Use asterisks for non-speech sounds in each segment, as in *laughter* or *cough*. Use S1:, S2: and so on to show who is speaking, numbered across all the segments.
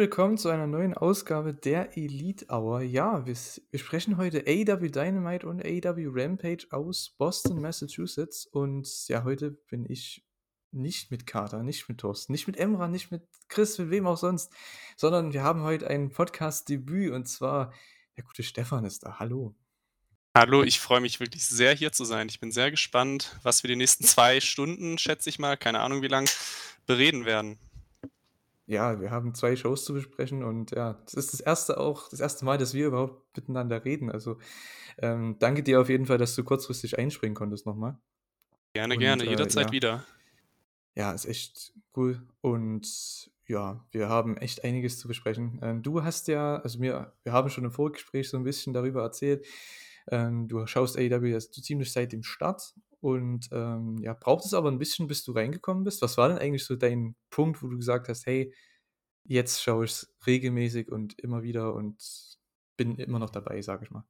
S1: Willkommen zu einer neuen Ausgabe der Elite Hour. Ja, wir, wir sprechen heute AW Dynamite und AW Rampage aus Boston, Massachusetts. Und ja, heute bin ich nicht mit Carter, nicht mit Thorsten, nicht mit Emra, nicht mit Chris, mit wem auch sonst, sondern wir haben heute ein Podcast-Debüt und zwar der gute Stefan ist da. Hallo.
S2: Hallo, ich freue mich wirklich sehr, hier zu sein. Ich bin sehr gespannt, was wir die nächsten zwei Stunden, schätze ich mal, keine Ahnung wie lang, bereden werden
S1: ja, wir haben zwei Shows zu besprechen und ja, das ist das erste auch, das erste Mal, dass wir überhaupt miteinander reden. Also ähm, danke dir auf jeden Fall, dass du kurzfristig einspringen konntest nochmal.
S2: Gerne, und, gerne, äh, jederzeit ja. wieder.
S1: Ja, ist echt cool. Und ja, wir haben echt einiges zu besprechen. Ähm, du hast ja, also wir, wir haben schon im Vorgespräch so ein bisschen darüber erzählt. Ähm, du schaust AEW ziemlich seit dem Start und ähm, ja, braucht es aber ein bisschen, bis du reingekommen bist. Was war denn eigentlich so dein Punkt, wo du gesagt hast, hey, jetzt schaue ich es regelmäßig und immer wieder und bin immer noch dabei, sage ich mal?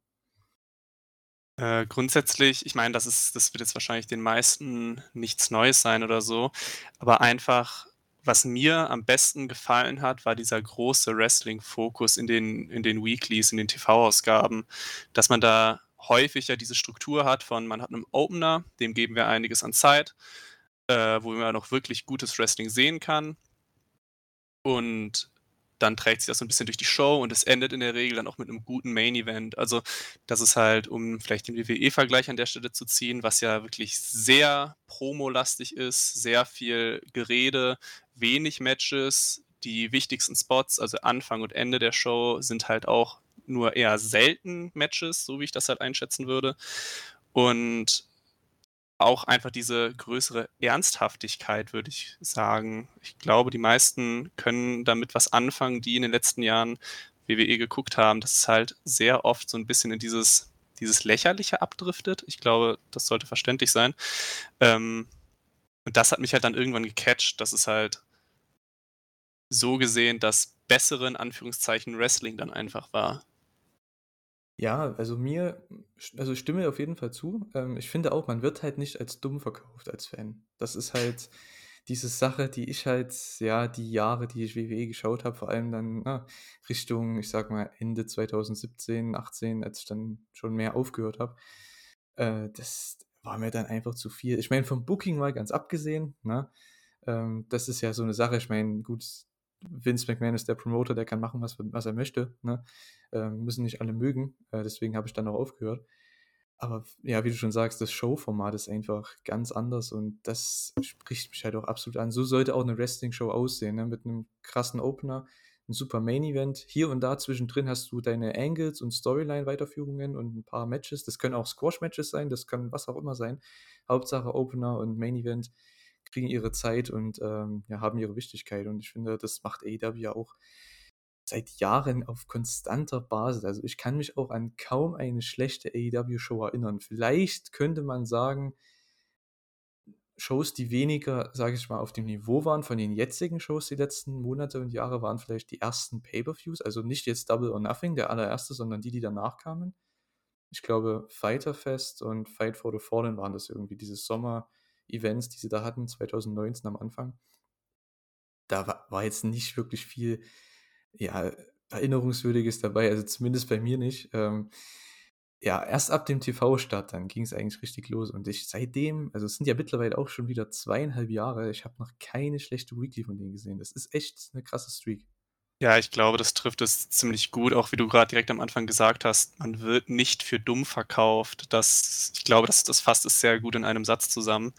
S2: Äh, grundsätzlich, ich meine, das ist, das wird jetzt wahrscheinlich den meisten nichts Neues sein oder so, aber einfach, was mir am besten gefallen hat, war dieser große Wrestling-Fokus in den, in den Weeklies, in den TV-Ausgaben, dass man da häufig ja diese Struktur hat von, man hat einen Opener, dem geben wir einiges an Zeit, äh, wo man noch wirklich gutes Wrestling sehen kann. Und dann trägt sich das so ein bisschen durch die Show und es endet in der Regel dann auch mit einem guten Main Event. Also, das ist halt, um vielleicht den WWE-Vergleich an der Stelle zu ziehen, was ja wirklich sehr promolastig ist, sehr viel Gerede, wenig Matches, die wichtigsten Spots, also Anfang und Ende der Show, sind halt auch nur eher selten Matches, so wie ich das halt einschätzen würde. Und auch einfach diese größere Ernsthaftigkeit, würde ich sagen. Ich glaube, die meisten können damit was anfangen, die in den letzten Jahren WWE geguckt haben, dass es halt sehr oft so ein bisschen in dieses, dieses Lächerliche abdriftet. Ich glaube, das sollte verständlich sein. Ähm, und das hat mich halt dann irgendwann gecatcht, dass es halt so gesehen das bessere, in Anführungszeichen, Wrestling dann einfach war.
S1: Ja, also mir, also ich stimme auf jeden Fall zu. Ähm, ich finde auch, man wird halt nicht als dumm verkauft als Fan. Das ist halt diese Sache, die ich halt, ja, die Jahre, die ich WWE geschaut habe, vor allem dann na, Richtung, ich sag mal, Ende 2017, 18, als ich dann schon mehr aufgehört habe, äh, das war mir dann einfach zu viel. Ich meine, vom Booking mal ganz abgesehen, ne? Ähm, das ist ja so eine Sache, ich meine, gut, Vince McMahon ist der Promoter, der kann machen, was, was er möchte. Ne? Ähm, müssen nicht alle mögen. Äh, deswegen habe ich dann auch aufgehört. Aber ja, wie du schon sagst, das Showformat ist einfach ganz anders und das spricht mich halt auch absolut an. So sollte auch eine Wrestling-Show aussehen, ne? mit einem krassen Opener, ein super Main-Event. Hier und da zwischendrin hast du deine Angles und Storyline-Weiterführungen und ein paar Matches. Das können auch Squash-Matches sein, das kann was auch immer sein. Hauptsache Opener und Main-Event kriegen ihre Zeit und ähm, ja, haben ihre Wichtigkeit. Und ich finde, das macht AEW ja auch seit Jahren auf konstanter Basis. Also ich kann mich auch an kaum eine schlechte AEW-Show erinnern. Vielleicht könnte man sagen, Shows, die weniger, sage ich mal, auf dem Niveau waren von den jetzigen Shows die letzten Monate und Jahre, waren vielleicht die ersten Pay-per-Views. Also nicht jetzt Double or Nothing, der allererste, sondern die, die danach kamen. Ich glaube, Fighter Fest und Fight for the Fallen waren das irgendwie, dieses Sommer- Events, die sie da hatten, 2019 am Anfang, da war, jetzt nicht wirklich viel ja, Erinnerungswürdiges dabei, also zumindest bei mir nicht. Ähm, ja, erst ab dem TV-Start dann ging es eigentlich richtig los und ich seitdem, also es sind ja mittlerweile auch schon wieder zweieinhalb Jahre, ich habe noch keine schlechte Weekly von denen gesehen. Das ist echt eine krasse Streak.
S2: Ja, ich glaube, das trifft es ziemlich gut, auch wie du gerade direkt am Anfang gesagt hast, man wird nicht für dumm verkauft. Das, ich glaube, das, das fasst es sehr gut in einem Satz zusammen.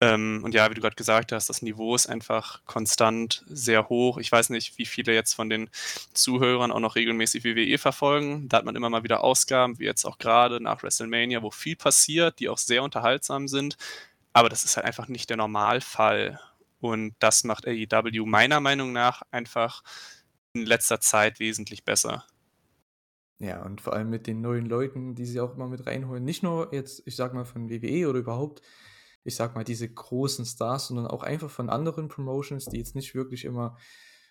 S2: Ähm, und ja, wie du gerade gesagt hast, das Niveau ist einfach konstant sehr hoch. Ich weiß nicht, wie viele jetzt von den Zuhörern auch noch regelmäßig WWE verfolgen. Da hat man immer mal wieder Ausgaben, wie jetzt auch gerade nach WrestleMania, wo viel passiert, die auch sehr unterhaltsam sind. Aber das ist halt einfach nicht der Normalfall. Und das macht AEW meiner Meinung nach einfach in letzter Zeit wesentlich besser.
S1: Ja, und vor allem mit den neuen Leuten, die sie auch immer mit reinholen. Nicht nur jetzt, ich sag mal, von WWE oder überhaupt, ich sag mal, diese großen Stars, sondern auch einfach von anderen Promotions, die jetzt nicht wirklich immer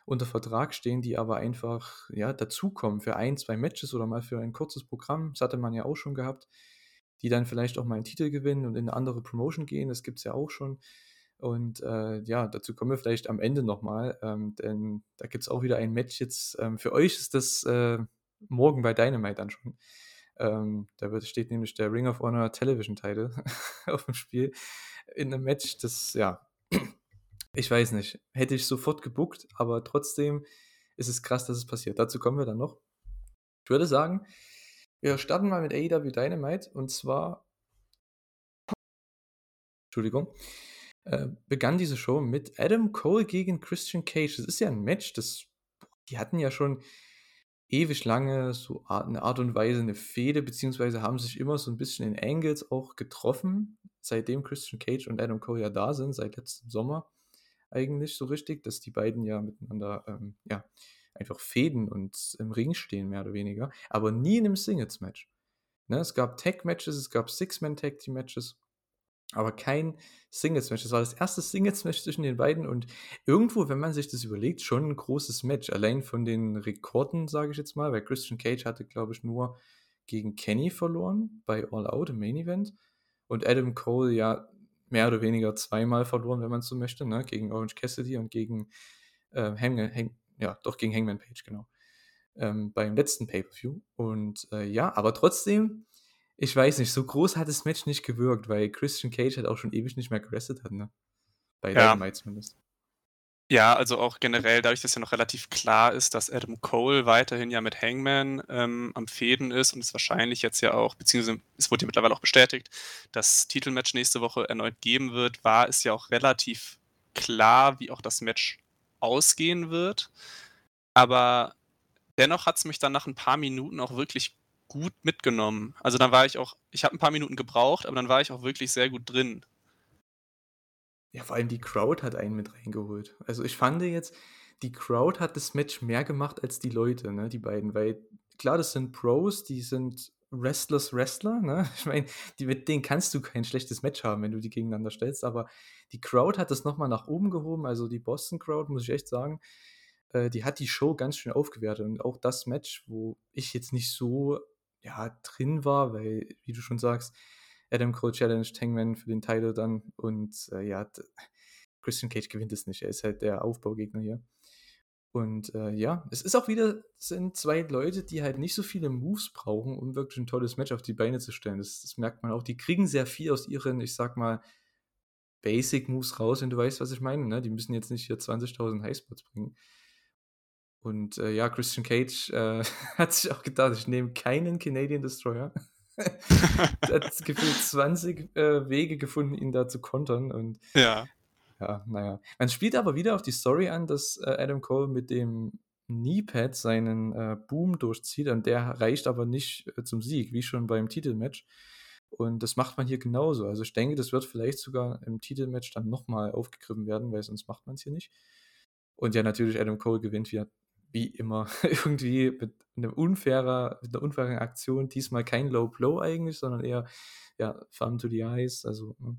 S1: unter Vertrag stehen, die aber einfach, ja, dazukommen für ein, zwei Matches oder mal für ein kurzes Programm. Das hatte man ja auch schon gehabt, die dann vielleicht auch mal einen Titel gewinnen und in eine andere Promotion gehen. Das gibt es ja auch schon. Und äh, ja, dazu kommen wir vielleicht am Ende nochmal, ähm, denn da gibt es auch wieder ein Match jetzt. Ähm, für euch ist das äh, morgen bei Dynamite dann schon. Ähm, da steht nämlich der Ring of Honor Television Title *laughs* auf dem Spiel in einem Match, das, ja, *clears throat* ich weiß nicht, hätte ich sofort gebuckt, aber trotzdem ist es krass, dass es passiert. Dazu kommen wir dann noch. Ich würde sagen, wir starten mal mit AEW Dynamite und zwar, Entschuldigung, äh, begann diese Show mit Adam Cole gegen Christian Cage. Das ist ja ein Match, das, die hatten ja schon ewig lange so eine Art und Weise eine Fehde, beziehungsweise haben sich immer so ein bisschen in Angles auch getroffen, seitdem Christian Cage und Adam Cole ja da sind, seit letztem Sommer eigentlich so richtig, dass die beiden ja miteinander, ähm, ja, einfach fäden und im Ring stehen, mehr oder weniger, aber nie in einem Singles-Match. Ne, es gab Tag-Matches, es gab Six-Man-Tag-Team-Matches, aber kein Singles-Match. Das war das erste Singles-Match zwischen den beiden und irgendwo, wenn man sich das überlegt, schon ein großes Match. Allein von den Rekorden, sage ich jetzt mal, weil Christian Cage hatte, glaube ich, nur gegen Kenny verloren bei All Out im Main Event und Adam Cole ja mehr oder weniger zweimal verloren, wenn man so möchte, ne? gegen Orange Cassidy und gegen äh, Hangman, Hang, ja, doch gegen Hangman Page, genau. Ähm, beim letzten Pay-Per-View. Und äh, ja, aber trotzdem ich weiß nicht, so groß hat das Match nicht gewirkt, weil Christian Cage halt auch schon ewig nicht mehr gerestet hat, ne? Bei ja. Dynamite zumindest.
S2: Ja, also auch generell, dadurch, dass ja noch relativ klar ist, dass Adam Cole weiterhin ja mit Hangman ähm, am Fäden ist und es wahrscheinlich jetzt ja auch, beziehungsweise es wurde ja mittlerweile auch bestätigt, das Titelmatch nächste Woche erneut geben wird, war es ja auch relativ klar, wie auch das Match ausgehen wird. Aber dennoch hat es mich dann nach ein paar Minuten auch wirklich gut mitgenommen. Also dann war ich auch, ich habe ein paar Minuten gebraucht, aber dann war ich auch wirklich sehr gut drin.
S1: Ja, vor allem die Crowd hat einen mit reingeholt. Also ich fand jetzt, die Crowd hat das Match mehr gemacht als die Leute, ne, die beiden, weil klar, das sind Pros, die sind Restless Wrestler, ne? *laughs* Ich meine, mit denen kannst du kein schlechtes Match haben, wenn du die gegeneinander stellst, aber die Crowd hat das nochmal nach oben gehoben, also die Boston Crowd, muss ich echt sagen, äh, die hat die Show ganz schön aufgewertet und auch das Match, wo ich jetzt nicht so ja, drin war, weil, wie du schon sagst, Adam Cole Challenge Hangman für den Titel dann und äh, ja, Christian Cage gewinnt es nicht. Er ist halt der Aufbaugegner hier. Und äh, ja, es ist auch wieder, sind zwei Leute, die halt nicht so viele Moves brauchen, um wirklich ein tolles Match auf die Beine zu stellen. Das, das merkt man auch. Die kriegen sehr viel aus ihren, ich sag mal, Basic Moves raus, wenn du weißt, was ich meine. Ne? Die müssen jetzt nicht hier 20.000 Highspots bringen. Und äh, ja, Christian Cage äh, *laughs* hat sich auch gedacht, ich nehme keinen Canadian Destroyer. *laughs* er hat gefühlt 20 äh, Wege gefunden, ihn da zu kontern. Und
S2: ja.
S1: Ja, naja. Man spielt aber wieder auf die Story an, dass äh, Adam Cole mit dem Kneepad seinen äh, Boom durchzieht und der reicht aber nicht äh, zum Sieg, wie schon beim Titelmatch. Und das macht man hier genauso. Also ich denke, das wird vielleicht sogar im Titelmatch dann nochmal aufgegriffen werden, weil sonst macht man es hier nicht. Und ja, natürlich Adam Cole gewinnt wieder wie immer, *laughs* irgendwie mit, einer unfairer, mit einer unfairen Aktion. Diesmal kein Low Blow eigentlich, sondern eher, ja, Thumb to the Eyes, also, ne?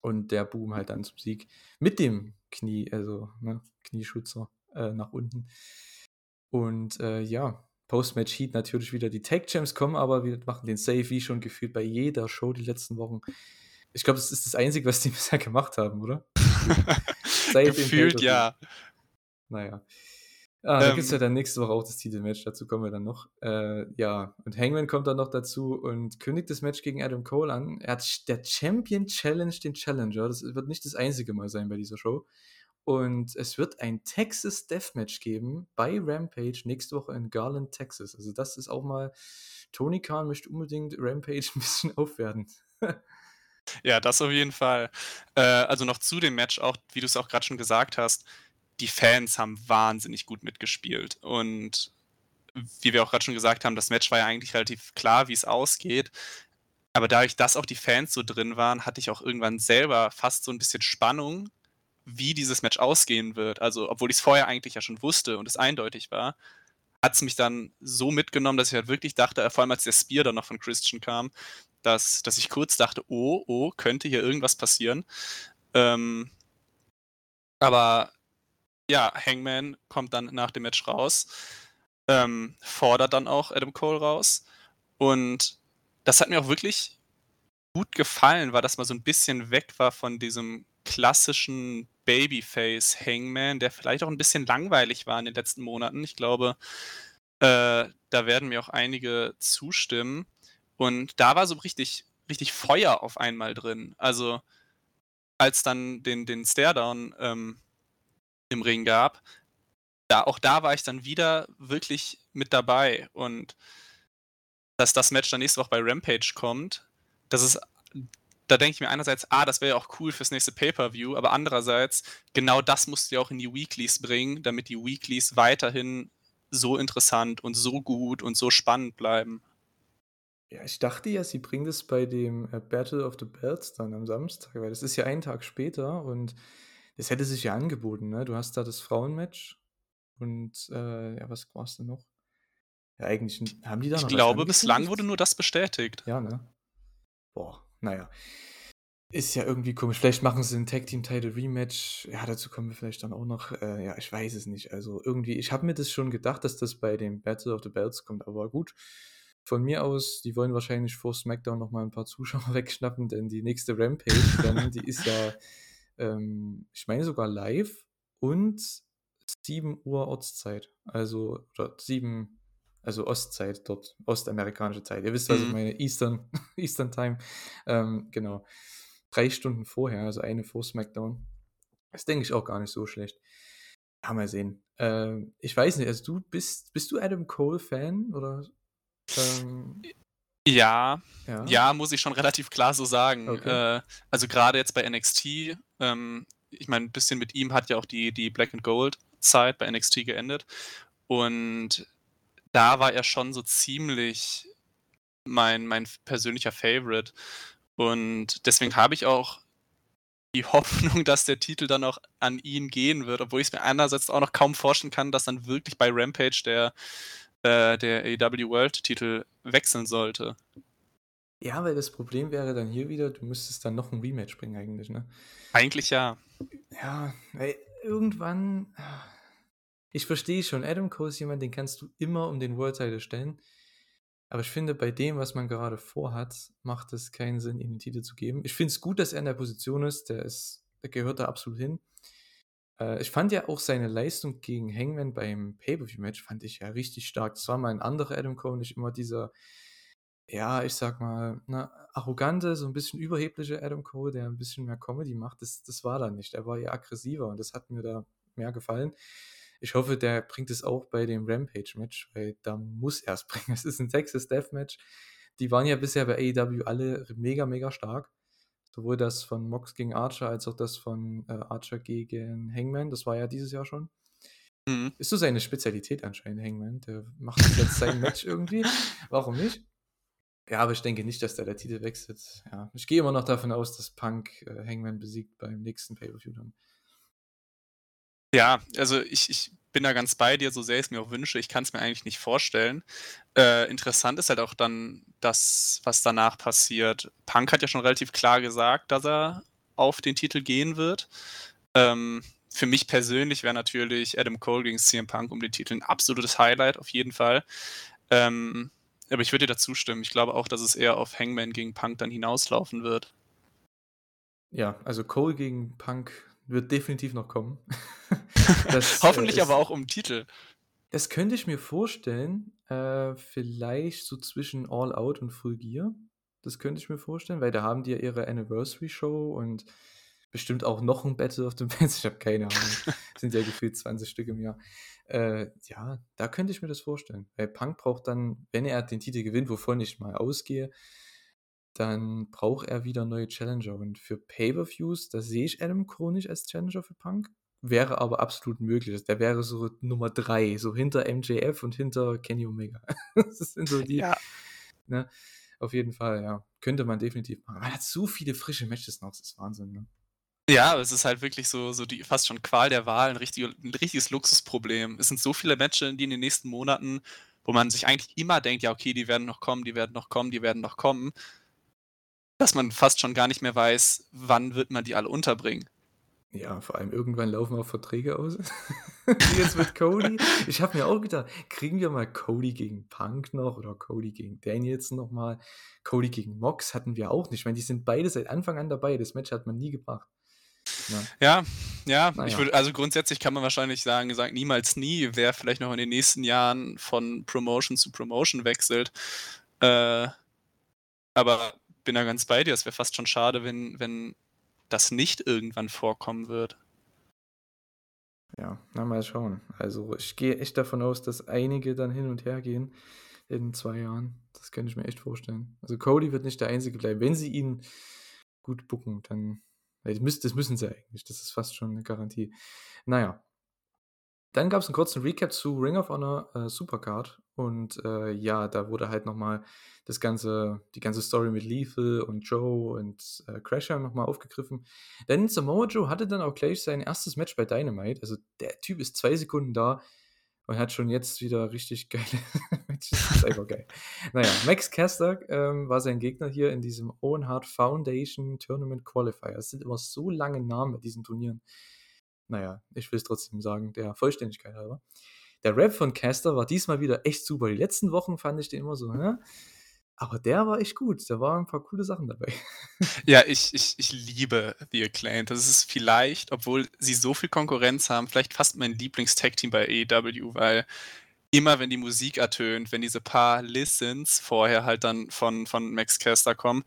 S1: Und der Boom halt dann zum Sieg mit dem Knie, also, ne, Knieschützer äh, nach unten. Und äh, ja, Post-Match Heat natürlich wieder die Tag Champs kommen, aber wir machen den Save wie schon gefühlt bei jeder Show die letzten Wochen. Ich glaube, das ist das Einzige, was die *laughs* bisher gemacht haben, oder? *laughs*
S2: Gefühlt ja.
S1: Naja. Ah, da ähm, gibt es ja dann nächste Woche auch das Titelmatch, dazu kommen wir dann noch. Äh, ja, und Hangman kommt dann noch dazu und kündigt das Match gegen Adam Cole an. Er hat der Champion Challenge den Challenger. Das wird nicht das einzige Mal sein bei dieser Show. Und es wird ein Texas Deathmatch geben bei Rampage nächste Woche in Garland, Texas. Also das ist auch mal, Tony Khan möchte unbedingt Rampage *laughs* ein bisschen aufwerten.
S2: ja, das auf jeden Fall. Äh, also noch zu dem Match auch, wie du es auch gerade schon gesagt hast, die Fans haben wahnsinnig gut mitgespielt. Und wie wir auch gerade schon gesagt haben, das Match war ja eigentlich relativ klar, wie es ausgeht. Aber dadurch, dass auch die Fans so drin waren, hatte ich auch irgendwann selber fast so ein bisschen Spannung, wie dieses Match ausgehen wird. Also, obwohl ich es vorher eigentlich ja schon wusste und es eindeutig war, hat es mich dann so mitgenommen, dass ich halt wirklich dachte, vor allem als der Spear dann noch von Christian kam, dass, dass ich kurz dachte, oh, oh, könnte hier irgendwas passieren. Ähm, aber ja, Hangman kommt dann nach dem Match raus, ähm, fordert dann auch Adam Cole raus. Und das hat mir auch wirklich gut gefallen, weil das mal so ein bisschen weg war von diesem klassischen Babyface Hangman, der vielleicht auch ein bisschen langweilig war in den letzten Monaten. Ich glaube, äh, da werden mir auch einige zustimmen. Und da war so richtig richtig Feuer auf einmal drin. Also, als dann den den Staredown, ähm, im Ring gab, da auch da war ich dann wieder wirklich mit dabei und dass das Match dann nächste Woche bei Rampage kommt, das ist da denke ich mir einerseits, ah, das wäre ja auch cool fürs nächste Pay-Per-View, aber andererseits, genau das musst du ja auch in die Weeklies bringen, damit die Weeklies weiterhin so interessant und so gut und so spannend bleiben.
S1: Ja, ich dachte ja, sie bringen das bei dem äh, Battle of the Belts dann am Samstag, weil das ist ja einen Tag später und das hätte sich ja angeboten, ne? Du hast da das Frauenmatch und äh, ja, was war's denn noch? Ja, eigentlich haben die da
S2: Ich
S1: noch
S2: glaube, bislang wurde nur das bestätigt.
S1: Ja, ne? Boah, naja. Ist ja irgendwie komisch. Vielleicht machen sie ein Tag Team Title Rematch. Ja, dazu kommen wir vielleicht dann auch noch. Äh, ja, ich weiß es nicht. Also irgendwie, ich habe mir das schon gedacht, dass das bei dem Battle of the Belts kommt, aber gut. Von mir aus, die wollen wahrscheinlich vor SmackDown noch mal ein paar Zuschauer *laughs* wegschnappen, denn die nächste Rampage, dann, die ist ja, *laughs* ähm, ich meine sogar live und 7 Uhr Ortszeit. Also, oder 7, also Ostzeit dort, ostamerikanische Zeit. Ihr wisst, was ich
S2: Mhm.
S1: meine, Eastern, *laughs* Eastern Time. Ähm, genau. Drei Stunden vorher, also eine vor SmackDown. Das denke ich auch gar nicht so schlecht. Ja, mal sehen. Ähm, ich weiß nicht, also du bist, bist du Adam Cole-Fan oder? Ähm,
S2: Ja,
S1: ja.
S2: ja, muss ich schon *laughs* relativ klar so sagen.
S1: Okay.
S2: Äh, also gerade jetzt bei NXT, ähm, ich meine, ein bisschen mit ihm hat ja auch die, die Black and Gold Zeit bei NXT geendet. Und da war er schon so ziemlich mein, mein persönlicher Favorite. Und deswegen habe ich auch die *laughs* Hoffnung, dass der Titel dann auch an ihn gehen wird, obwohl ich es mir einerseits auch noch kaum vorstellen kann, dass dann wirklich bei Rampage der, äh, der AEW World Titel wechseln sollte.
S1: Ja, weil das Problem wäre dann hier wieder, du müsstest dann noch ein Rematch bringen eigentlich, ne?
S2: Eigentlich ja.
S1: Ja, weil irgendwann. Ich verstehe schon, Adam Cole ist jemand, den kannst du immer um den World Title stellen. Aber ich finde, bei dem, was man gerade vorhat, macht es keinen Sinn, ihm den Titel zu geben. Ich finde es gut, dass er in der Position ist. Der, ist, der gehört da absolut hin. Äh, ich fand ja auch seine Leistung gegen Hangman beim Pay-Per-View-Match, fand ich ja richtig stark. Das war mal ein anderer Adam Cole, nicht immer dieser, ja, ich sag mal, na, arrogante, so ein bisschen überhebliche Adam Cole, der ein bisschen mehr Comedy macht. Das, das war da nicht. Er war eher aggressiver und das hat mir da mehr gefallen. Ich hoffe, der bringt es auch bei dem Rampage-Match, weil da muss er es *laughs* bringen. Es ist ein Texas Death-Match. Die waren ja bisher bei AEW alle mega, mega stark. Sowohl das von Mox gegen Archer als auch das von äh, Archer gegen Hangman. Das war ja dieses Jahr schon.
S2: Mhm.
S1: Ist so seine Spezialität anscheinend, Hangman. Der macht jetzt sein Match *laughs* irgendwie. Warum nicht? Ja, aber ich denke nicht, dass da der Titel wechselt. Ja, ich gehe immer noch davon aus, dass Punk äh, Hangman besiegt beim nächsten Pay-Per-View dann.
S2: Ja, also ich, ich bin da ganz bei dir, so sehr ich es mir auch wünsche. Ich kann es mir eigentlich nicht vorstellen. Äh, interessant ist halt auch dann das, was danach passiert. Punk hat ja schon relativ klar gesagt, dass er auf den Titel gehen wird. Ähm, für mich persönlich wäre natürlich Adam Cole gegen CM Punk um den Titel ein absolutes Highlight, auf jeden Fall. Ähm, aber ich würde dir dazu stimmen. Ich glaube auch, dass es eher auf Hangman gegen Punk dann hinauslaufen wird.
S1: Ja, also Cole gegen Punk wird definitiv noch kommen. *laughs*
S2: das, Hoffentlich äh, ist, aber auch um Titel.
S1: Das könnte ich mir vorstellen, äh, vielleicht so zwischen All Out und Full Gear. Das könnte ich mir vorstellen, weil da haben die ja ihre Anniversary Show und bestimmt auch noch ein Battle of the Bands. Ich habe keine Ahnung. *laughs* sind ja gefühlt 20 Stück im Jahr. Äh, ja, da könnte ich mir das vorstellen. Weil Punk braucht dann, wenn er den Titel gewinnt, wovon ich mal ausgehe, dann braucht er wieder neue Challenger. Und für Pay-Per-Views, da sehe ich Adam Cole nicht als Challenger für Punk. Wäre aber absolut möglich. Der wäre so Nummer drei, so hinter MJF und hinter Kenny Omega. *laughs* das sind so die.
S2: Ja.
S1: Ne? Auf jeden Fall, ja. Könnte man definitiv machen. Man hat so viele frische Matches noch, das ist Wahnsinn, ne?
S2: Ja, es ist halt wirklich so, so die fast schon Qual der Wahl, ein, richtig, ein richtiges Luxusproblem. Es sind so viele Matches, die in den nächsten Monaten, wo man sich eigentlich immer denkt, ja, okay, die werden noch kommen, die werden noch kommen, die werden noch kommen, dass man fast schon gar nicht mehr weiß, wann wird man die alle unterbringen.
S1: Ja, vor allem irgendwann laufen auch Verträge aus. Wie *laughs* jetzt mit Cody. Ich habe mir auch gedacht, kriegen wir mal Cody gegen Punk noch oder Cody gegen Danielson nochmal. Cody gegen Mox hatten wir auch nicht. Ich meine, die sind beide seit Anfang an dabei. Das Match hat man nie gebracht.
S2: Ja, ja,
S1: Na
S2: ich
S1: ja.
S2: würde also grundsätzlich kann man wahrscheinlich sagen sagen, niemals nie, wer vielleicht noch in den nächsten Jahren von Promotion zu Promotion wechselt. Äh, aber bin da ganz bei dir. Es wäre fast schon schade, wenn wenn das nicht irgendwann vorkommen wird.
S1: Ja, na, mal schauen. Also, ich gehe echt davon aus, dass einige dann hin und her gehen in 2 Jahren. Das könnte ich mir echt vorstellen. Also, Cody wird nicht der Einzige bleiben. Wenn sie ihn gut booken, dann das müssen sie eigentlich. Das ist fast schon 'ne Garantie. Na ja. Dann gab's 'n kurzen Recap zu Ring of Honor, äh, Supercard und, äh, ja, da wurde halt noch mal das ganze die ganze Story mit Lethal und Joe und, äh, Crusher noch mal aufgegriffen. Denn Samoa Joe hatte dann auch gleich sein 1. Match bei Dynamite. Also, der Typ ist 2 Sekunden da und hat schon jetzt wieder richtig *laughs* geile. Das ist einfach geil. Na ja, Max Caster, ähm, war sein Gegner hier in diesem Owen Hart Foundation Tournament Qualifier. Es sind immer so lange Namen bei diesen Turnieren. Na ja, ich will's trotzdem sagen, der Vollständigkeit halber. Der Rap von Caster war diesmal wieder echt super. Die letzten Wochen fand ich den immer so, hä? Aber der war echt gut. Da waren 'n paar coole Sachen dabei. *laughs*
S2: Ja, ich ich ich liebe The Acclaimed. Das ist vielleicht, obwohl sie so viel Konkurrenz haben, vielleicht fast mein Lieblings-Tag-Team bei AEW, weil immer wenn die Musik ertönt, wenn diese paar Listens vorher halt dann von von Max Caster kommen,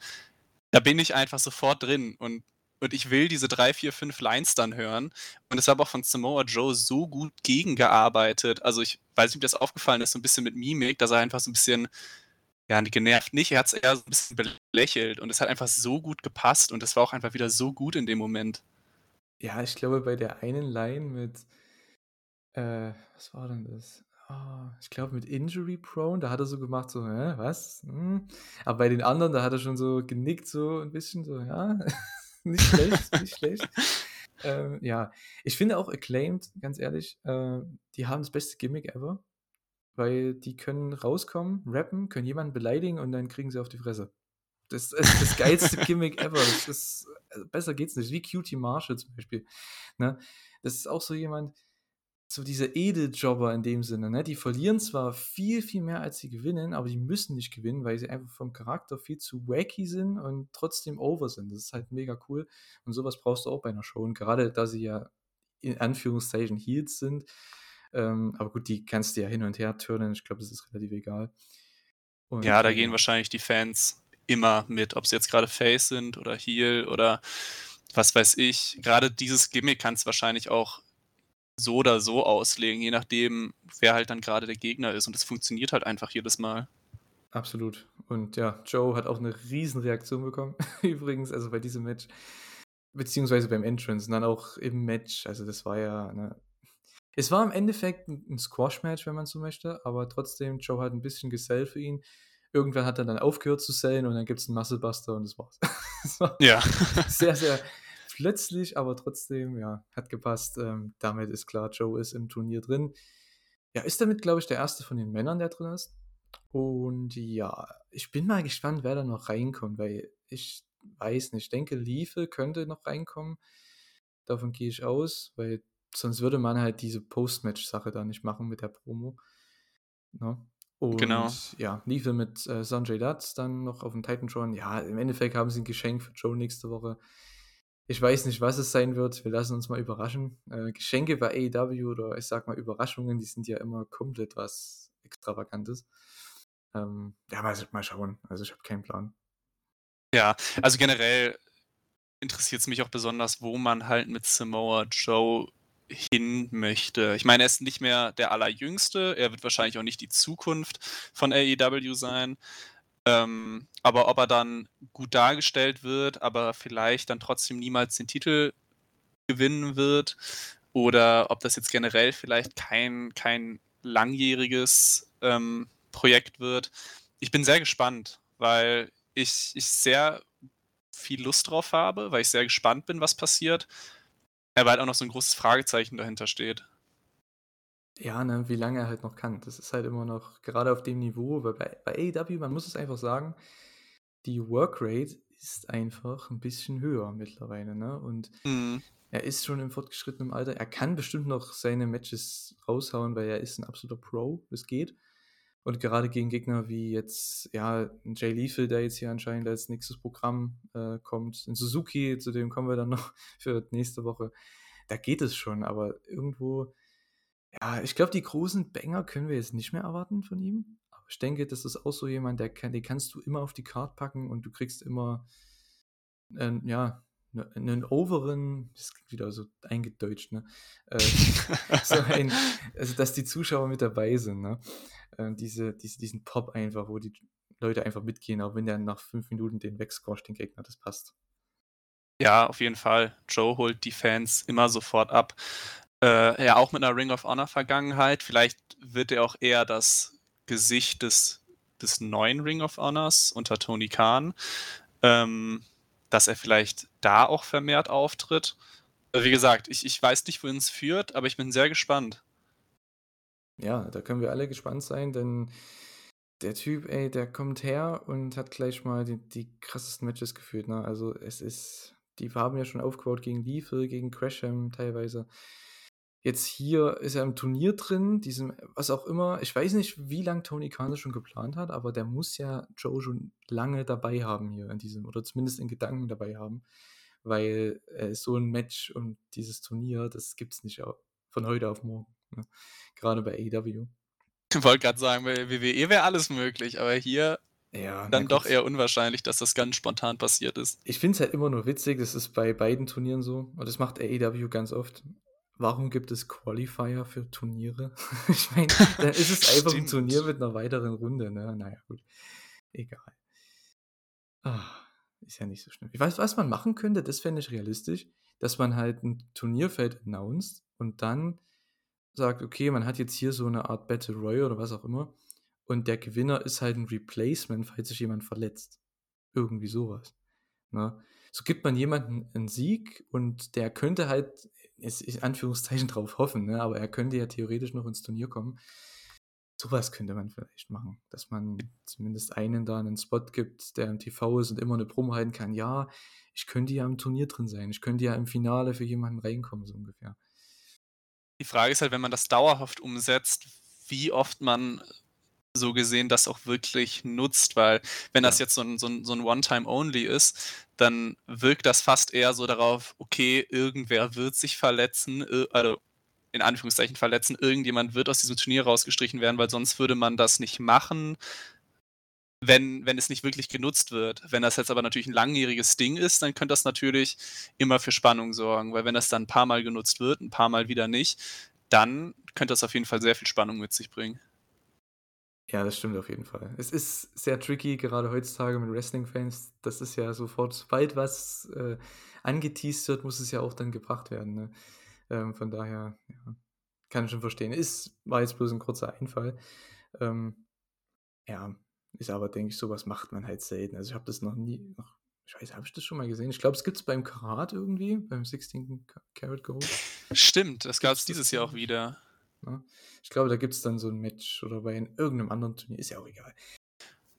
S2: da bin ich einfach sofort drin und und ich will diese 3, 4, 5 Lines dann hören. Und es hat auch von Samoa Joe so gut gegengearbeitet. Also, ich weiß nicht, ob das aufgefallen ist, so 'n bisschen mit Mimik, dass er einfach so 'n bisschen ja, genervt nicht, er hat's eher so 'n bisschen belächelt und es hat einfach so gut gepasst und es war auch einfach wieder so gut in dem Moment.
S1: Ja, ich glaube, bei der einen Line mit äh, was war denn das? Ah, ich glaube, mit Injury Prone, da hat er so gemacht, so: „Hä, was? Hm?“ Aber bei den anderen, da hat er schon so genickt, so 'n bisschen so: „Ja, *laughs* nicht schlecht, nicht schlecht.“ Ähm, ja, ich finde auch Acclaimed, ganz ehrlich, äh, die haben das beste Gimmick ever, weil die können rauskommen, rappen, können jemanden beleidigen und dann kriegen sie auf die Fresse. Das ist das geilste *laughs* Gimmick ever. Das ist also, besser geht's nicht. Wie QT Marshall zum Beispiel, ne? Das ist auch so jemand so diese Edeljobber in dem Sinne, ne? Die verlieren zwar viel, viel mehr, als sie gewinnen, aber die müssen nicht gewinnen, weil sie einfach vom Charakter viel zu wacky sind und trotzdem over sind. Das ist halt mega cool und so was brauchst du auch bei 'ner Show und gerade da sie ja in Anführungszeichen Heels sind. Ähm, aber gut, die kannst du ja hin und her turnen. Ich glaube, das ist relativ egal.
S2: Ja,
S1: Und,
S2: da
S1: äh,
S2: gehen
S1: ja.
S2: wahrscheinlich die Fans immer mit, ob sie jetzt grade Face sind oder Heel oder was weiß ich. Grade dieses Gimmick kannst wahrscheinlich auch so oder so auslegen, je nachdem, wer halt dann grade der Gegner ist und das funktioniert halt einfach jedes Mal.
S1: Absolut. Und ja, Joe hat auch 'ne Riesenreaktion bekommen *laughs* übrigens, also, bei diesem Match, beziehungsweise beim Entrance und dann auch im Match. Also, das war ja, ne es war im Endeffekt 'n 'n Squash-Match, wenn man so möchte, aber trotzdem, Joe hat 'n bisschen gesellt für ihn. Irgendwann hat er dann aufgehört zu sellen und dann gibt's 'n Muscle Buster und das war's. *laughs* Das war
S2: Ja.
S1: sehr, sehr plötzlich, aber trotzdem, ja, hat gepasst. Ähm, damit ist klar, Joe ist im Turnier drin. Ja, ist damit, glaube ich, der 1. von den Männern, der drin ist. Und ja, ich bin mal gespannt, wer da noch reinkommt, weil ich weiß nicht, ich denke, Lethal könnte noch reinkommen. Davon gehe ich aus, weil sonst würde man halt diese Post-Match-Sache da nicht machen mit der Promo, ne?
S2: Genau.
S1: Und ja, Lethal mit, äh, Sanjay Dutt dann noch auf'm Titantron. Ja, im Endeffekt haben sie 'n Geschenk für Joe nächste Woche. Ich weiß nicht, was es sein wird. Wir lassen uns mal überraschen. Äh, Geschenke bei AEW oder ich sage mal Überraschungen, die sind ja immer komplett was Extravagantes. Ähm, ja, mal mal schauen. Also, ich habe keinen Plan.
S2: Ja, also, generell interessiert's mich auch besonders, wo man halt mit Samoa Joe hin möchte. Ich meine, er ist nicht mehr der Allerjüngste. Er wird wahrscheinlich auch nicht die Zukunft von AEW sein. Ähm, aber ob er dann gut dargestellt wird, aber vielleicht dann trotzdem niemals den Titel gewinnen wird oder ob das jetzt generell vielleicht kein kein langjähriges, ähm, Projekt wird. Ich bin sehr gespannt, weil ich ich sehr viel Lust drauf habe, weil ich sehr gespannt bin, was passiert, aber halt auch noch so 'n großes Fragezeichen dahinter steht.
S1: Ja, ne, wie lange er halt noch kann. Das ist halt immer noch gerade auf dem Niveau, weil bei bei AEW, man muss es einfach sagen, die Workrate ist einfach 'n bisschen höher mittlerweile, ne? Und
S2: Mhm.
S1: er ist schon im fortgeschrittenen Alter. Er kann bestimmt noch seine Matches raushauen, weil er ist 'n absoluter Pro, das geht. Und gerade gegen Gegner wie jetzt, ja, Jay Lethal, der jetzt hier anscheinend als nächstes Programm äh, kommt, in Suzuki, zu dem kommen wir dann noch *laughs* für nächste Woche. Da geht es schon, aber irgendwo, ja, ich glaube, die großen Banger können wir jetzt nicht mehr erwarten von ihm. Aber ich denke, das ist auch so jemand, der kann, den kannst du immer auf die Karte packen und du kriegst immer, äh, ja, einen overen, das klingt wieder so eingedeutscht, ne? Äh, *laughs* so ein, also dass die Zuschauer mit dabei sind, ne? Äh, diese, diese, diesen Pop einfach, wo die Leute einfach mitgehen, auch wenn der nach fünf Minuten den wegsquasht, den Gegner, das passt.
S2: Ja, auf jeden Fall. Joe holt die Fans immer sofort ab. Äh, ja, auch mit einer Ring of Honor Vergangenheit. Vielleicht wird er auch eher das Gesicht des, des neuen Ring of Honors unter Tony Khan. Ähm, dass er vielleicht da auch vermehrt auftritt. Wie gesagt, ich, ich weiß nicht, wohin es führt, aber ich bin sehr gespannt.
S1: Ja, da können wir alle gespannt sein, denn der Typ, ey, der kommt her und hat gleich mal die, die krassesten Matches geführt. Ne? Also es ist, die haben ja schon aufgebaut gegen Lethal, gegen Crasham teilweise. Jetzt hier ist er im Turnier drin, diesem, was auch immer. Ich weiß nicht, wie lange Tony Khan das schon geplant hat, aber der muss ja Joe schon lange dabei haben hier in diesem, oder zumindest in Gedanken dabei haben. Weil äh, so ein Match und dieses Turnier, das gibt es nicht von heute auf morgen. Ne? Gerade bei AEW.
S2: Ich wollte gerade sagen, bei WWE wäre alles möglich, aber hier
S1: ja,
S2: dann doch eher unwahrscheinlich, dass das ganz spontan passiert ist.
S1: Ich finde es halt immer nur witzig, das ist bei beiden Turnieren so und das macht AEW ganz oft. Warum gibt es Qualifier für Turniere? *laughs* ich meine, *laughs* dann ist es einfach ein Turnier mit einer weiteren Runde, ne? Naja, gut. Egal. Ah, ist ja nicht so schlimm. Ich weiß, was man machen könnte, das fände ich realistisch, dass man halt ein Turnierfeld announced und dann sagt, okay, man hat jetzt hier so eine Art Battle Royale oder was auch immer und der Gewinner ist halt ein Replacement, falls sich jemand verletzt. Irgendwie sowas. Ne? So gibt man jemandem einen Sieg und der könnte halt, ist in Anführungszeichen *laughs* drauf hoffen, ne? aber er könnte ja theoretisch noch ins Turnier kommen. Sowas könnte man vielleicht machen, dass man zumindest einen da einen Spot gibt, der im TV ist und immer eine Promo halten kann. Ja, ich könnte ja im Turnier drin sein, ich könnte ja im Finale für jemanden reinkommen, so ungefähr.
S2: Die Frage ist halt, wenn man das dauerhaft umsetzt, wie oft man so gesehen das auch wirklich nutzt, weil wenn das jetzt so ein, so ein, so ein One-Time-Only ist, dann wirkt das fast eher so darauf, okay, irgendwer wird sich verletzen, also in Anführungszeichen verletzen, irgendjemand wird aus diesem Turnier rausgestrichen werden, weil sonst würde man das nicht machen, wenn, wenn es nicht wirklich genutzt wird. Wenn das jetzt aber natürlich ein langjähriges Ding ist, dann könnte das natürlich immer für Spannung sorgen, weil wenn das dann ein paar Mal genutzt wird, ein paar Mal wieder nicht, dann könnte das auf jeden Fall sehr viel Spannung mit sich bringen.
S1: Ja, das stimmt auf jeden Fall. Es ist sehr tricky, gerade heutzutage mit Wrestling-Fans. Das ist ja sofort, sobald was äh, angeteased wird, muss es ja auch dann gebracht werden. Ne? Ähm, von daher, ja, kann ich schon verstehen. Ist, war jetzt bloß ein kurzer Einfall. Ähm, ja, ist aber, denke ich, sowas macht man halt selten. Also ich habe das noch nie, noch, ich weiß, habe ich das schon mal gesehen? Ich glaube, es gibt es beim Karat irgendwie, beim 16 Karat Gold.
S2: Stimmt, das gab es dieses Jahr auch wieder.
S1: Ne? Ich glaube, da gibt es dann so ein Match oder bei irgendeinem anderen Turnier, ist ja auch egal.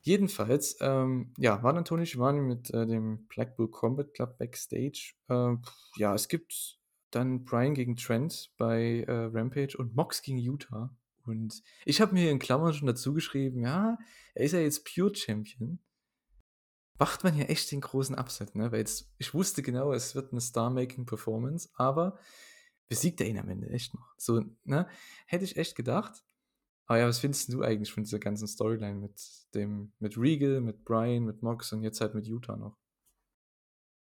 S1: Jedenfalls, ähm, ja, war dann Tony Schiavone mit äh, dem Blackpool Combat Club Backstage. Äh, ja, es gibt dann Brian gegen Trent bei äh, Rampage und Mox gegen Utah. Und ich habe mir in Klammern schon dazu geschrieben, ja, er ist ja jetzt Pure Champion. Macht man ja echt den großen Upset, ne? Weil jetzt, ich wusste genau, es wird eine Star-Making-Performance, aber besiegt er ihn am Ende echt noch. So, ne? Hätte ich echt gedacht. Aber ja, was findest du eigentlich von dieser ganzen Storyline mit dem, mit Regal, mit Brian, mit Mox und jetzt halt mit Utah noch?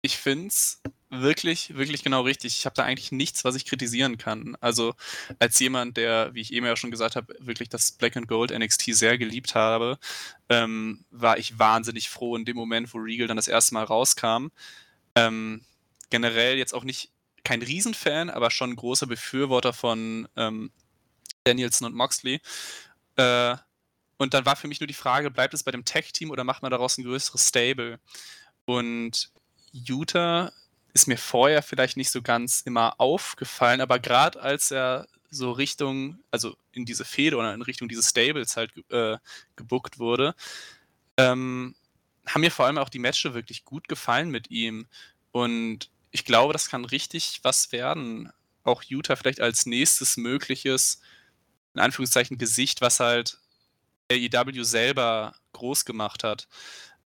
S2: Ich finde es wirklich, wirklich genau richtig. Ich habe da eigentlich nichts, was ich kritisieren kann. Also als jemand, der, wie ich eben ja schon gesagt habe, wirklich das Black and Gold NXT sehr geliebt habe, ähm, war ich wahnsinnig froh in dem Moment, wo Regal dann das erste Mal rauskam. Ähm, generell jetzt auch nicht kein Riesenfan, aber schon großer Befürworter von ähm, Danielson und Moxley. Äh, und dann war für mich nur die Frage, bleibt es bei dem Tech-Team oder macht man daraus ein größeres Stable? Und Utah ist mir vorher vielleicht nicht so ganz immer aufgefallen, aber gerade als er so Richtung, also in diese Fehde oder in Richtung dieses Stables halt äh, gebuckt wurde, ähm, haben mir vor allem auch die Matches wirklich gut gefallen mit ihm. Und ich glaube, das kann richtig was werden. Auch Utah vielleicht als nächstes mögliches, in Anführungszeichen, Gesicht, was halt AEW selber groß gemacht hat.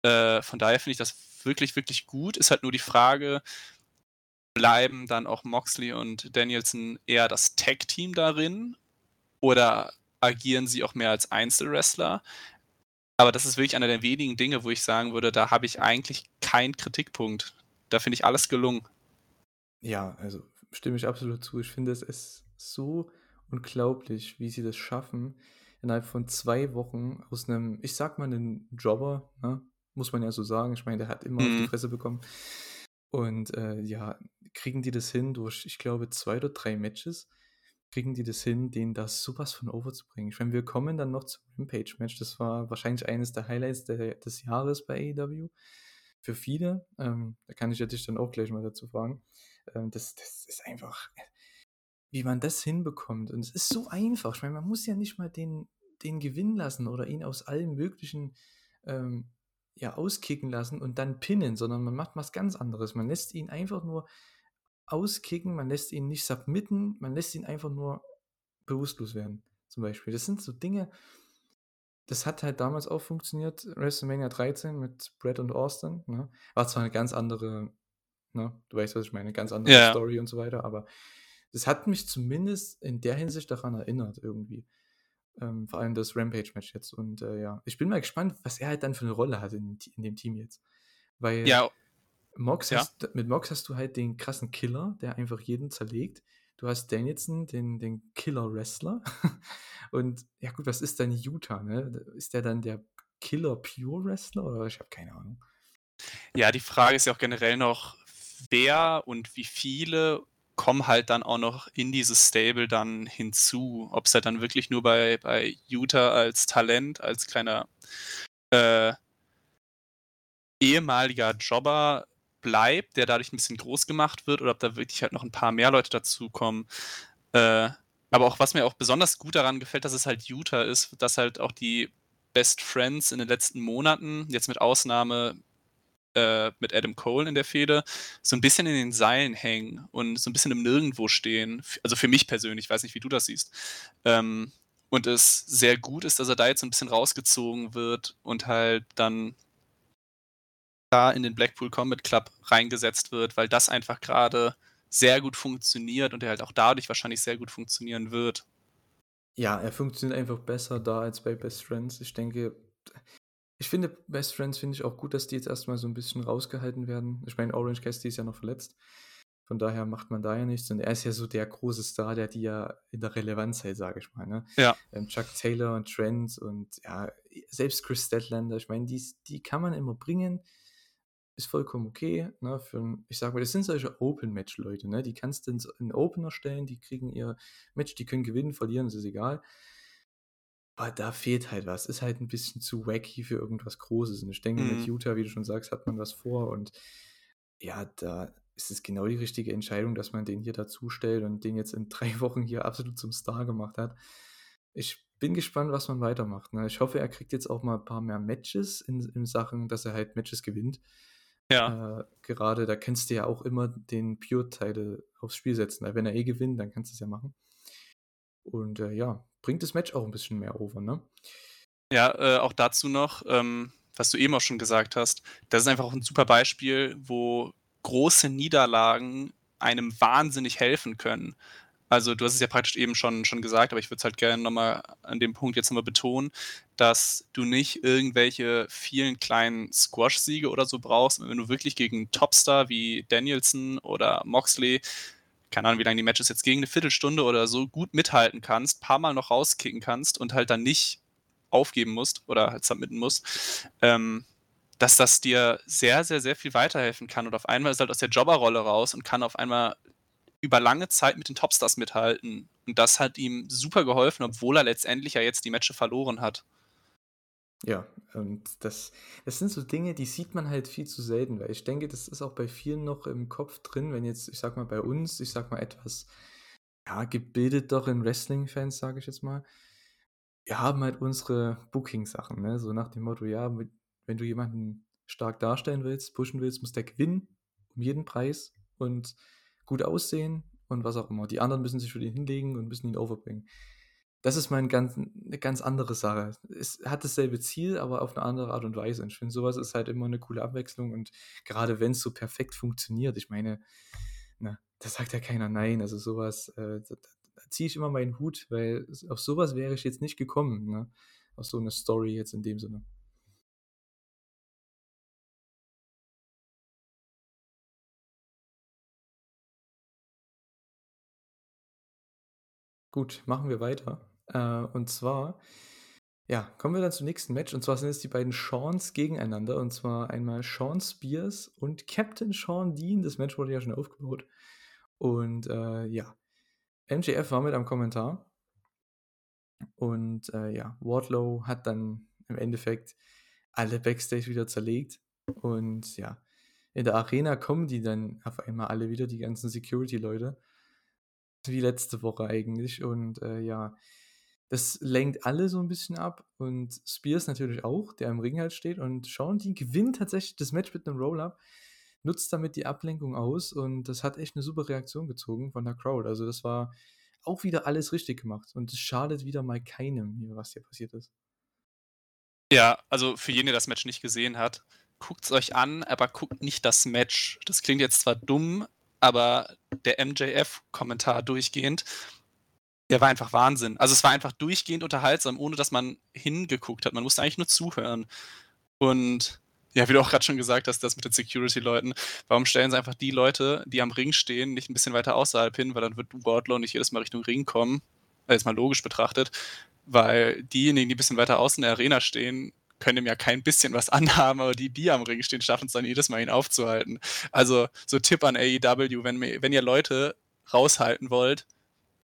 S2: Äh, von daher finde ich das wirklich, wirklich gut. Ist halt nur die Frage, bleiben dann auch Moxley und Danielson eher das Tag-Team darin oder agieren sie auch mehr als Einzelwrestler? Aber das ist wirklich einer der wenigen Dinge, wo ich sagen würde, da habe ich eigentlich keinen Kritikpunkt. Da finde ich alles gelungen.
S1: Ja, also stimme ich absolut zu. Ich finde es ist so unglaublich, wie sie das schaffen, innerhalb von zwei Wochen aus einem, ich sag mal, einen Jobber, ne? muss man ja so sagen. Ich meine, der hat immer auf die
S2: Mhm.
S1: Fresse bekommen. Und äh, ja, kriegen die das hin durch, ich glaube, zwei oder drei Matches, kriegen die das hin, den da sowas von overzubringen. Ich meine, wir kommen dann noch zum Rampage-Match. Das war wahrscheinlich eines der Highlights der, des Jahres bei AEW. Für viele. Ähm, da kann ich ja dich dann auch gleich mal dazu fragen. Ähm, das, das ist einfach, wie man das hinbekommt. Und es ist so einfach. Ich meine, man muss ja nicht mal den, den gewinnen lassen oder ihn aus allen möglichen ähm, ja, auskicken lassen und dann pinnen, sondern man macht was ganz anderes. Man lässt ihn einfach nur auskicken, man lässt ihn nicht submitten, man lässt ihn einfach nur bewusstlos werden, zum Beispiel. Das sind so Dinge, das hat halt damals auch funktioniert, WrestleMania 13 mit Brett und Austin. Ne? War zwar eine ganz andere, ne? du weißt, was ich meine, eine ganz andere
S2: Ja.
S1: Story und so weiter, aber das hat mich zumindest in der Hinsicht daran erinnert, irgendwie. Ähm, vor allem das Rampage-Match jetzt. Und äh, ja, ich bin mal gespannt, was er halt dann für eine Rolle hat in, in dem Team jetzt. Weil
S2: Ja,
S1: Mox
S2: Ja.
S1: hast, mit Mox hast du halt den krassen Killer, der einfach jeden zerlegt. Du hast Danielson, den, den Killer-Wrestler. *laughs* Und ja, gut, was ist dann Utah? Ne? Ist der dann der Killer-Pure-Wrestler? Oder ich habe keine Ahnung.
S2: Ja, die Frage ist ja auch generell noch, wer und wie viele kommen halt dann auch noch in dieses Stable dann hinzu. Ob es halt dann wirklich nur bei, bei Utah als Talent, als kleiner äh, ehemaliger Jobber bleibt, der dadurch ein bisschen groß gemacht wird, oder ob da wirklich halt noch ein paar mehr Leute dazukommen. Äh, aber auch was mir auch besonders gut daran gefällt, dass es halt Utah ist, dass halt auch die Best Friends in den letzten Monaten, jetzt mit Ausnahme äh, mit Adam Cole in der Fehde, so ein bisschen in den Seilen hängen und so ein bisschen im Nirgendwo stehen. Also für mich persönlich, ich weiß nicht, wie du das siehst. Ähm, und es sehr gut ist, dass er da jetzt so ein bisschen rausgezogen wird und halt dann da in den Blackpool Combat Club reingesetzt wird, weil das einfach gerade sehr gut funktioniert und er halt auch dadurch wahrscheinlich sehr gut funktionieren wird.
S1: Ja, er funktioniert einfach besser da als bei Best Friends. Ich denke, ich finde Best Friends finde ich auch gut, dass die jetzt erstmal so ein bisschen rausgehalten werden. Ich meine, Orange Cassidy ist ja noch verletzt. Von daher macht man da ja nichts. Und er ist ja so der große Star, der die ja in der Relevanz hält, sage ich mal. Ne?
S2: Ja.
S1: Ähm, Chuck Taylor und Trent und ja, selbst Chris Statlander, ich meine, die, die kann man immer bringen. Ist vollkommen okay. Ne? Für, ein- ich sag mal, das sind solche Open-Match-Leute. Ne? Die kannst du in Opener stellen, die kriegen ihr Match, die können gewinnen, verlieren, das ist egal. Aber da fehlt halt was. Ist halt ein bisschen zu wacky für irgendwas Großes. Und ich denke, mit
S2: Mhm.
S1: Utah, wie du schon sagst, hat man was vor. Und ja, da ist es genau die richtige Entscheidung, dass man den hier dazu stellt und den jetzt in drei *laughs* Wochen hier absolut zum Star gemacht hat. Ich bin gespannt, was man weitermacht. Ne? Ich hoffe, er kriegt jetzt auch mal ein paar mehr Matches in, in Sachen, dass er halt Matches gewinnt.
S2: Ja.
S1: Äh, gerade da kannst du ja auch immer den Pure-Title aufs Spiel setzen. Wenn er eh gewinnt, dann kannst du es ja machen. Und äh, ja, bringt das Match auch ein bisschen mehr over, ne?
S2: Ja, äh, auch dazu noch, ähm, was du eben auch schon gesagt hast, das ist einfach auch ein super Beispiel, wo große Niederlagen einem wahnsinnig helfen können. Also du hast es ja praktisch eben schon, schon gesagt, aber ich würde es halt gerne nochmal an dem Punkt jetzt nochmal betonen, dass du nicht irgendwelche vielen kleinen Squash-Siege oder so brauchst, wenn du wirklich gegen Topstar wie Danielson oder Moxley, keine Ahnung, wie lange die Matches jetzt gegen eine Viertelstunde oder so gut mithalten kannst, paar Mal noch rauskicken kannst und halt dann nicht aufgeben musst oder halt submitten musst, ähm, dass das dir sehr, sehr, sehr viel weiterhelfen kann. Und auf einmal ist halt aus der Jobberrolle raus und kann auf einmal über lange Zeit mit den Topstars mithalten. Und das hat ihm super geholfen, obwohl er letztendlich ja jetzt die Matches verloren hat.
S1: Ja, und das, das sind so Dinge, die sieht man halt viel zu selten, weil ich denke, das ist auch bei vielen noch im Kopf drin, wenn jetzt, ich sag mal, bei uns, ich sag mal, etwas ja, gebildeteren Wrestling-Fans, sage ich jetzt mal, wir haben halt unsere Booking-Sachen, ne? So nach dem Motto, ja, wenn du jemanden stark darstellen willst, pushen willst, muss der gewinnen, um jeden Preis und gut aussehen und was auch immer. Die anderen müssen sich für den hinlegen und müssen ihn overbringen. Das ist mein ganz 'ne ganz andere Sache. Es hat dasselbe Ziel, aber auf 'ne andere Art und Weise. Und ich finde, so was ist halt immer 'ne coole Abwechslung und grade wenn's so perfekt funktioniert. Ich meine, ne, da sagt ja keiner nein. Also, so was, äh, da da ziehe ich immer meinen Hut, weil auf so was wäre ich jetzt nicht gekommen, ne? Auf so 'ne Story jetzt in dem Sinne. Gut, machen wir weiter. Äh, und zwar, ja, kommen wir dann zum nächsten Match. Und zwar sind es die beiden Shawns gegeneinander. Und zwar einmal Shawn Spears und Captain Shawn Dean. Das Match wurde ja schon aufgebaut. Und, äh, ja, MJF war mit am Kommentar. Und, äh, ja, Wardlow hat dann im Endeffekt alle Backstage wieder zerlegt. Und ja, in der Arena kommen die dann auf einmal alle wieder, die ganzen Security-Leute. Wie letzte Woche eigentlich. Und, äh, ja, das lenkt alle so 'n bisschen ab und Spears natürlich auch, der im Ring halt steht. Und Shawn Dean gewinnt tatsächlich das Match mit 'nem Roll-Up, nutzt damit die Ablenkung aus und das hat echt 'ne super Reaktion gezogen von der Crowd. Also, das war auch wieder alles richtig gemacht und es schadet wieder mal keinem was hier passiert ist.
S2: Ja, also für jeden, der das Match nicht gesehen hat, guckt's euch an, aber guckt nicht das Match. Das klingt jetzt zwar dumm, aber der MJF-Kommentar durchgehend, der war einfach Wahnsinn. Also, es war einfach durchgehend unterhaltsam, ohne dass man hingeguckt hat. Man musste eigentlich nur zuhören. Und ja, wie du auch grad schon gesagt hast, das mit den Security-Leuten. Warum stellen sie einfach die Leute, die am Ring stehen, nicht 'n bisschen weiter außerhalb hin, weil dann wird Wardlow nicht jedes Mal Richtung Ring kommen, äh, jetzt mal logisch betrachtet, weil diejenigen, die 'n bisschen weiter außen in der Arena stehen, können ihm ja kein bisschen was *laughs* anhaben, aber die, die am Ring stehen, schaffen's dann jedes Mal, ihn aufzuhalten. Also, so Tipp an AEW, wenn wenn ihr Leute raushalten wollt,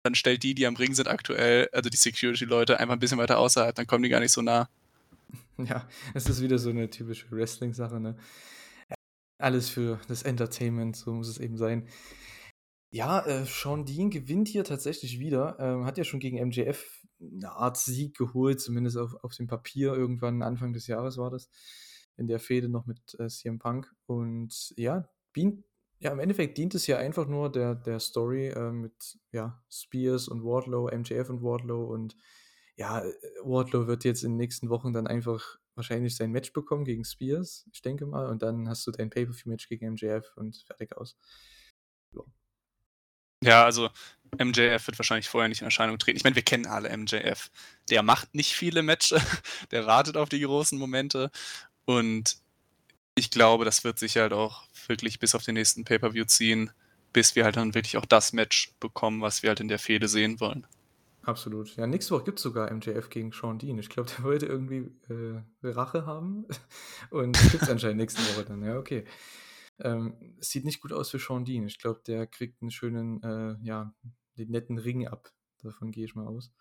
S2: dann stellt die, die am Ring sind aktuell also die Security-Leute, einfach 'n bisschen weiter außerhalb, dann kommen die gar nicht so nah. *laughs*
S1: Ja, es ist wieder so 'ne typische Wrestling-Sache, ne? Alles für das Entertainment, so muss es eben sein. Ja, äh, Shawn Dean gewinnt hier tatsächlich wieder. Ähm, hat ja schon gegen MJF 'ne Art Sieg geholt, zumindest auf auf dem Papier. Irgendwann Anfang des Jahres war das, in der Fehde noch mit, äh, CM Punk. Und ja, dient ja, im Endeffekt dient es ja einfach nur der der Story, äh, mit, ja, Spears und Wardlow, MJF und Wardlow. Und ja, Wardlow wird jetzt in den nächsten Wochen dann einfach wahrscheinlich sein Match bekommen gegen Spears, ich denke mal. Und dann hast du dein Pay-per-view-Match gegen MJF und fertig aus. Ja.
S2: Also MJF wird wahrscheinlich vorher nicht in Erscheinung treten. Ich meine, wir kennen alle MJF. Der macht nicht viele Matches, *laughs* der wartet auf die großen Momente. Und ich glaube, das wird sich halt auch wirklich bis auf den nächsten Pay-per-view ziehen, bis wir halt dann wirklich auch das Match bekommen, was wir halt in der Fehde sehen wollen.
S1: Absolut. Ja, nächste Woche gibt's sogar MJF gegen Shawn Dean. Ich glaube, *laughs* der wollte irgendwie, äh, Rache haben und gibt's anscheinend nächste Woche dann. Ja, okay. Ähm, es sieht nicht gut aus für Shawn Dean. Ich glaube, der kriegt 'n schönen, äh, ja, den netten Ring ab. Davon gehe ich mal aus.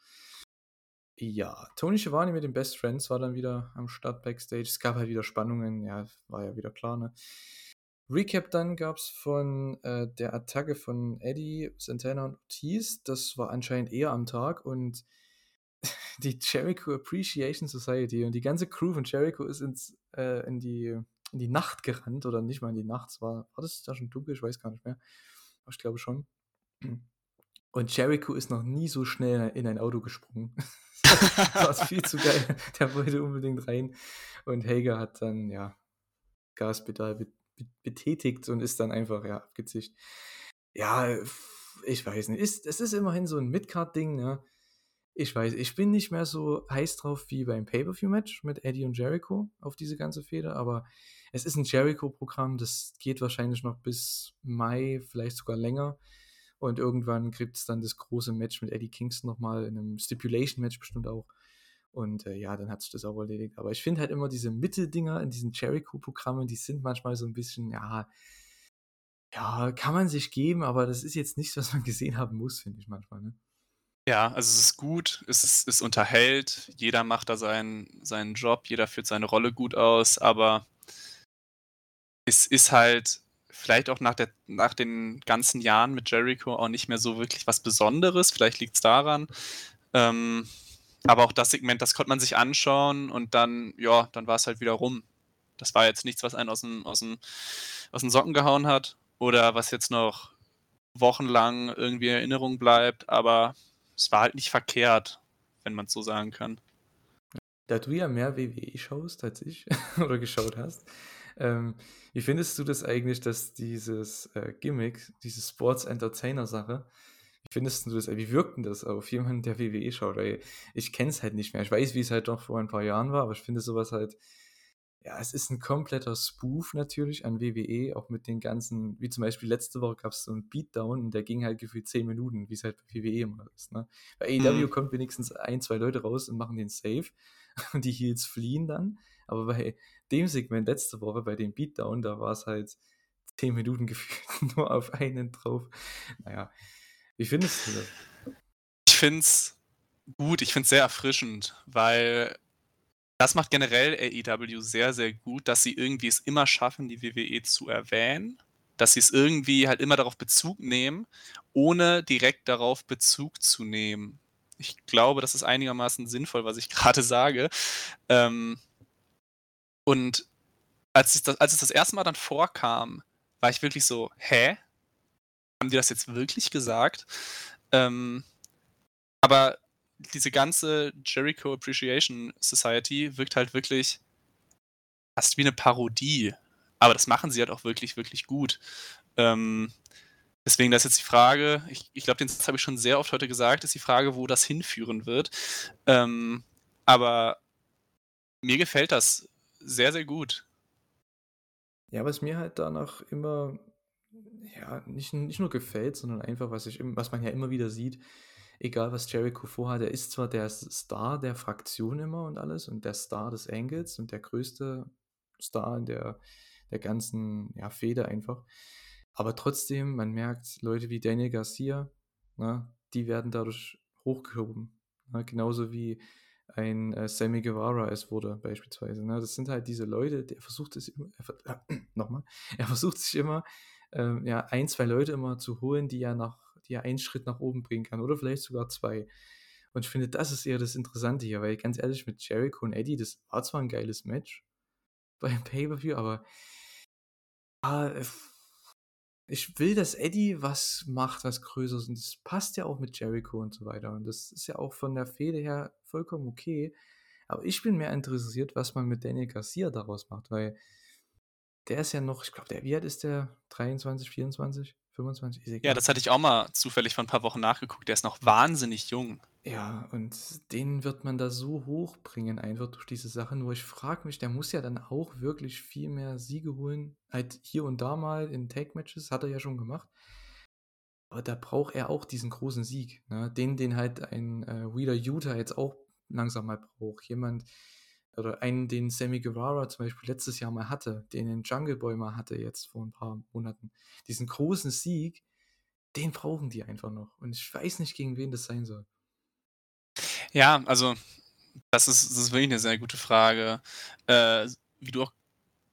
S1: Ja, Tony Schiavone mit den Best Friends war dann wieder am Start Backstage. Es gab halt wieder Spannungen, ja, war ja wieder klar, ne? Recap dann gab's von, äh, der Attacke von Eddie, Santana und Ortiz. Das war anscheinend eher am Tag und *laughs* die Jericho Appreciation Society und die ganze Crew von Jericho ist ins äh, in die in die Nacht gerannt oder nicht mal in die Nacht. Es war war das da schon dunkel? Ich weiß gar nicht mehr. Ich glaube schon. Und Jericho ist noch nie so schnell in ein Auto gesprungen. *laughs* Das war viel zu geil. Der wollte unbedingt rein. Und Hager hat dann, ja, Gaspedal be be betätigt und ist dann einfach, ja, abgezischt. Ja, ich weiß nicht. Ist es ist immerhin so 'n Mid-Card-Ding, ne? Ich weiß ich bin nicht mehr so heiß drauf wie beim Pay-per-view-Match mit Eddie und Jericho auf diese ganze Fehde, aber es ist 'n Jericho-Programm, das geht wahrscheinlich noch bis Mai, vielleicht sogar länger. Und irgendwann gibt's dann das große Match mit Eddie Kingston noch mal in 'nem Stipulation-Match bestimmt auch. Und, äh, ja, dann hat sich das auch erledigt. Aber ich finde halt immer diese Mitteldinger in diesen Jericho-Programmen, die sind manchmal so 'n bisschen, ja ja, kann man sich geben, aber das ist jetzt nichts, was man *laughs* gesehen haben muss, finde ich manchmal, ne?
S2: Ja, also es ist gut, es ist es unterhält, jeder macht da seinen seinen Job, jeder führt seine Rolle gut aus, aber es ist halt vielleicht auch nach der nach den ganzen Jahren mit Jericho auch nicht mehr so wirklich was Besonderes. Vielleicht liegt's daran. Ähm, aber auch das Segment, das konnte man sich anschauen und dann ja, dann war's halt wieder rum. Das war jetzt nichts, was einen aus'm aus'm aus 'n Socken gehauen hat oder was jetzt noch wochenlang irgendwie in Erinnerung bleibt, aber es war halt nicht verkehrt. wenn man's so sagen kann.
S1: Da du ja mehr WWE schaust als ich *laughs* oder geschaut hast, ähm, wie findest du das eigentlich, dass dieses äh, Gimmick, diese Sports-Entertainer-Sache, wie findest du das, wie wirkt denn das auf jemanden, der WWE schaut? Weil ich kenne es halt nicht mehr. Ich weiß, wie es halt noch vor ein paar Jahren war, aber ich finde sowas halt, ja, es ist ein kompletter Spoof natürlich an WWE, auch mit den ganzen, wie zum Beispiel letzte Woche gab es so einen Beatdown und der ging halt gefühlt 10 Minuten, wie es halt bei WWE immer ist. Ne? Bei AEW
S2: Mhm.
S1: kommt wenigstens ein, zwei Leute raus und machen den Safe *laughs* und die Heels fliehen dann. Aber bei dem Segment letzte Woche, bei dem Beatdown, da war es halt 10 Minuten *laughs* gefühlt nur auf einen drauf. Naja, wie findest du das?
S2: Ich finde es gut, ich finde es sehr erfrischend, weil das macht generell AEW sehr, sehr gut, dass sie irgendwie es immer schaffen, die WWE zu erwähnen, dass sie es irgendwie halt immer darauf Bezug nehmen, ohne direkt darauf Bezug zu nehmen. Ich glaube, das ist einigermaßen sinnvoll, was ich *laughs* gerade sage. Ähm, und als es das als es das erste Mal dann vorkam, war ich wirklich so: „Hä? Haben die das jetzt wirklich gesagt?“ Ähm, aber diese ganze Jericho Appreciation Society wirkt halt wirklich fast wie 'ne Parodie. Aber das machen sie halt auch wirklich, wirklich gut. Ähm, deswegen da ist jetzt die Frage ich ich glaube, den Satz habe ich schon sehr oft heute gesagt, ist die Frage, wo das hinführen wird. Ähm, aber mir gefällt das sehr, sehr gut.
S1: Ja, was mir halt danach immer, ja, nicht nicht nur gefällt, sondern einfach, was ich was man ja immer wieder sieht, egal was Jericho vorhat, er ist zwar der Star der Fraktion immer und alles und der Star des Angles und der größte Star in der der ganzen, ja, Fehde einfach. Aber trotzdem, man merkt, Leute wie Daniel Garcia, ne, die werden dadurch hochgehoben, ne? Genauso wie ein, äh, Sammy Guevara es wurde beispielsweise, ne? Das sind halt diese Leute, der versucht es immer er ver *clears throat* noch mal, er versucht sich immer, ähm, ja, 1, 2 Leute immer zu holen, die er nach die er einen Schritt nach oben bringen kann oder vielleicht sogar 2. Und ich finde, das ist eher das Interessante hier, weil ganz ehrlich, mit Jericho und Eddie, das war zwar 'n geiles Match beim Pay-per-View, aber ah, ich will, dass Eddie was macht, was Größeres und das passt ja auch mit Jericho und so weiter. Und das ist ja auch von der Fehde her vollkommen okay. Aber ich bin mehr interessiert, was man mit Daniel Garcia daraus macht, weil der ist ja noch ich glaube, der wie alt ist der? 23, 24, 25? Ist
S2: Ja, das hatte ich auch mal zufällig vor 'n paar Wochen nachgeguckt. Der ist noch wahnsinnig jung.
S1: Ja, und den wird man da so hochbringen einfach durch diese Sache. Nur ich frage mich, der muss ja dann auch wirklich viel mehr Siege holen. Halt hier und da mal in Tag-Matches, hat er ja schon gemacht. Aber da braucht er auch diesen großen Sieg, ne? Den den halt ein, äh, Wheeler Yuta jetzt auch langsam mal braucht. Jemand oder einen, den Sammy Guevara zum Beispiel letztes Jahr mal hatte, den den Jungle Boy mal hatte jetzt vor 'n paar Monaten. Diesen großen Sieg, den brauchen die einfach noch. Und ich weiß nicht, gegen wen das sein soll.
S2: Ja, also, das ist das ist wirklich 'ne sehr gute Frage. Äh, wie du auch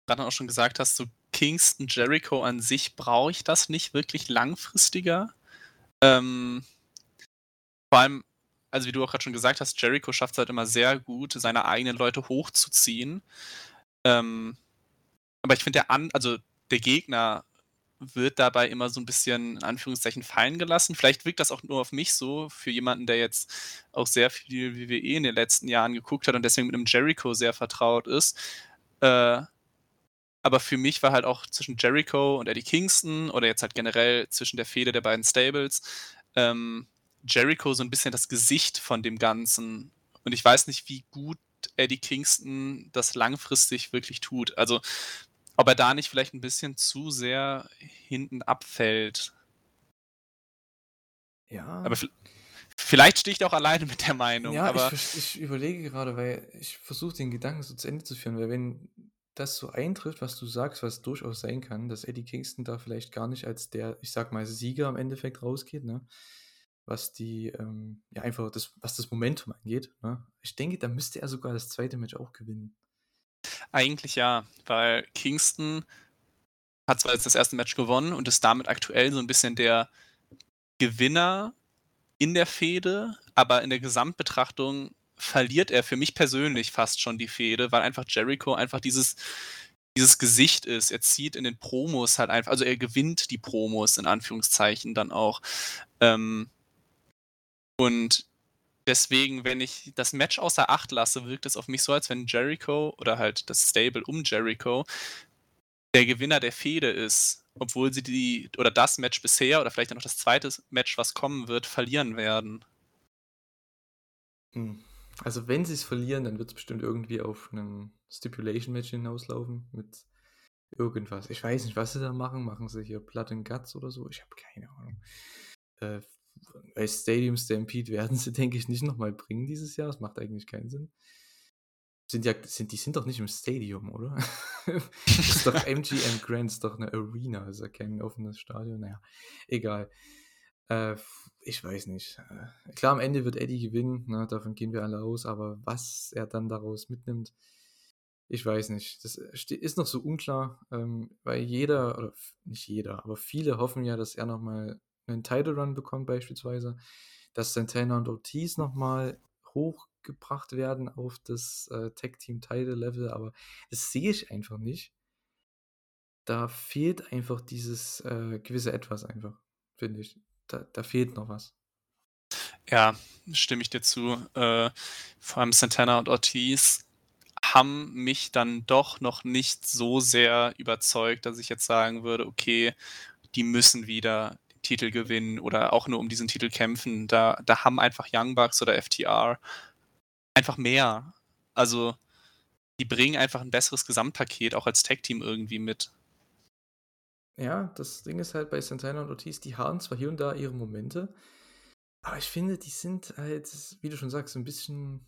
S2: grade auch schon gesagt hast, so Kingston, Jericho an sich brauche ich das nicht wirklich langfristiger. Ähm vor allem also, wie du auch grad schon gesagt hast, Jericho schafft's halt immer sehr gut, seine eigenen Leute hochzuziehen. Ähm, aber ich finde der an also, der Gegner wird dabei immer so 'n bisschen in Anführungszeichen fallen gelassen. Vielleicht wirkt das auch nur auf mich so, für jemanden, der jetzt auch sehr viel WWE in den letzten Jahren geguckt hat und deswegen mit 'nem Jericho sehr vertraut ist. Äh, aber für mich war halt auch zwischen Jericho und Eddie Kingston oder jetzt halt generell zwischen der Fehde der beiden Stables, ähm, Jericho so 'n bisschen das Gesicht von dem Ganzen. Und ich weiß nicht, wie gut Eddie Kingston das langfristig wirklich tut. Also, ob er da nicht vielleicht 'n bisschen zu sehr hinten abfällt.
S1: Ja.
S2: Aber viel vielleicht stehe ich auch alleine mit der Meinung,
S1: Ja, ich ich überlege gerade, weil ich versuche den Gedanken so zu Ende zu führen, weil wenn das so eintrifft, was du sagst, was durchaus sein kann, dass Eddie Kingston da vielleicht gar nicht als der, ich sage mal, Sieger im Endeffekt rausgeht, ne? Was die, ähm ja, einfach das was das Momentum angeht, ne? Ich denke, da müsste er sogar das 2. Match auch gewinnen.
S2: Eigentlich ja, weil Kingston hat zwar jetzt das 1. Match gewonnen und ist damit aktuell so 'n bisschen der Gewinner in der Fehde, aber in der Gesamtbetrachtung verliert er für mich persönlich fast schon die Fehde, weil einfach Jericho einfach dieses dieses Gesicht ist. Er zieht in den Promos halt einfach also, er gewinnt die Promos in Anführungszeichen dann auch. Ähm und Deswegen, wenn ich das Match außer Acht lasse, wirkt es auf mich so, als wenn Jericho oder halt das Stable um Jericho der Gewinner der Fehde ist, obwohl sie die oder das Match bisher oder vielleicht auch noch das zweite Match, was kommen wird, verlieren werden.
S1: Hm. Also, wenn sie's verlieren, dann wird's bestimmt irgendwie auf 'nen Stipulation-Match hinauslaufen mit irgendwas. Ich weiß nicht, was sie da machen. Machen sie hier Blood and Guts oder so? Ich habe keine Ahnung. Äh, bei Stadium Stampede werden sie, *laughs* denke ich, nicht noch mal bringen dieses Jahr. Das macht eigentlich keinen Sinn. Sind ja sind die sind doch nicht im Stadium, oder? *laughs* Ist doch MGM Grand ist doch 'ne Arena, ist ja kein offenes Stadion. Na ja, egal. Äh, ich weiß nicht. Äh, klar, am Ende wird Eddie gewinnen, ne? Davon gehen wir alle aus, aber was er dann daraus mitnimmt, ich weiß nicht. Das ste ist noch so unklar, ähm, weil jeder oder nicht jeder, aber viele hoffen ja, dass er noch mal 'nen Title Run bekommt beispielsweise, dass Santana und Ortiz noch mal hochgebracht werden auf das, äh, Tag Team Title Level, aber das sehe ich einfach nicht. Da fehlt einfach dieses, äh, gewisse Etwas einfach, finde ich. Da da fehlt noch was.
S2: Ja, stimme ich dir zu. Äh, vor allem Santana und Ortiz haben mich dann doch noch nicht so sehr überzeugt, dass ich jetzt sagen würde: „Okay, die müssen wieder Titel gewinnen oder auch nur um diesen Titel kämpfen.“ Da da haben einfach Young Bucks oder FTR einfach mehr. Also, die bringen einfach 'n besseres Gesamtpaket auch als Tag-Team irgendwie mit.
S1: Ja, das Ding ist halt bei Santana und Ortiz, die haben zwar hier und da ihre Momente, aber ich finde, die sind halt, wie du schon sagst, so 'n bisschen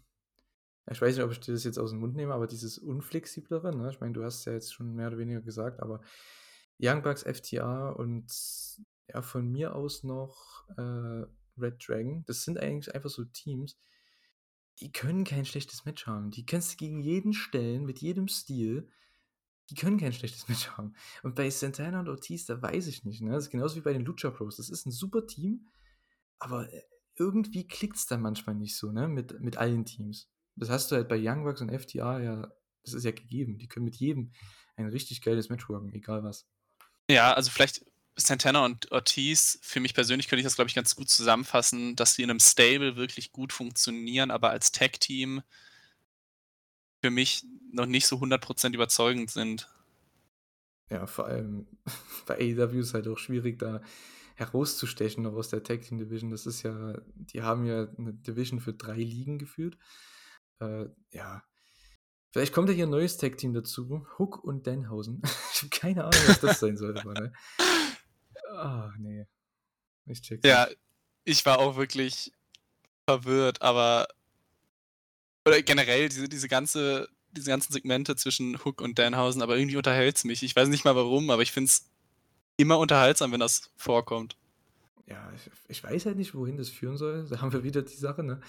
S1: ich weiß nicht, ob ich dir das jetzt aus'm Mund nehme, aber dieses Unflexiblere, ne? Ich meine, du hast ja jetzt schon mehr oder weniger gesagt, aber Young Bucks, FTR und ja, von mir aus noch, äh, Red Dragon, das sind eigentlich einfach so Teams, die können kein schlechtes Match haben. Die kannst du gegen jeden stellen, mit jedem Stil. Die können kein schlechtes *laughs* Match haben. Und bei Santana und Ortiz, da weiß ich nicht, ne? Das ist genauso wie bei den Lucha Bros. Das ist 'n super Team, aber, äh, irgendwie klickt's dann manchmal nicht so, ne, mit mit allen Teams. Das hast du halt bei Young Bucks und FTR ja das ist ja gegeben. Die können mit jedem ein richtig geiles Match worken, egal was.
S2: Ja, also vielleicht Santana und Ortiz für mich persönlich könnte ich das, glaube ich, ganz gut zusammenfassen, dass die in 'nem Stable wirklich gut funktionieren, aber als Tag-Team für mich noch nicht so 100 % überzeugend sind.
S1: Ja, vor allem *laughs* bei AEW ist halt auch schwierig, da herauszustechen noch aus der Tag Team Division. Das ist ja die haben ja 'ne Division für 3 Ligen geführt. Äh, ja. Vielleicht kommt ja hier 'n neues Tag Team dazu, Hook und Danhausen. *laughs* Ich habe keine Ahnung, was das sein soll, aber, ne? Ah, ne. Ich check's
S2: Ja,
S1: nicht.
S2: ich war auch wirklich verwirrt, aber oder generell diese diese ganze diese ganzen Segmente zwischen Hook und Danhausen, aber irgendwie unterhält's mich. Ich weiß nicht mal warum, aber ich finde es immer unterhaltsam, wenn das vorkommt.
S1: Ja, ich ich weiß halt nicht, wohin das führen soll. *laughs* Da haben wir wieder die Sache, ne?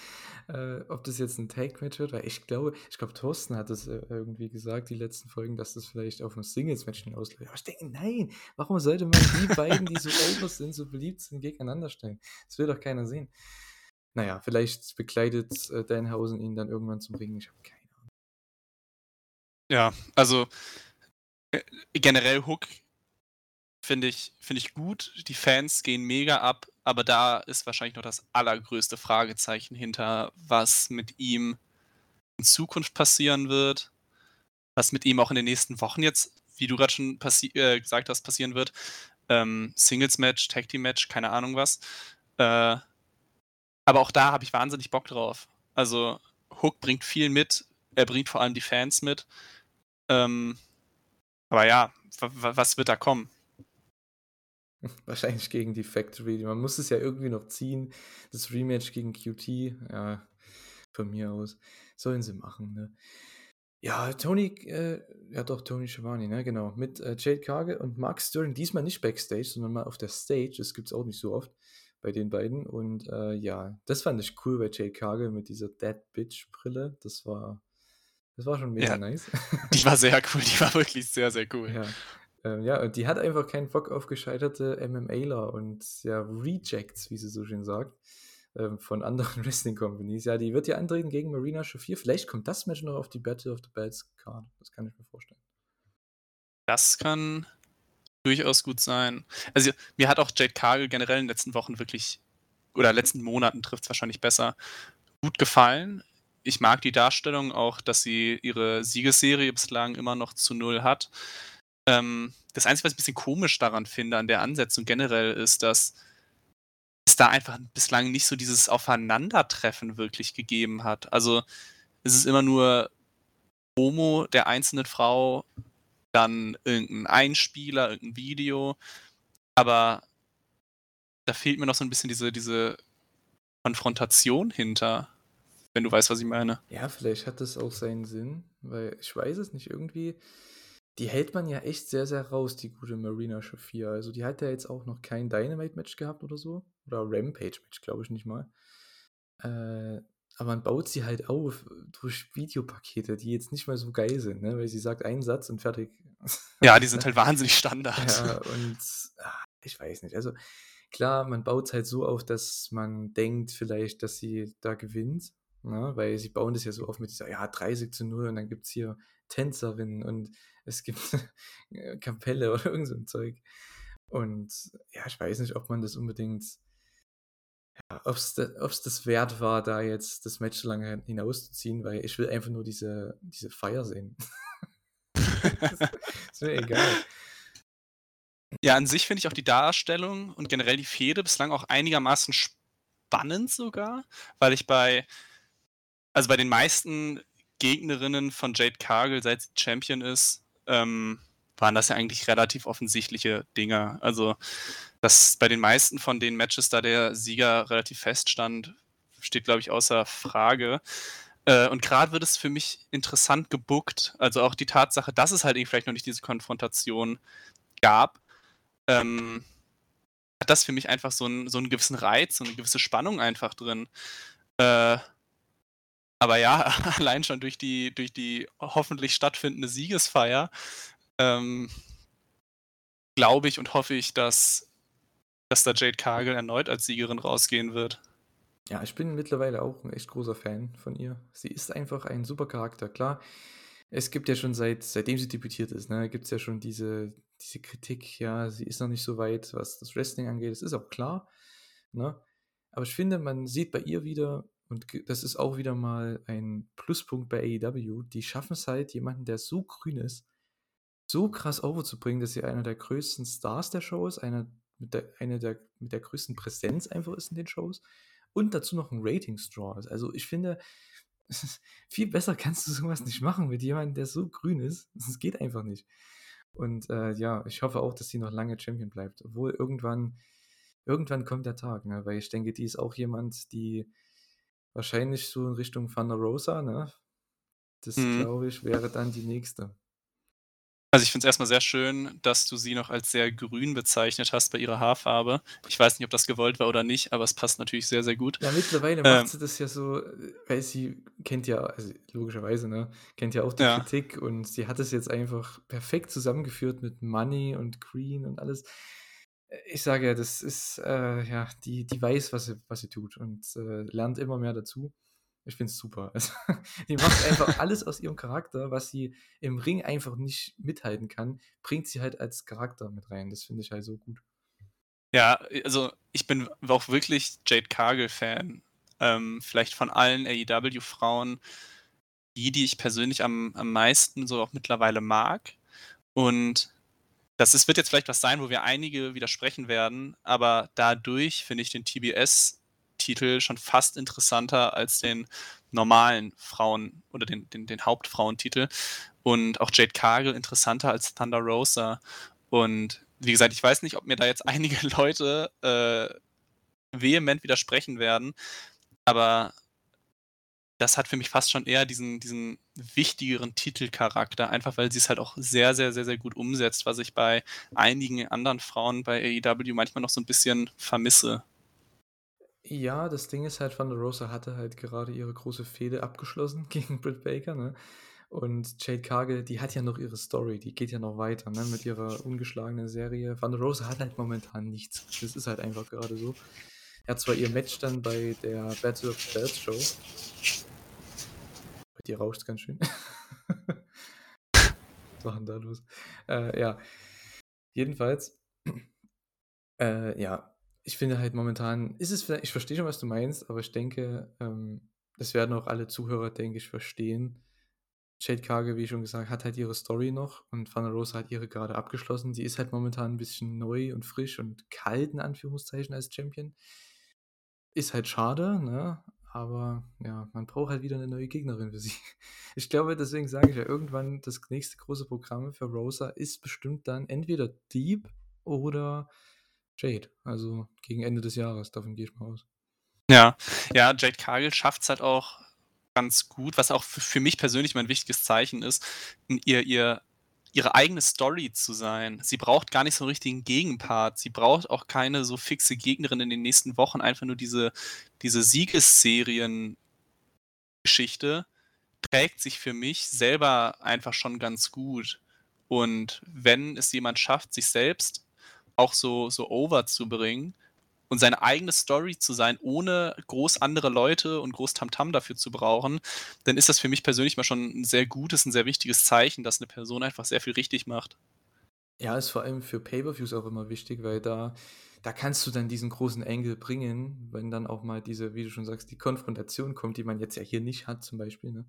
S1: Äh, ob das jetzt 'n Tag-Match wird, weil ich glaube ich glaube, Thorsten hat das, äh, irgendwie gesagt, die letzten Folgen, dass das vielleicht auf 'n Singles-Match hinausläuft. Aber ich denke: „Nein, warum sollte man die *laughs* beiden, die so over sind, so beliebt sind, gegeneinander stellen? Das will doch keiner sehen.“ Na ja, vielleicht begleitet, äh, Danhausen ihn dann irgendwann zum Ring. Ich habe keine Ahnung.
S2: Ja, also, äh, generell Hook finde ich finde ich gut. Die Fans gehen mega ab, aber da ist wahrscheinlich noch das allergrößte Fragezeichen hinter, was mit ihm in Zukunft passieren wird, was mit ihm auch in den nächsten Wochen jetzt, wie du grad schon äh, gesagt hast, passieren wird. Ähm, Singles-Match, Tag-Team-Match, keine Ahnung was. Äh, aber auch da habe ich wahnsinnig Bock drauf. Also, Hook bringt viel mit. Er bringt vor allem die Fans mit. Ähm, aber ja, was wird da kommen? *laughs*
S1: Wahrscheinlich gegen die Factory. Man muss es ja irgendwie noch ziehen. Das Rematch gegen QT, ja, von mir aus. Sollen sie machen, ne? Ja, Tony, äh ja doch, Tony Schiavone, ne, genau. Mit, äh, Jade Cargill und Mark Sterling, diesmal nicht backstage, sondern mal auf der Stage. Das gibt's auch nicht so oft bei den beiden. Und, äh, ja, das fand ich cool bei Jade Cargill mit dieser Dead-Bitch-Brille. Das war das war schon mega
S2: Ja,
S1: nice.
S2: die war *laughs* sehr cool. Die war wirklich sehr, sehr cool.
S1: Ja. Ähm, ja, und die hat einfach keinen Bock auf gescheiterte MMAler und ja, Rejects, wie sie so schön sagt, ähm, von anderen *laughs* Wrestling Companies. Ja, die wird ja antreten gegen Marina Shafir. Vielleicht kommt das Match noch auf die Battle of the Belts Card. Das kann ich mir vorstellen.
S2: Das kann durchaus gut sein. Also, mir hat auch Jade Cargill generell in den letzten Wochen wirklich oder letzten Monaten trifft's wahrscheinlich besser, gut gefallen. Ich mag die Darstellung auch, dass sie ihre Siegesserie bislang immer noch zu 0 hat. Ähm, das Einzige, was ich 'n bisschen komisch daran finde an der Ansetzung generell, ist, dass es da einfach bislang nicht so dieses Aufeinandertreffen wirklich gegeben hat. Also, es ist immer nur Promo der einzelnen Frau, dann irgend 'n Einspieler, irgend 'n Video, aber da fehlt mir noch so 'n bisschen diese diese Konfrontation hinter, wenn du weißt, was ich meine.
S1: Ja, vielleicht hat das auch seinen Sinn, weil ich weiß es nicht, irgendwie die hält man ja echt sehr, sehr raus, die gute Marina Shafir. Also, die hat ja jetzt auch noch kein Dynamite-Match gehabt oder so oder Rampage-Match, glaube ich nicht mal. Äh, aber man baut sie halt auf durch Videopakete, die jetzt nicht mal so geil sind, ne, weil sie sagt einen Satz und fertig.
S2: Ja, die *laughs* sind halt wahnsinnig Standard.
S1: Ja, und, ah, ich weiß nicht. Also, klar, man baut's halt so auf, dass man denkt vielleicht, dass sie da gewinnt, ne, weil sie bauen das ja so auf mit dieser, ja, 30:0 und dann gibt's hier Tänzerinnen und es gibt *laughs* Kapelle *laughs* oder irgend so 'n Zeug. Und ja, ich weiß nicht, ob man das unbedingt ja, da ob's das wert war, da jetzt das Match so lange hinauszuziehen, weil ich will einfach nur diese diese Feier sehen. *laughs* Ist mir egal.
S2: Ja, an sich finde ich auch die Darstellung und generell die Fehde bislang auch einigermaßen spannend sogar, weil ich bei also, bei den meisten Gegnerinnen von Jade Cargill, seit sie Champion ist, ähm, waren das ja eigentlich relativ offensichtliche Dinger. Also, dass bei den meisten von den Matches da der Sieger relativ feststand, steht, glaube ich, außer Frage. Äh, und grad wird es für mich interessant gebookt. Also, auch die Tatsache, dass es halt eben vielleicht noch nicht diese Konfrontation gab, ähm, hat das für mich einfach so 'n so 'n gewissen Reiz, so 'ne gewisse Spannung einfach drin. Äh aber ja, *laughs* allein schon durch die durch die hoffentlich stattfindende Siegesfeier, ähm glaube ich und hoffe ich, dass dass da Jade Cargill erneut als Siegerin rausgehen wird.
S1: Ja, ich bin mittlerweile auch 'n echt großer Fan von ihr. Sie ist einfach ein super Charakter. Klar, es gibt ja schon seit seitdem sie debütiert ist, ne, gibt's ja schon diese diese Kritik, ja, sie ist noch nicht so weit, was das Wrestling angeht. Das ist auch klar, ne? Aber ich finde, man sieht bei ihr wieder und das ist auch wieder mal ein Pluspunkt bei AEW, die schaffen's halt, jemanden, der so grün ist, so krass overzubringen, dass sie einer der größten Stars der Show ist, einer mit der eine der mit der größten Präsenz einfach ist in den Shows und dazu noch 'n Ratings-Draw ist. Also, ich finde, *laughs* viel besser kannst du so was nicht machen mit jemandem, der so grün ist. Das geht einfach nicht. Und, äh, ja, ich hoffe auch, dass sie noch lange Champion bleibt, obwohl irgendwann irgendwann kommt der Tag, ne, weil ich denke, die ist auch jemand, die wahrscheinlich so in Richtung Thunder Rosa, ne? Das,
S2: Mhm.
S1: glaube ich, wäre dann die Nächste.
S2: Also, ich finde es erst mal sehr schön, dass du sie noch als sehr grün bezeichnet hast bei ihrer Haarfarbe. Ich weiß nicht, ob das gewollt war oder nicht, aber es passt natürlich sehr, sehr gut.
S1: Ja, mittlerweile macht
S2: Ähm
S1: sie das ja so, weil sie kennt ja also, logischerweise, ne, kennt ja auch die
S2: Ja.
S1: Kritik und sie hat es jetzt einfach perfekt zusammengeführt mit Money und Green und alles. Ich sage ja, das ist, äh, ja, die die weiß, was sie was sie tut und, äh, lernt immer mehr dazu. Ich finde es super. *laughs* Also, die macht einfach alles aus ihrem Charakter, was sie im Ring einfach nicht mithalten kann, bringt sie halt als Charakter mit rein. Das finde ich halt so gut.
S2: Ja, äh, also, ich bin auch wirklich Jade Cargill-Fan. Ähm, vielleicht von allen AEW-Frauen die, die ich persönlich am am meisten so auch mittlerweile mag. Und das ist wird jetzt vielleicht was sein, wo wir einige widersprechen werden, aber dadurch finde ich den TBS-Titel schon fast interessanter als den normalen Frauen oder den den den Hauptfrauentitel und auch Jade Cargill interessanter als Thunder Rosa. Und wie gesagt, ich weiß nicht, ob mir da jetzt *laughs* einige Leute, äh, vehement widersprechen werden, aber das hat für mich fast schon eher diesen diesen wichtigeren Titelcharakter, einfach weil sie's halt auch sehr, sehr, sehr, sehr gut umsetzt, was ich bei einigen anderen Frauen bei AEW manchmal noch so 'n bisschen vermisse.
S1: Ja, das Ding ist halt, Thunder Rosa hatte halt gerade ihre große Fehde abgeschlossen *laughs* gegen Britt Baker, ne? Und Jade Cargill, die hat ja noch ihre Story, die geht ja noch weiter, ne, mit ihrer ungeschlagenen Serie. Thunder Rosa hat halt momentan nichts. Das ist halt einfach gerade so. Hat zwar ihr Match dann bei der Battle of the Belts Show dir rauscht's ganz schön. *laughs* Was war 'n da los? Äh, ja. Jedenfalls, *clears throat* äh, ja, ich finde halt momentan ist es viellei ich verstehe schon, was du meinst, aber ich denke, ähm, das werden auch alle Zuhörer, denke ich, verstehen. Jade Cargill, wie schon gesagt, hat halt ihre Story noch und Thunder Rosa hat ihre gerade abgeschlossen. Sie ist halt momentan ein bisschen neu und frisch und kalt, in Anführungszeichen, als Champion. Ist halt schade, ne? Aber ja, man braucht halt wieder eine neue Gegnerin für sie. *laughs* Ich glaube, deswegen sage ich ja, irgendwann das nächste große Programm für Rosa ist bestimmt dann entweder Deep oder Jade. Also gegen Ende des Jahres, davon gehe ich mal aus.
S2: Ja, ja, Jade Cargill schafft es halt auch ganz gut, was auch für mich persönlich mein wichtiges Zeichen ist, ihr ihr ihre eigene Story zu sein. Sie braucht gar nicht so 'n richtigen Gegenpart. Sie braucht auch keine so fixe Gegnerin in den nächsten Wochen, einfach nur diese diese Siegesserien Geschichte trägt sich für mich selber einfach schon ganz gut. Und wenn es jemand schafft, sich selbst auch so so over zu bringen und seine eigene Story zu sein, ohne groß andere Leute und groß Tamtam dafür zu brauchen, dann ist das für mich persönlich mal schon 'n sehr gutes, 'n sehr wichtiges Zeichen, dass 'ne Person einfach sehr viel richtig macht.
S1: Ja, ist vor allem für Pay-per-Views auch immer wichtig, weil da da kannst du dann diesen großen Angle bringen, wenn dann auch mal diese, wie du schon sagst, die Konfrontation kommt, die man jetzt ja hier nicht hat zum Beispiel, ne,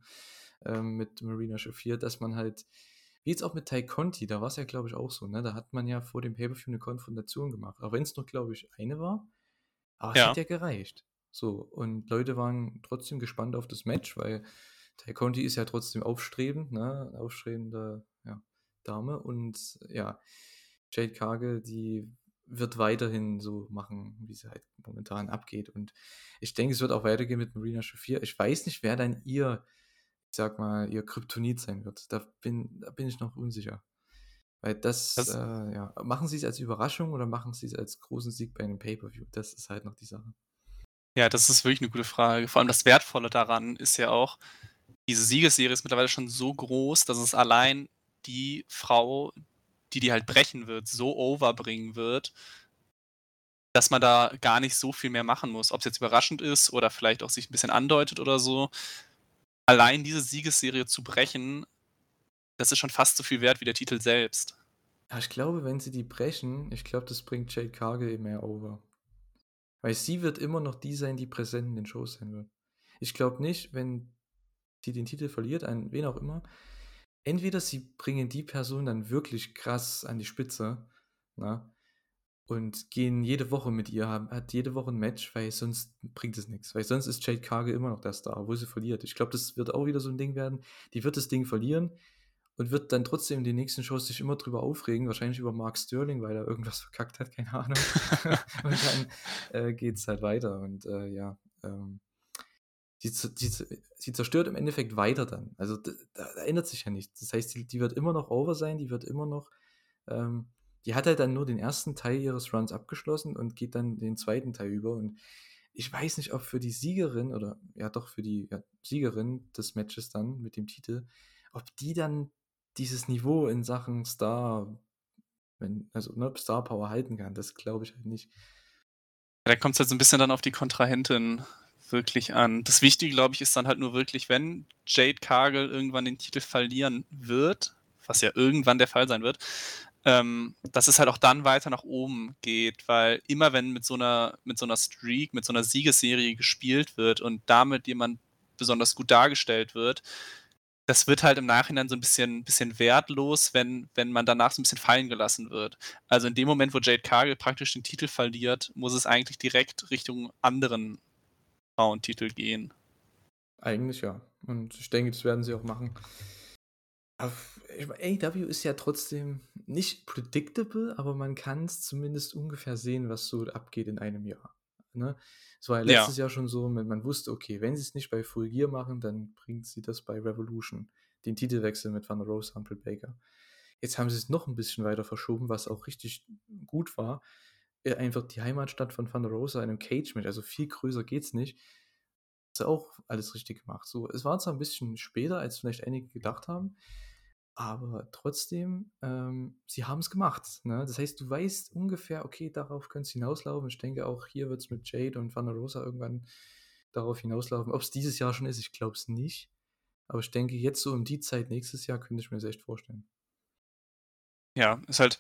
S1: ähm, mit Marina Shafir, dass man halt wie jetzt auch mit Tay Conti, da war's ja, glaube ich, auch so, ne? Da hat man ja vor dem Pay-per-View 'ne Konfrontation gemacht, auch wenn's nur, glaube ich, eine war, aber es
S2: Ja.
S1: hat ja gereicht. So, und Leute waren trotzdem gespannt auf das Match, weil Tay Conti ist ja trotzdem aufstrebend, ne, aufstrebende, ja, Dame und ja, Jade Cargill, die wird weiterhin so machen, wie sie halt momentan abgeht. Und ich denke, es wird auch weitergehen mit Marina Shafir. Ich weiß nicht, wer dann ihr ich sage mal, ihr Kryptonit sein wird. Da bin da bin ich noch unsicher. Weil das,
S2: Das
S1: äh, ja machen sie's als Überraschung oder machen sie's als großen Sieg bei 'nem Pay-per-View? Das ist halt noch die Sache.
S2: Ja, das ist wirklich 'ne gute Frage. Vor allem das Wertvolle daran ist ja auch, diese Siegesserie ist mittlerweile schon so groß, dass es allein die Frau, die die halt brechen wird, so over bringen wird dass man da gar nicht so viel mehr machen muss. Ob's jetzt überraschend ist oder vielleicht auch sich 'n bisschen andeutet oder so. Allein diese Siegesserie zu brechen, das ist schon fast so viel wert wie der Titel selbst.
S1: Ja, ich glaube, wenn sie die brechen ich glaube, das bringt Jade Cargill mehr over. Weil sie wird immer noch die sein, die präsent in den Shows sein wird. Ich glaube nicht, wenn sie den Titel verliert, an wen auch immer entweder sie bringen die Person dann wirklich krass an die Spitze, ne, und gehen jede Woche mit ihr, haben hat jede Woche 'n Match, weil sonst bringt es nix. Weil sonst ist Jade Cargill immer noch der Star, obwohl sie verliert. Ich glaube, das wird auch wieder so 'n Ding werden. Die wird das Ding verlieren und wird dann trotzdem in den nächsten Shows sich immer drüber aufregen, wahrscheinlich über Mark Sterling, weil er irgendwas verkackt hat, keine Ahnung. *laughs* *laughs* Und dann, äh, geht's halt weiter und, äh, ja, ähm sie sie sie zerstört im Endeffekt weiter dann. Also d da ändert sich ja nichts. Das heißt, die die wird immer noch over sein, die wird immer noch, ähm die hat halt dann nur den 1. Teil ihres Runs abgeschlossen und geht dann den 2. Teil über. Und ich weiß nicht, ob für die Siegerin oder ja doch für die, ja, Siegerin des Matches dann mit dem Titel, ob die dann dieses Niveau in Sachen Star wenn also, ne, Star Power halten kann, das glaube ich halt nicht.
S2: Da kommt's halt so 'n bisschen dann auf die Kontrahentin wirklich an. Das Wichtige, glaube ich, ist dann halt nur wirklich, wenn Jade Cargill irgendwann den Titel verlieren wird, was ja irgendwann der Fall sein wird, ähm, dass es halt auch dann weiter nach oben geht, weil immer wenn mit so 'ner mit so 'ner Streak, mit so 'ner Siegesserie gespielt wird und damit jemand besonders gut dargestellt wird, das wird halt im Nachhinein so 'n bisschen bisschen wertlos, wenn wenn man danach so 'n bisschen fallen gelassen wird. Also, in dem Moment, wo Jade Cargill praktisch den Titel verliert, muss es eigentlich direkt Richtung anderen Frauentitel gehen.
S1: Eigentlich ja. Und ich denke, das werden sie auch machen. Auf ich meine, AEW ist ja trotzdem nicht predictable, aber man kann's zumindest ungefähr sehen, was so abgeht in einem Jahr, ne? Es war ja
S2: Ja.
S1: letztes Jahr schon so, wenn man wusste, okay, wenn sie's nicht bei Full Gear machen, dann bringt sie das bei Revolution, den Titelwechsel mit Thunder Rosa und Baker. Jetzt haben sie's noch 'n bisschen weiter verschoben, was auch richtig gut war. Äh, einfach die Heimatstadt von Thunder Rosa in 'nem Cage-Match, also viel größer geht's nicht. Auch alles richtig gemacht. So, es war zwar 'n bisschen später, als vielleicht einige gedacht haben, aber trotzdem, ähm, sie haben's gemacht, ne? Das heißt, du weißt ungefähr, okay, darauf könnte's hinauslaufen. Ich denke auch, hier wird's mit Jade und Thunder Rosa irgendwann darauf hinauslaufen. Ob's dieses Jahr schon ist, ich glaube es nicht. Aber ich denke, jetzt so um die Zeit nächstes Jahr könnte ich mir's echt vorstellen.
S2: Ja, ist halt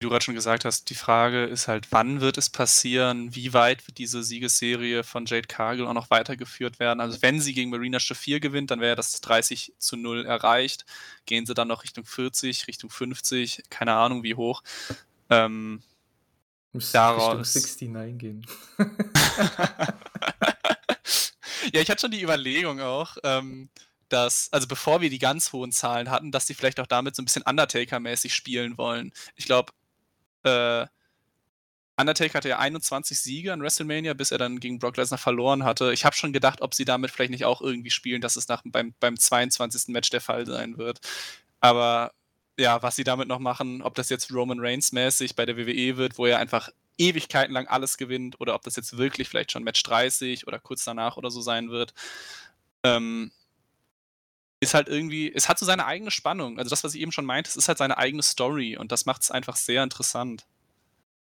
S2: du gerade schon gesagt hast, die Frage ist halt, wann wird es passieren? Wie weit wird diese Siegesserie von Jade Cargill auch noch weitergeführt werden? Also wenn sie gegen Marina Shafir gewinnt, dann wäre das 30 zu 0 erreicht. Gehen sie dann noch Richtung 40, Richtung 50, keine Ahnung wie hoch. Ähm,
S1: Muss
S2: Daraus-
S1: Richtung 69 gehen. *laughs*
S2: ja, ich hatte schon die Überlegung auch, ähm, dass, also bevor wir die ganz hohen Zahlen hatten, dass sie vielleicht auch damit so ein bisschen Undertaker-mäßig spielen wollen. Ich glaube, äh, Undertaker hatte ja 21 Siege an WrestleMania, bis er dann gegen Brock Lesnar verloren hatte. Ich habe schon gedacht, ob sie damit vielleicht nicht auch irgendwie spielen, dass es nach, beim, beim 22. Match der Fall sein wird. Aber ja, was sie damit noch machen, ob das jetzt Roman Reigns mäßig bei der WWE wird, wo er einfach Ewigkeiten lang alles gewinnt, oder ob das jetzt wirklich vielleicht schon Match 30 oder kurz danach oder so sein wird, ähm, ist halt irgendwie, es hat so seine eigene Spannung. Also das, was ich eben schon meinte, es ist halt seine eigene Story und das macht es einfach sehr interessant.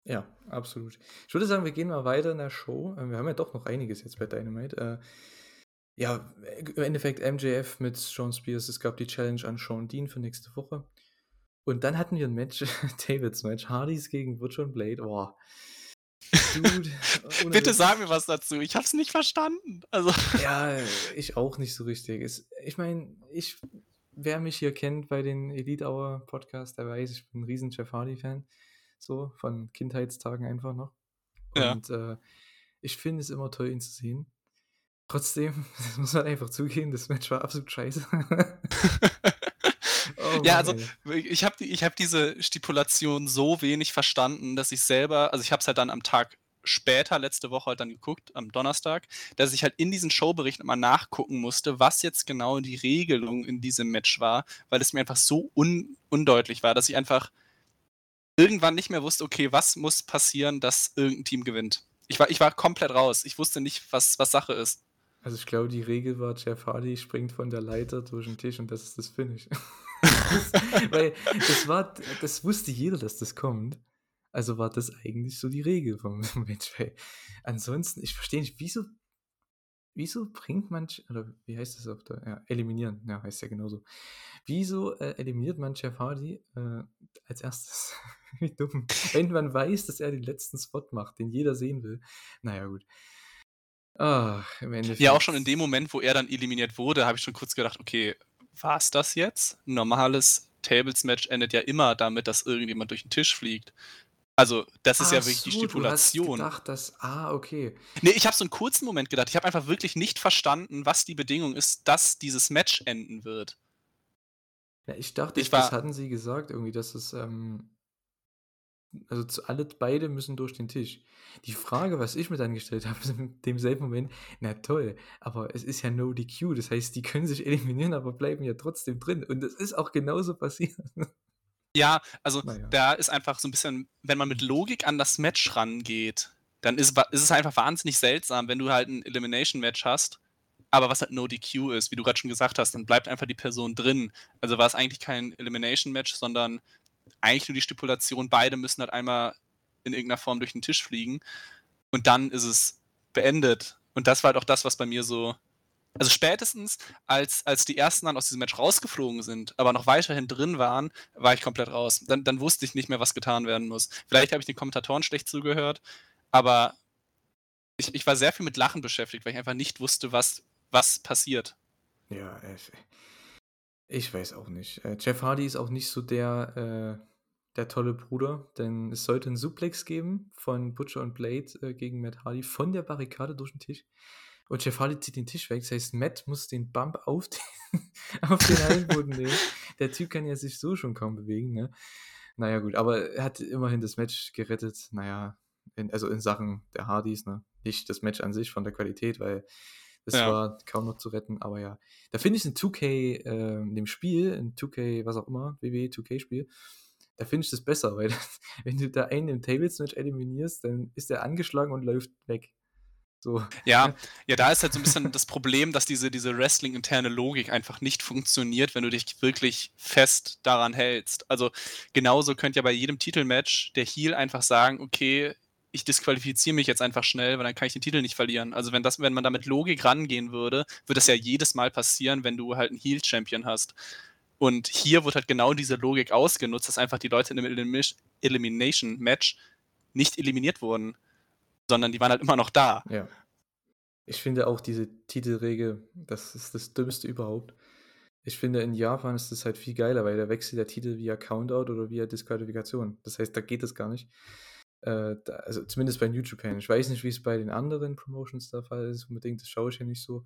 S1: Ja, absolut. Ich würde sagen, wir gehen mal weiter in der Show. Äh, Wir haben ja doch noch einiges jetzt bei Dynamite. Äh, ja, im Endeffekt MJF mit Sean Spears. Es gab die Challenge an Sean Dean für nächste Woche. Und dann hatten wir ein Match, *laughs* Davids Match, Hardys gegen Butcher und Blade. Boah. Dude. *laughs*
S2: Bitte
S1: Witz.
S2: sag mir was dazu. Ich hab's nicht verstanden. Also. *laughs*
S1: Ja, ich auch nicht so richtig. Es, ich meine, ich, wer mich hier kennt bei den Elite Hour Podcast, der weiß, ich bin ein riesen Jeff Hardy-Fan. So, von Kindheitstagen einfach noch.
S2: Ja.
S1: Und äh, ich finde es immer toll, ihn zu sehen. Trotzdem, *laughs* das muss man einfach zugeben, das Match war absolut scheiße. Oh
S2: Ja, also ich habe die, ich hab diese Stipulation so wenig verstanden, dass ich selber, also ich habe es halt dann am Tag später, letzte Woche halt dann geguckt, am Donnerstag, dass ich halt in diesen Showberichten mal nachgucken musste, was jetzt genau die Regelung in diesem Match war, weil es mir einfach so un undeutlich war, dass ich einfach irgendwann nicht mehr wusste, okay, was muss passieren, dass irgendein Team gewinnt. Ich war, ich war komplett raus. Ich wusste nicht, was, was Sache ist.
S1: Also ich glaube, die Regel war, Jeff Hardy springt von der Leiter durch den Tisch und das ist das Finish. *laughs* *laughs* Weil das war, das wusste jeder, dass das kommt. Also war das eigentlich so die Regel vom *laughs* Match. Weil ansonsten, ich verstehe nicht, wieso, wieso bringt man, oder wie heißt das auf der, ja, eliminieren, ja, heißt ja genauso. Wieso äh, eliminiert man Jeff Hardy äh, als erstes? *laughs* wie dumm. Wenn man weiß, dass er den letzten Spot macht, den jeder sehen will. Naja, gut. Endeffekt.
S2: Ja, auch schon in dem Moment, wo er dann eliminiert wurde, habe ich schon kurz gedacht, okay, war es das jetzt? Ein normales Tables-Match endet ja immer damit, dass irgendjemand durch den Tisch fliegt. Also, das ist ja
S1: Ach
S2: wirklich die
S1: so, Du hast
S2: Stipulation.
S1: gedacht, dass, ah, okay.
S2: Nee, ich habe so einen kurzen Moment gedacht. Ich habe einfach wirklich nicht verstanden, was die Bedingung ist, dass dieses Match enden wird.
S1: Ja, ich dachte,
S2: Ich
S1: das
S2: war-
S1: hatten sie gesagt, irgendwie, dass es, ähm, also alle beide müssen durch den Tisch. Die Frage, was ich mir dann gestellt habe, *laughs* ist in demselben Moment, na toll, aber es ist ja no DQ, das heißt, die können sich eliminieren, aber bleiben ja trotzdem drin. Und das ist auch genauso passiert.
S2: Ja, also
S1: Naja.
S2: da ist einfach so ein bisschen, wenn man mit Logik an das Match rangeht, dann ist, ist es einfach wahnsinnig seltsam, wenn du halt ein Elimination-Match hast, aber was halt No DQ ist, wie du gerade schon gesagt hast, dann bleibt einfach die Person drin. Also war es eigentlich kein Elimination-Match, sondern eigentlich nur die Stipulation, beide müssen halt einmal in irgendeiner Form durch den Tisch fliegen und dann ist es beendet. Und das war halt auch das, was bei mir so. Also spätestens, als, als die ersten dann aus diesem Match rausgeflogen sind, aber noch weiterhin drin waren, war ich komplett raus. Dann, dann wusste ich nicht mehr, was getan werden muss. Vielleicht habe ich den Kommentatoren schlecht zugehört, aber ich, ich war sehr viel mit Lachen beschäftigt, weil ich einfach nicht wusste, was, was passiert.
S1: Ja, ich, ich weiß auch nicht. Äh, Jeff Hardy ist auch nicht so der, äh, der tolle Bruder, denn es sollte einen Suplex geben von Butcher und Blade äh, gegen Matt Hardy von der Barrikade durch den Tisch. Und Jeff Hardy zieht den Tisch weg. Das heißt, Matt muss den Bump auf den, *laughs* auf den Hallenboden nehmen. Der Typ kann ja sich so schon kaum bewegen, ne? Naja, gut, aber er hat immerhin das Match gerettet. Naja, in, also in Sachen der Hardys, ne? Nicht das Match an sich von der Qualität, weil das
S2: Ja.
S1: war kaum noch zu retten, aber ja. Da finde ich in 2K, äh, in dem Spiel, in 2K, was auch immer, WWE 2K-Spiel, da finde ich das besser, weil *laughs* wenn du da einen im Tables-Match eliminierst, dann ist der angeschlagen und läuft weg. So.
S2: Ja, *laughs* ja, da ist halt so ein bisschen das Problem, dass diese, diese Wrestling-interne Logik einfach nicht funktioniert, wenn du dich wirklich fest daran hältst. Also genauso könnte ja bei jedem Titelmatch der Heel einfach sagen, okay, ich disqualifiziere mich jetzt einfach schnell, weil dann kann ich den Titel nicht verlieren. Also wenn das, wenn man da mit Logik rangehen würde, würde das ja jedes Mal passieren, wenn du halt einen Heel-Champion hast. Und hier wird halt genau diese Logik ausgenutzt, dass einfach die Leute in einem Elimination Match nicht eliminiert wurden, sondern die waren halt immer noch da.
S1: Ja. Ich finde auch diese Titelregel, das ist das Dümmste überhaupt. Ich finde, in Japan ist das halt viel geiler, weil da wechselt der Titel via Countout oder via Disqualifikation. Das heißt, da geht es gar nicht. Äh, da, also zumindest bei New Japan. Ich weiß nicht, wie es bei den anderen Promotions der Fall ist, unbedingt, das schaue ich ja nicht so.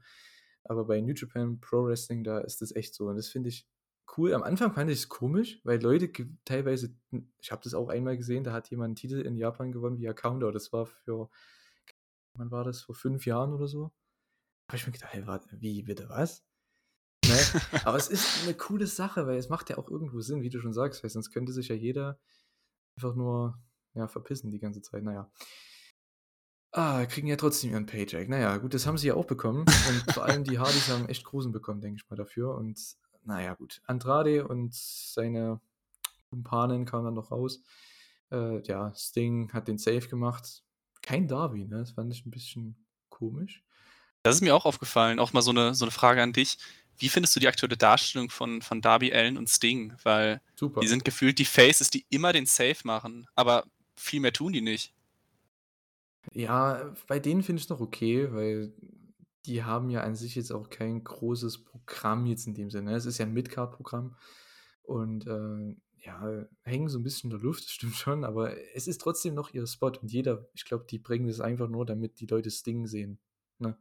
S1: Aber bei New Japan Pro Wrestling, da ist das echt so. Und das finde ich cool. Am Anfang fand ich es komisch, weil Leute teilweise, ich habe das auch einmal gesehen, da hat jemand einen Titel in Japan gewonnen via Countout. Das war für, wann war das, vor fünf Jahren oder so? Da habe ich mir gedacht, hey, warte, wie, bitte, was? Ne? *laughs* Aber es ist eine coole Sache, weil es macht ja auch irgendwo Sinn, wie du schon sagst, weil sonst könnte sich ja jeder einfach nur ja, verpissen die ganze Zeit. Naja. Ah, kriegen ja trotzdem ihren Paycheck. Naja, gut, das haben sie ja auch bekommen. Und vor allem die Hardys haben echt Grusen bekommen, denke ich mal, dafür. Und naja, gut. Andrade und seine Kumpanen kamen dann noch raus. Äh, ja, Sting hat den Safe gemacht. Kein Darby, ne? Das fand ich ein bisschen komisch.
S2: Das ist mir auch aufgefallen. Auch mal so eine, so eine Frage an dich. Wie findest du die aktuelle Darstellung von, von Darby Allen und Sting? Weil Super. die sind gefühlt die Faces, die immer den Safe machen. Aber viel mehr tun die nicht.
S1: Ja, bei denen finde ich es noch okay, weil die haben ja an sich jetzt auch kein großes Programm jetzt in dem Sinne. Es ist ja ein Midcard-Programm und äh, ja, hängen so ein bisschen in der Luft, das stimmt schon, aber es ist trotzdem noch ihr Spot und jeder, ich glaube, die bringen das einfach nur, damit die Leute Sting sehen. Ne?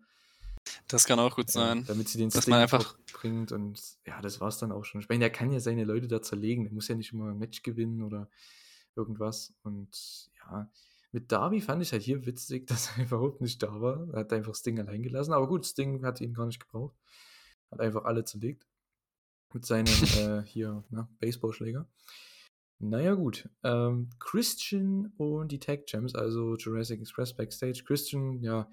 S2: Das kann auch gut sein.
S1: Ja, damit sie den
S2: dass Sting man einfach
S1: bringt und ja, das war es dann auch schon. Ich meine, der kann ja seine Leute da zerlegen, der muss ja nicht immer ein Match gewinnen oder irgendwas. Und ja, mit Darby fand ich halt hier witzig, *laughs* dass er überhaupt nicht da war. Er hat einfach Sting allein gelassen. Aber gut, Sting hat ihn gar nicht gebraucht. Hat einfach alle zerlegt. Mit seinem *laughs* äh, hier, na, Baseballschläger. Naja, gut. Ähm, Christian und die Tag Gems, also Jurassic Express Backstage. Christian, ja,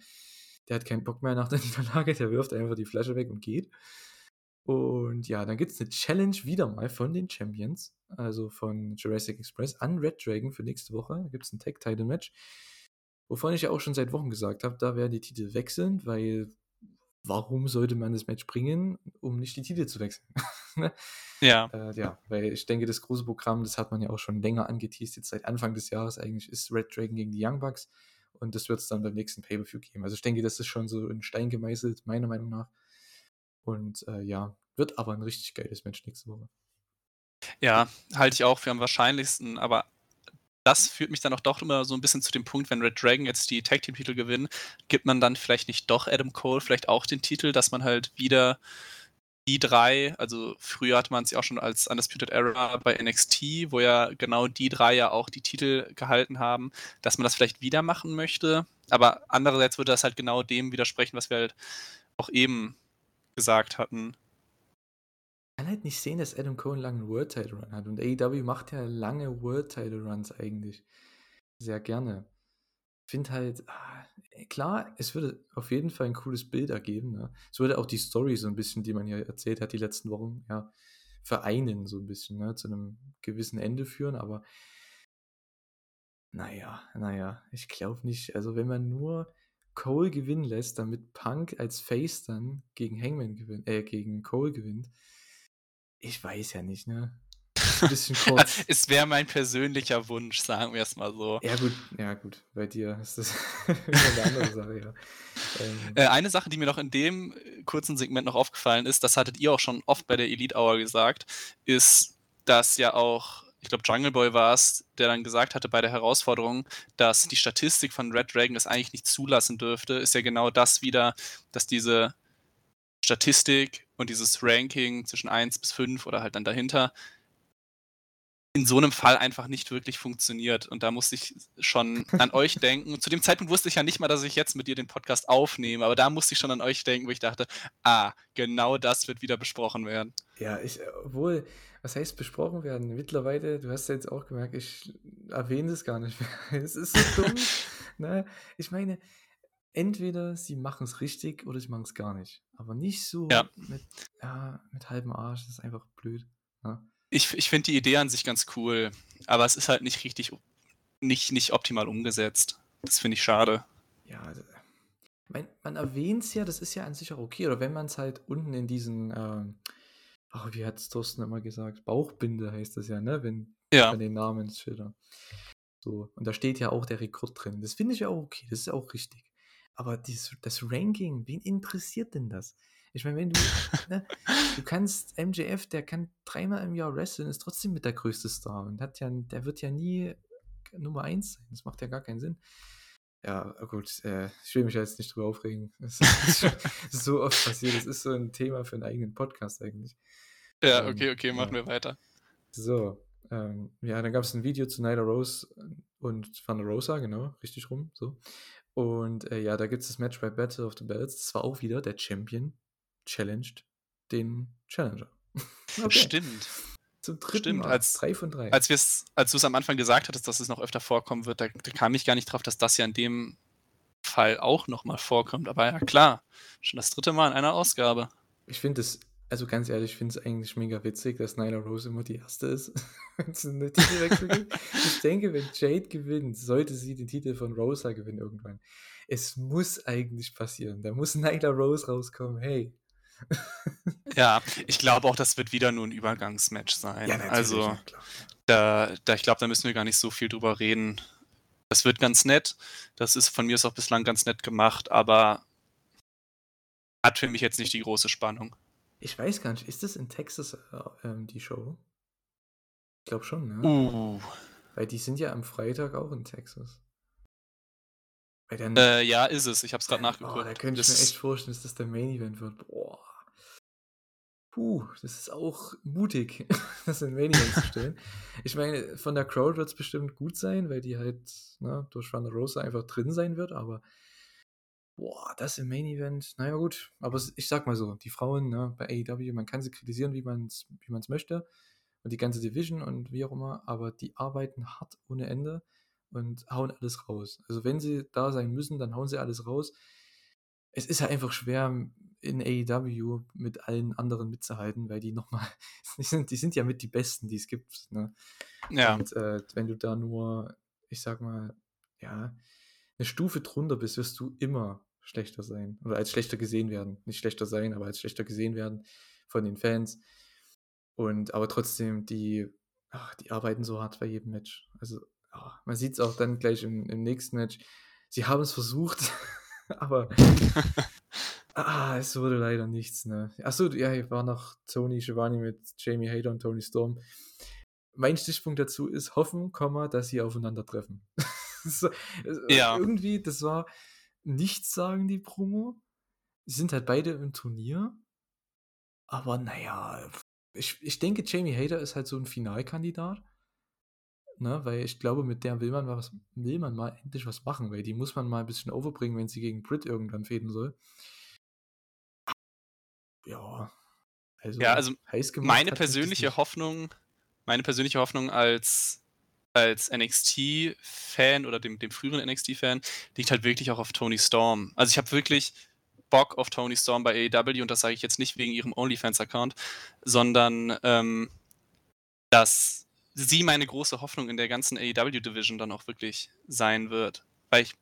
S1: der hat keinen Bock mehr nach der *laughs* Niederlage. Der wirft einfach die Flasche weg und geht. Und ja, dann gibt es eine Challenge wieder mal von den Champions, also von Jurassic Express, an Red Dragon für nächste Woche. Da gibt es ein Tag-Title-Match, wovon ich ja auch schon seit Wochen gesagt habe, da werden die Titel wechseln, weil warum sollte man das Match bringen, um nicht die Titel zu wechseln? *laughs* Ne?
S2: ja.
S1: Äh, ja, weil ich denke, das große Programm, das hat man ja auch schon länger angeteased, jetzt seit Anfang des Jahres eigentlich, ist Red Dragon gegen die Young Bucks und das wird es dann beim nächsten Pay-Per-View geben. Also ich denke, das ist schon so in Stein gemeißelt, meiner Meinung nach. Und äh, ja, wird aber ein richtig geiles Match nächste Woche.
S2: Ja, halte ich auch für am wahrscheinlichsten, aber das führt mich dann auch doch immer so ein bisschen zu dem Punkt, wenn Red Dragon jetzt die Tag Team Titel gewinnen, gibt man dann vielleicht nicht doch Adam Cole vielleicht auch den Titel, dass man halt wieder die drei, also früher hatte man es ja auch schon als Undisputed Era bei NXT, wo ja genau die drei ja auch die Titel gehalten haben, dass man das vielleicht wieder machen möchte. Aber andererseits würde das halt genau dem widersprechen, was wir halt auch eben gesagt hatten.
S1: Ich kann halt nicht sehen, dass Adam Cole einen langen World Title Run hat. Und AEW macht ja lange World Title Runs eigentlich. Sehr gerne. Ich finde halt, ah, klar, es würde auf jeden Fall ein cooles Bild ergeben. Ne? Es würde auch die Story so ein bisschen, die man hier erzählt hat, die letzten Wochen, ja, vereinen, so ein bisschen, ne? zu einem gewissen Ende führen. Aber naja, naja, ich glaube nicht. Also, wenn man nur Cole gewinnen lässt, damit Punk als Face dann gegen Hangman gewinnt, äh, gegen Cole gewinnt. Ich weiß ja nicht, ne?
S2: Ein bisschen *laughs* kurz. es wäre mein persönlicher Wunsch, sagen wir es mal so.
S1: Ja, gut, ja, gut. Bei dir ist das *laughs* eine andere Sache, ja.
S2: Ähm. Äh, eine Sache, die mir noch in dem kurzen Segment noch aufgefallen ist, das hattet ihr auch schon oft bei der Elite Hour gesagt, ist, dass ja auch ich glaube, Jungle Boy war es, der dann gesagt hatte bei der Herausforderung, dass die Statistik von Red Dragon das eigentlich nicht zulassen dürfte, ist ja genau das wieder, dass diese Statistik und dieses Ranking zwischen 1 bis 5 oder halt dann dahinter in so einem Fall einfach nicht wirklich funktioniert. Und da musste ich schon *laughs* an euch denken. Zu dem Zeitpunkt wusste ich ja nicht mal, dass ich jetzt mit dir den Podcast aufnehme, aber da musste ich schon an euch denken, wo ich dachte, ah, genau das wird wieder besprochen werden.
S1: Ja, ich, obwohl, was heißt besprochen werden? Mittlerweile, du hast ja jetzt auch gemerkt, ich erwähne es gar nicht mehr. *laughs* Es ist so dumm. *laughs* ne? Ich meine, entweder sie machen es richtig oder sie machen es gar nicht. Aber nicht so
S2: ja.
S1: mit, ja, mit halbem Arsch, das ist einfach blöd. Ne?
S2: Ich, ich finde die Idee an sich ganz cool, aber es ist halt nicht richtig, nicht, nicht optimal umgesetzt. Das finde ich schade.
S1: Ja, also, man, erwähnt es ja, das ist ja an sich auch okay. Oder wenn man es halt unten in diesen, ähm, Oh, wie hat es Thorsten immer gesagt? Bauchbinde heißt das ja, ne? Wenn
S2: Ja.
S1: den Namensschildern. So, und da steht ja auch der Rekord drin. Das finde ich ja auch okay, das ist auch richtig. Aber dieses, das Ranking, wen interessiert denn das? Ich meine, wenn du, *laughs* ne, du kannst MJF, der kann dreimal im Jahr wresteln, ist trotzdem mit der größte Star und hat ja, der wird ja nie Nummer eins sein. Das macht ja gar keinen Sinn. Ja, gut, äh, ich will mich ja jetzt nicht drüber aufregen. *laughs* Das ist schon *laughs* so oft passiert. Das ist so ein Thema für einen eigenen Podcast eigentlich.
S2: Ja,
S1: Ähm,
S2: okay, okay, machen
S1: ja.
S2: wir weiter.
S1: So, ähm, ja, dann gab es ein Video zu Nyla Rose und Van der Rosa, genau, richtig rum, so. Und äh, ja, da gibt es das Match bei Battle of the Bells. Das war auch wieder der Champion challenged den Challenger. *laughs* Okay,
S2: Stimmt.
S1: zum dritten
S2: stimmt,
S1: Mal.
S2: als-
S1: drei von drei.
S2: Als, als du es am Anfang gesagt hattest, dass es noch öfter vorkommen wird, da, da kam ich gar nicht drauf, dass das ja in dem Fall auch nochmal vorkommt. Aber ja, klar, schon das dritte Mal in einer Ausgabe.
S1: Ich finde es, also ganz ehrlich, ich finde es eigentlich mega witzig, dass Nyla Rose immer die erste ist, *laughs* wenn es einen Titelwechsel gibt. Ich denke, wenn Jade gewinnt, sollte sie den Titel von Rosa gewinnen irgendwann. Es muss eigentlich passieren. Da muss Nyla Rose rauskommen. Hey.
S2: Ja, ich glaube auch, das wird wieder nur ein Übergangsmatch sein. also,
S1: ja, klar.
S2: da, da, ich glaube, da müssen wir gar nicht so viel drüber reden. Das wird ganz nett. Das ist von mir ist auch bislang ganz nett gemacht, aber hat für mich jetzt nicht die große Spannung.
S1: Ich weiß gar nicht, ist das in Texas äh, ähm, die Show? Ich glaube schon, ne?
S2: Uh.
S1: Weil die sind ja am Freitag auch in Texas.
S2: Äh, ja, ist es. Ich habe es gerade
S1: dann-
S2: nachgeguckt.
S1: Oh, da könnte ich
S2: Das-
S1: mir echt vorstellen, dass das der Main Event wird. Boah. Puh, das ist auch mutig, *laughs* das in Main Event zu *laughs* stellen. Ich meine, von der Crowd wird es bestimmt gut sein, weil die halt ne, durch der Rosa einfach drin sein wird, aber boah, das im Main Event, naja gut, aber ich sag mal so, die Frauen ne, bei AEW, man kann sie kritisieren, wie man es wie man's möchte und die ganze Division und wie auch immer, aber die arbeiten hart ohne Ende und hauen alles raus. Also wenn sie da sein müssen, dann hauen sie alles raus. Es ist ja einfach schwer in AEW mit allen anderen mitzuhalten, weil die nochmal, *laughs* die sind, die sind ja mit die Besten, die es gibt. Ne?
S2: ja,
S1: Und äh, wenn du da nur, ich sag mal, ja, eine Stufe drunter bist, wirst du immer schlechter sein. Oder als schlechter gesehen werden. Nicht schlechter sein, aber als schlechter gesehen werden von den Fans. Und aber trotzdem, die, ach, die arbeiten so hart bei jedem Match. Also, ah, man sieht es auch dann gleich im, im nächsten Match. Sie haben es versucht, *laughs* aber *laughs* ah, es wurde leider nichts. Ne? Achso, ja, hier war noch Tony Schiavone mit Jamie Hader und Tony Storm. Mein Stichpunkt dazu ist hoffen, dass sie aufeinandertreffen. *laughs* so, äh,
S2: Ja.
S1: Irgendwie, das war nichts sagen, die Promo. Sie sind halt beide im Turnier. Aber naja, ich, ich denke, Jamie Hader ist halt so ein Finalkandidat. Ne, weil ich glaube, mit der will man, mal was, will man mal endlich was machen, weil die muss man mal ein bisschen overbringen, wenn sie gegen Brit irgendwann fäden soll. Ja. Also,
S2: Ja, also
S1: heiß gemacht
S2: meine persönliche. Hoffnung, meine persönliche Hoffnung als, als NXT-Fan oder dem, dem früheren NXT-Fan liegt halt wirklich auch auf Tony Storm. Also ich habe wirklich Bock auf Tony Storm bei AEW und das sage ich jetzt nicht wegen ihrem OnlyFans-Account, sondern ähm, dass sie meine große Hoffnung in der ganzen AEW-Division dann auch wirklich sein wird. Weil ich,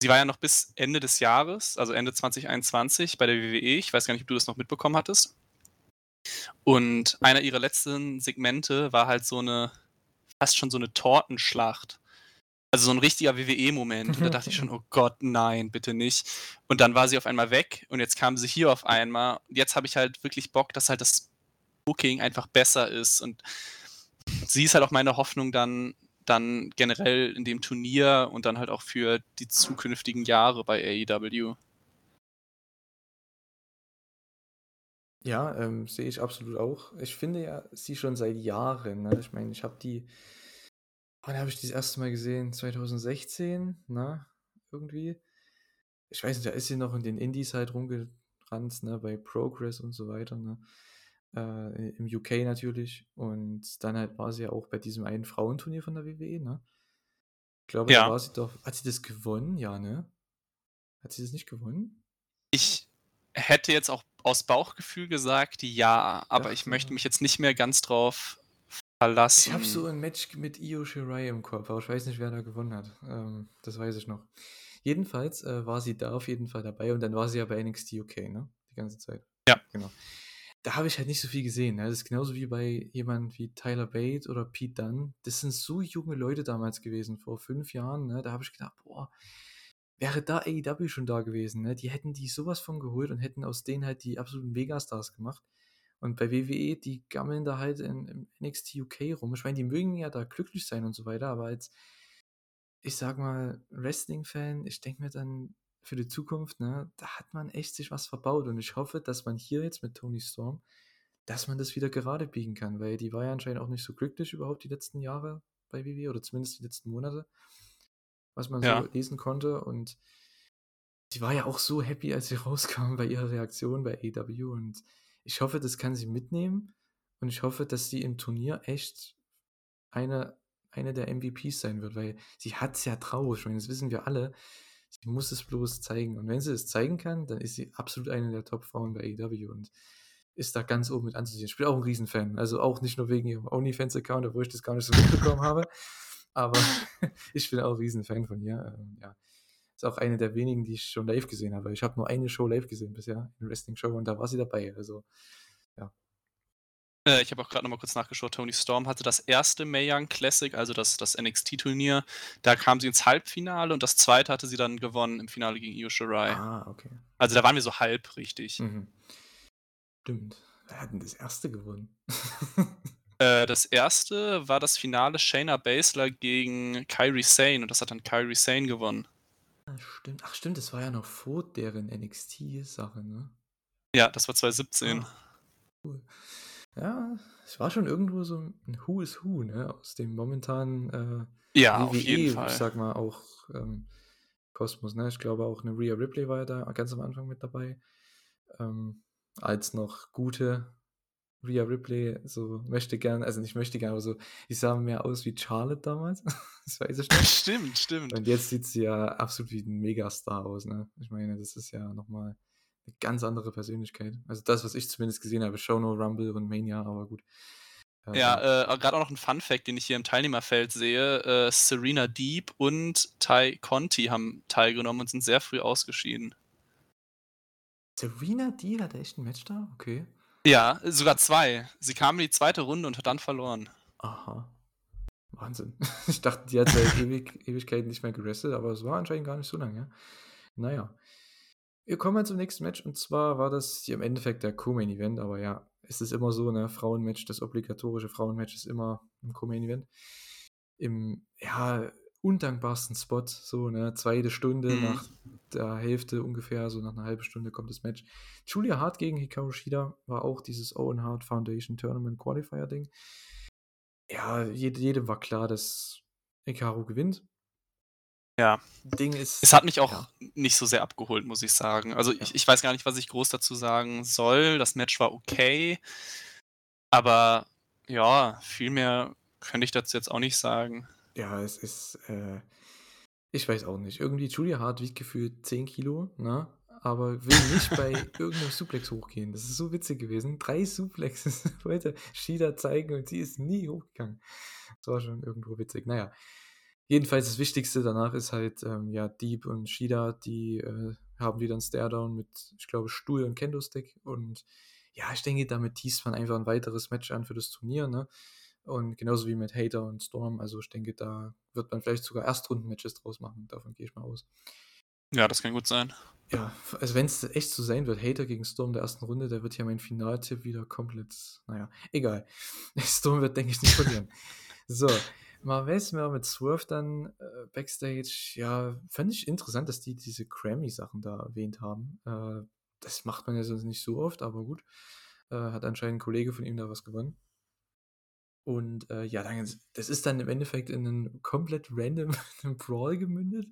S2: sie war ja noch bis Ende des Jahres, also Ende 2021 bei der WWE. Ich weiß gar nicht, ob du das noch mitbekommen hattest. Und einer ihrer letzten Segmente war halt so eine, fast schon so eine Tortenschlacht. Also so ein richtiger WWE-Moment. Und da dachte ich schon, oh Gott, nein, bitte nicht. Und dann war sie auf einmal weg und jetzt kam sie hier auf einmal. Und jetzt habe ich halt wirklich Bock, dass halt das Booking einfach besser ist. Und sie ist halt auch meine Hoffnung dann, dann generell in dem Turnier und dann halt auch für die zukünftigen Jahre bei AEW.
S1: Ja, ähm, sehe ich absolut auch. Ich finde ja sie schon seit Jahren. Ne? Ich meine, ich habe die. Wann habe ich die das erste Mal gesehen? 2016, ne? Irgendwie. Ich weiß nicht, da ist sie noch in den Indies halt rumgerannt, ne? Bei Progress und so weiter, ne? Äh, Im UK natürlich. Und dann halt war sie ja auch bei diesem einen Frauenturnier von der WWE, ne? Ich glaube,
S2: Ja.
S1: da war sie doch. Hat sie das gewonnen? Ja, ne? Hat sie das nicht gewonnen?
S2: Ich hätte jetzt auch aus Bauchgefühl gesagt, ja, aber ich
S1: Dachte-
S2: möchte mich jetzt nicht mehr ganz drauf verlassen.
S1: Ich habe so ein Match mit Io Shirai im Kopf, aber ich weiß nicht, wer da gewonnen hat. Ähm, das weiß ich noch. Jedenfalls äh, war sie da auf jeden Fall dabei und dann war sie ja bei NXT UK, ne? Die ganze Zeit.
S2: Ja.
S1: Genau. Da habe ich halt nicht so viel gesehen. Ne? Das ist genauso wie bei jemand wie Tyler Bate oder Pete Dunne. Das sind so junge Leute damals gewesen, vor fünf Jahren. Ne? Da habe ich gedacht, boah, wäre da AEW schon da gewesen. Ne? Die hätten die sowas von geholt und hätten aus denen halt die absoluten Megastars gemacht. Und bei WWE, die gammeln da halt im NXT UK rum. Ich meine, die mögen ja da glücklich sein und so weiter, aber als, ich sag mal, Wrestling-Fan, ich denke mir dann für die Zukunft, ne, da hat man echt sich was verbaut. Und ich hoffe, dass man hier jetzt mit Tony Storm, dass man das wieder gerade biegen kann, weil die war ja anscheinend auch nicht so glücklich überhaupt die letzten Jahre bei WWE oder zumindest die letzten Monate, was man
S2: Ja.
S1: so lesen konnte. Und die war ja auch so happy, als sie *laughs* rauskam bei ihrer Reaktion bei AEW. Und ich hoffe, das kann sie mitnehmen. Und ich hoffe, dass sie im Turnier echt eine, eine der MVPs sein wird, weil sie hat es ja drauf. Ich meine, das wissen wir alle. Sie muss es bloß zeigen. Und wenn sie es zeigen kann, dann ist sie absolut eine der Top-Frauen bei AEW und ist da ganz oben mit anzusehen. Ich bin auch ein Riesenfan. Also auch nicht nur wegen ihrem OnlyFans-Account, obwohl ich das gar nicht so *laughs* mitbekommen habe. Aber *laughs* ich bin auch ein Riesenfan von ihr. Ähm, ja. Ist auch eine der wenigen, die ich schon live gesehen habe. Ich habe nur eine Show live gesehen bisher, eine Wrestling-Show, und da war sie dabei. Also,
S2: Äh, ich habe auch gerade noch mal kurz nachgeschaut. Tony Storm hatte das erste Mae Young Classic, also das, das NXT-Turnier. Da kam sie ins Halbfinale und das zweite hatte sie dann gewonnen im Finale gegen Io Shirai.
S1: ah, okay.
S2: Also da waren wir so halb richtig.
S1: Mhm. Stimmt. Wer hat denn das erste gewonnen? *laughs*
S2: Äh, das erste war das Finale Shayna Baszler gegen Kyrie Sane und das hat dann Kyrie Sane gewonnen.
S1: Ah, stimmt. Ach, stimmt, das war ja noch vor deren NXT-Sache, ne?
S2: Ja, das war 2017.
S1: Ah, cool. Ja, es war schon irgendwo so ein Who is Who, ne? Aus dem momentanen äh,
S2: Ja, auf
S1: WWE,
S2: jeden Fall.
S1: ich sag mal, auch ähm, Kosmos, ne? Ich glaube auch eine Rhea Ripley war ja da ganz am Anfang mit dabei. Ähm, als noch gute Rhea Ripley, so möchte gern, also nicht möchte gern, aber so, die sah mehr aus wie Charlotte damals. *laughs* das weiß ich noch.
S2: Stimmt, stimmt.
S1: Und jetzt sieht sie ja absolut wie ein Megastar aus, ne? Ich meine, das ist ja nochmal eine ganz andere Persönlichkeit. Also das, was ich zumindest gesehen habe, Show No Rumble und Mania, aber gut.
S2: Ja, äh, gerade auch noch ein Fun-Fact, den ich hier im Teilnehmerfeld sehe. Äh, Serena Deep und Ty Conti haben teilgenommen und sind sehr früh ausgeschieden.
S1: Serena D hatte echt ein Match da? Okay.
S2: Ja, sogar zwei. Sie kamen in die zweite Runde und hat dann verloren.
S1: Aha. Wahnsinn. *laughs* Ich dachte, die hat seit *laughs* ewig, Ewigkeiten nicht mehr gewrestelt, aber es war anscheinend gar nicht so lange. Ja? Naja. Wir kommen mal zum nächsten Match und zwar war das hier im Endeffekt der Co-Main-Event, aber ja, es ist immer so, ne, Frauenmatch, das obligatorische Frauenmatch ist immer ein Co-Main-Event. Im, ja, undankbarsten Spot, so, ne, zweite Stunde
S2: Mhm.
S1: nach der Hälfte ungefähr, so nach einer halben Stunde kommt das Match. Julia Hart gegen Hikaru Shida war auch dieses Owen Hart Foundation Tournament Qualifier Ding. Ja, jede, jedem war klar, dass Hikaru gewinnt.
S2: Ja.
S1: Ding ist.
S2: Es hat mich auch
S1: ja.
S2: nicht so sehr abgeholt, muss ich sagen. Also
S1: Ja.
S2: ich, ich weiß gar nicht, was ich groß dazu sagen soll. Das Match war okay. Aber ja, viel mehr könnte ich dazu jetzt auch nicht sagen.
S1: Ja, es ist, äh, ich weiß auch nicht. Irgendwie Julia Hart wiegt gefühlt 10 Kilo, ne? Aber will nicht bei *laughs* irgendeinem Suplex hochgehen. Das ist so witzig gewesen. Drei Suplexes *laughs* wollte Shida zeigen und sie ist nie hochgegangen. Das war schon irgendwo witzig. Naja. Jedenfalls das Wichtigste danach ist halt, ähm, ja, Deep und Shida, die äh, haben wieder einen Stare-Down mit, ich glaube, Stuhl und Kendo-Stick. Und ja, ich denke, damit teast man einfach ein weiteres Match an für das Turnier, ne? Und genauso wie mit Hater und Storm. Also ich denke, da wird man vielleicht sogar Erstrunden-Matches draus machen. Davon gehe ich mal aus.
S2: Ja, das kann gut sein.
S1: Ja, also wenn es echt so sein wird, Hater gegen Storm der ersten Runde, da wird ja mein Finaltipp wieder komplett, naja, egal. *laughs* Storm wird, denke ich, nicht verlieren. *laughs* so, mal Westmer mit Swerve dann äh, Backstage, ja, fand ich interessant, dass die diese Grammy-Sachen da erwähnt haben. Äh, das macht man ja sonst nicht so oft, aber gut. Äh, hat anscheinend ein Kollege von ihm da was gewonnen. Und äh, ja, dann, das ist dann im Endeffekt in einen komplett random *laughs* Brawl gemündet,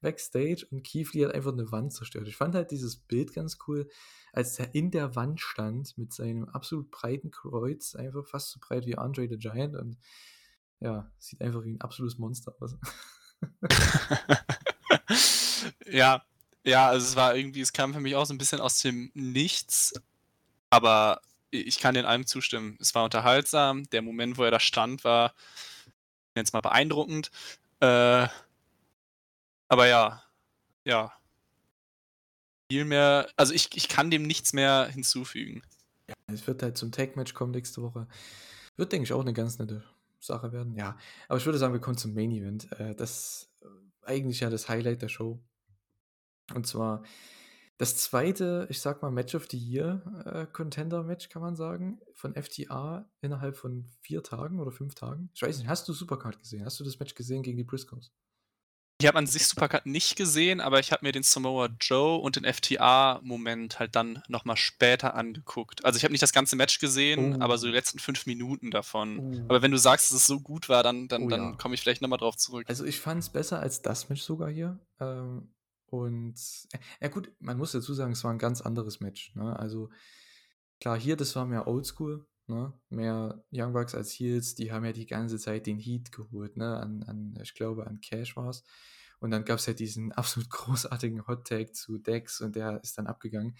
S1: Backstage. Und Keith Lee hat einfach eine Wand zerstört. Ich fand halt dieses Bild ganz cool, als er in der Wand stand mit seinem absolut breiten Kreuz, einfach fast so breit wie Andre the Giant. Und ja, sieht einfach wie ein absolutes Monster aus. *laughs*
S2: ja, ja, also es war irgendwie, es kam für mich auch so ein bisschen aus dem Nichts, aber ich kann den allem zustimmen. Es war unterhaltsam. Der Moment, wo er da stand, war, ich nenne es mal beeindruckend. Äh, aber ja, ja. Viel mehr, also ich, ich kann dem nichts mehr hinzufügen.
S1: Es wird halt zum Tag-Match kommen nächste Woche. Wird, denke ich, auch eine ganz nette Sache werden. Ja, aber ich würde sagen, wir kommen zum Main Event. Äh, das äh, eigentlich ja das Highlight der Show. Und zwar das zweite, ich sag mal, Match of the Year äh, Contender-Match, kann man sagen, von FTA innerhalb von vier Tagen oder fünf Tagen. Ich weiß nicht, hast du Supercard gesehen? Hast du das Match gesehen gegen die Briscoes?
S2: Ich habe an sich Supercard nicht gesehen, aber ich habe mir den Samoa Joe und den FTA-Moment halt dann nochmal später angeguckt. Also ich habe nicht das ganze Match gesehen,
S1: Oh.
S2: aber so die letzten fünf Minuten davon.
S1: Oh.
S2: Aber wenn du sagst, dass es so gut war, dann, dann,
S1: Oh
S2: dann
S1: ja.
S2: komme ich vielleicht nochmal drauf zurück.
S1: Also ich fand es besser als das Match sogar hier. Ähm, und ja gut, man muss dazu sagen, es war ein ganz anderes Match. Ne? Also klar, hier, das war mehr Oldschool, ne? mehr Young Bucks als Heels. Die haben ja die ganze Zeit den Heat geholt, ne? an, an ich glaube, an Cash war es. Und dann gab es ja diesen *laughs* absolut großartigen Hot Tag zu Dex und der ist dann abgegangen.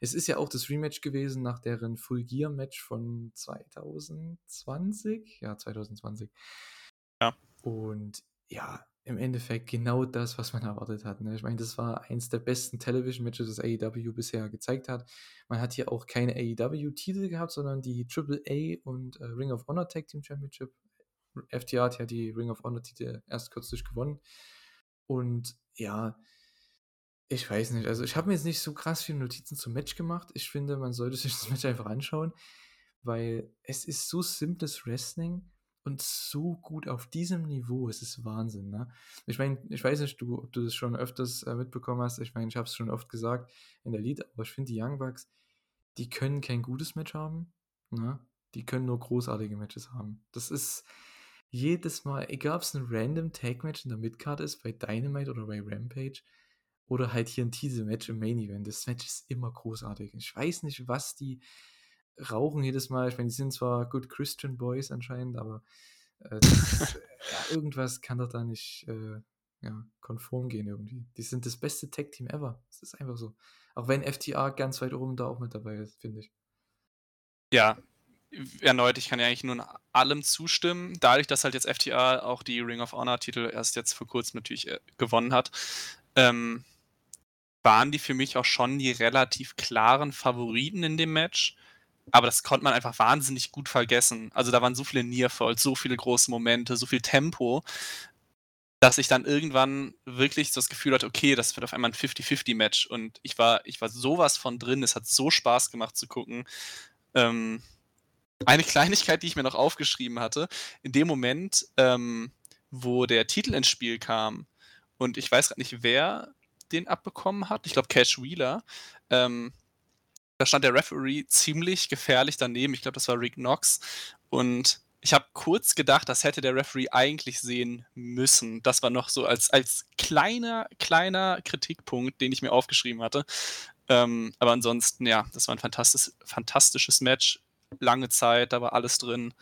S1: Es ist ja auch das Rematch gewesen nach deren Full Gear Match von 2020. Ja, 2020.
S2: Ja.
S1: Und ja, im Endeffekt genau das, was man erwartet hat. Ne? Ich meine, das war eins der besten Television-Matches, das AEW bisher gezeigt hat. Man hat hier auch keine AEW-Titel gehabt, sondern die AAA und äh, Ring of Honor Tag Team Championship. FTA hat ja die Ring of Honor-Titel erst kürzlich gewonnen. Und ja, ich weiß nicht. Also, ich habe mir jetzt nicht so krass viele Notizen zum Match gemacht. Ich finde, man sollte sich das Match einfach anschauen, weil es ist so simples Wrestling und so gut auf diesem Niveau. Es ist Wahnsinn, ne? Ich meine, ich weiß nicht, du, ob du das schon öfters äh, mitbekommen hast. Ich meine, ich habe es schon oft gesagt in der Lead, aber ich finde, die Young Bucks, die können kein gutes Match haben, ne? Die können nur großartige Matches haben. Das ist jedes Mal, egal ob es ein random Tag-Match in der Midcard ist, bei Dynamite oder bei Rampage, oder halt hier ein Teaser-Match im Main Event. Das Match ist immer großartig. Ich weiß nicht, was die rauchen jedes Mal. Ich meine, die sind zwar good Christian Boys anscheinend, aber äh, *laughs* das, ja, irgendwas kann doch da nicht äh, ja, konform gehen irgendwie. Die sind das beste Tag-Team ever. Das ist einfach so. Auch wenn FTA ganz weit oben da auch mit dabei ist, finde ich.
S2: Ja, erneut, ich kann ja eigentlich nur in allem zustimmen. Dadurch, dass halt jetzt FTA auch die Ring of Honor-Titel erst jetzt vor kurzem natürlich äh, gewonnen hat, ähm, waren die für mich auch schon die relativ klaren Favoriten in dem Match. Aber das konnte man einfach wahnsinnig gut vergessen. Also da waren so viele Nearfalls, so viele große Momente, so viel Tempo, dass ich dann irgendwann wirklich das Gefühl hatte, okay, das wird auf einmal ein 50-50-Match. Und ich war, ich war sowas von drin. Es hat so Spaß gemacht zu gucken. Ähm, eine Kleinigkeit, die ich mir noch aufgeschrieben hatte, in dem Moment, ähm, wo der Titel ins Spiel kam, und ich weiß gerade nicht, wer den abbekommen hat, ich glaube Cash Wheeler, ähm, da stand der Referee ziemlich gefährlich daneben. Ich glaube, das war Rick Knox. Und ich habe kurz gedacht, das hätte der Referee eigentlich sehen müssen. Das war noch so als, als kleiner, kleiner Kritikpunkt, den ich mir aufgeschrieben hatte. Ähm, aber ansonsten, ja, das war ein fantastisch, fantastisches Match. Lange Zeit, da war alles drin.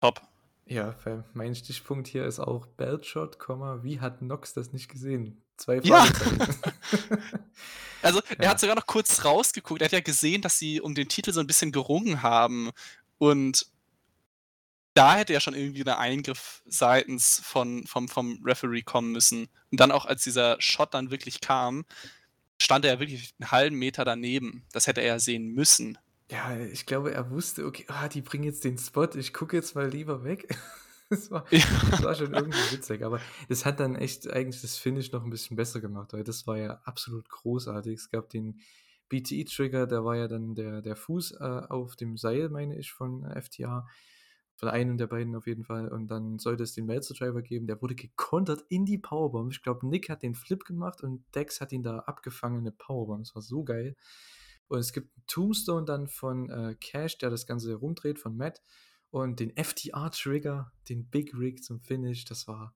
S2: Top.
S1: Ja, mein Stichpunkt hier ist auch Beltshot, wie hat Nox das nicht gesehen? Zwei
S2: Ja. *laughs* Also, er
S1: Ja.
S2: hat sogar noch kurz rausgeguckt. Er hat ja gesehen, dass sie um den Titel so ein bisschen gerungen haben. Und da hätte ja schon irgendwie ein Eingriff seitens von, vom, vom Referee kommen müssen. Und dann auch, als dieser Shot dann wirklich kam, stand er ja wirklich einen halben Meter daneben. Das hätte er ja sehen müssen.
S1: Ja, ich glaube, er wusste, okay, ah, die bringen jetzt den Spot, ich gucke jetzt mal lieber weg. *laughs* Das war,
S2: Ja.
S1: das war schon irgendwie witzig, aber das hat dann echt eigentlich das Finish noch ein bisschen besser gemacht, weil das war ja absolut großartig. Es gab den BTE-Trigger, da war ja dann der, der Fuß äh, auf dem Seil, meine ich, von FTA. Von einem der beiden auf jeden Fall. Und dann sollte es den Melzer Driver geben. Der wurde gekontert in die Powerbomb. Ich glaube, Nick hat den Flip gemacht und Dex hat ihn da abgefangen, eine Powerbomb. Das war so geil. Und es gibt einen Tombstone dann von äh, Cash, der das Ganze rumdreht, von Matt. Und den FTR-Trigger, den Big Rig zum Finish. Das war,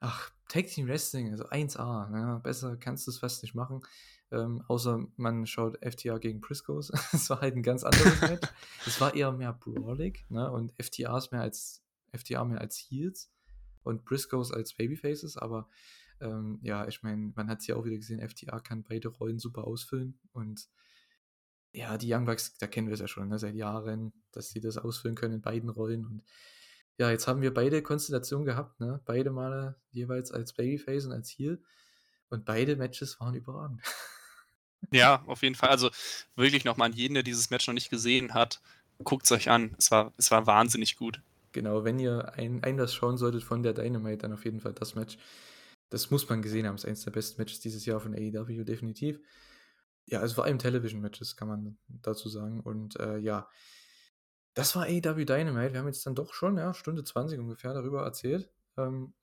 S1: ach, Tag Team Wrestling, also 1A. Ne? Besser kannst du es fast nicht machen. Ähm, außer man schaut FTR gegen Priscos. *laughs* Es war halt ein ganz anderes *laughs* Match. Es war eher mehr brawlig, ne? Und FTR ist mehr als FTR mehr als Heels und Briscoes als Babyfaces, aber ähm, ja, ich meine, man hat es ja auch wieder gesehen, FTR kann beide Rollen super ausfüllen und ja, die Young Bucks, da kennen wir es ja schon ne, seit Jahren, dass sie das ausfüllen können in beiden Rollen und ja, jetzt haben wir beide Konstellationen gehabt, ne? Beide Male jeweils als Babyface und als Heel und beide Matches waren überragend. *laughs*
S2: Ja, auf jeden Fall. Also, wirklich noch mal an jeden, der dieses Match noch nicht gesehen hat, guckt's euch an. Es war es war wahnsinnig gut.
S1: Genau, wenn ihr ein ein das schauen solltet von der Dynamite, dann auf jeden Fall das Match. Das muss man gesehen haben. Ist eins der besten Matches dieses Jahr von AEW, definitiv. Ja, also vor allem Television-Matches, kann man dazu sagen. Und äh, ja, das war AEW Dynamite. Wir haben jetzt dann doch schon, ja, Stunde 20 ungefähr darüber erzählt. Ähm,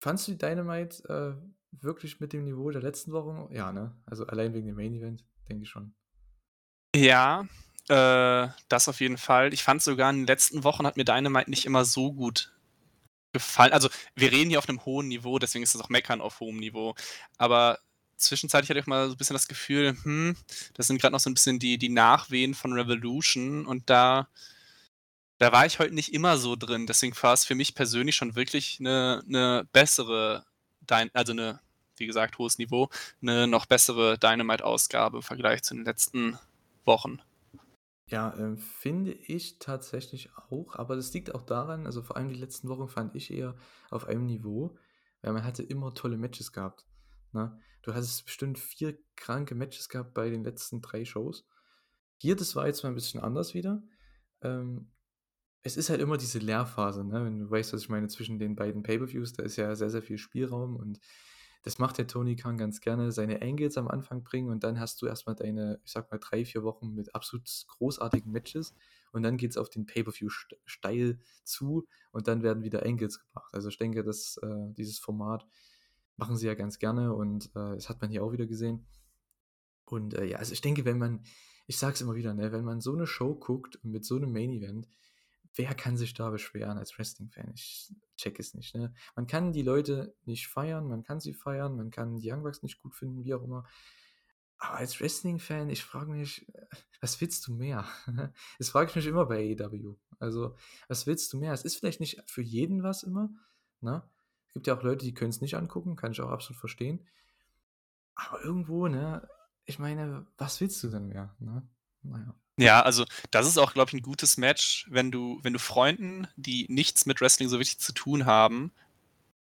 S1: fandst du die Dynamite äh, wirklich mit dem Niveau der letzten Wochen? Ja, ne? Also allein wegen dem Main Event, denke ich schon.
S2: Ja, äh, das auf jeden Fall. Ich fand sogar in den letzten Wochen hat mir Dynamite nicht immer so gut gefallen. Also, wir reden hier auf einem hohen Niveau, deswegen ist das auch Meckern auf hohem Niveau. Aber zwischenzeitlich hatte ich mal so ein bisschen das Gefühl, hm, das sind gerade noch so ein bisschen die die Nachwehen von Revolution und da da war ich heute nicht immer so drin. Deswegen war es für mich persönlich schon wirklich eine 'ne bessere also eine, wie gesagt, hohes Niveau, eine noch bessere Dynamite-Ausgabe im Vergleich zu den letzten Wochen.
S1: Ja, ähm, finde ich tatsächlich auch, aber das liegt auch daran, also vor allem die letzten Wochen fand ich eher auf einem Niveau, weil man hatte immer tolle Matches gehabt. Ne? Du hattest bestimmt vier kranke Matches gehabt bei den letzten drei Shows. Hier, das war jetzt mal ein bisschen anders wieder. Ähm, es ist halt immer diese Leerphase, ne? wenn du weißt, was ich meine, zwischen den beiden Pay-Per-Views, da ist ja sehr, sehr viel Spielraum und das macht der Tony Khan ganz gerne, seine Angles am Anfang bringen und dann hast du erstmal deine, ich sag mal, drei, vier Wochen mit absolut großartigen Matches und dann geht es auf den Pay-Per-View steil zu und dann werden wieder Angles gebracht. Also ich denke, dass äh, dieses Format machen sie ja ganz gerne und äh, das hat man hier auch wieder gesehen. Und äh, ja, also ich denke, wenn man, ich sag's immer wieder, ne, wenn man so eine Show guckt mit so einem Main Event, wer kann sich da beschweren als Wrestling-Fan? Ich check es nicht. Ne? Man kann die Leute nicht feiern, man kann sie feiern, man kann die Young Bucks nicht gut finden, wie auch immer. Aber als Wrestling-Fan, ich frage mich, was willst du mehr? *laughs* Das frage ich mich immer bei AEW. Also, was willst du mehr? Es ist vielleicht nicht für jeden was immer. Ne? Es gibt ja auch Leute, die können es nicht angucken, kann ich auch absolut verstehen. Aber irgendwo, ne, ich meine, was willst du denn mehr? Ne?
S2: Naja. Ja, also das ist auch, glaube ich, ein gutes Match, wenn du, wenn du Freunden, die nichts mit Wrestling so richtig zu tun haben,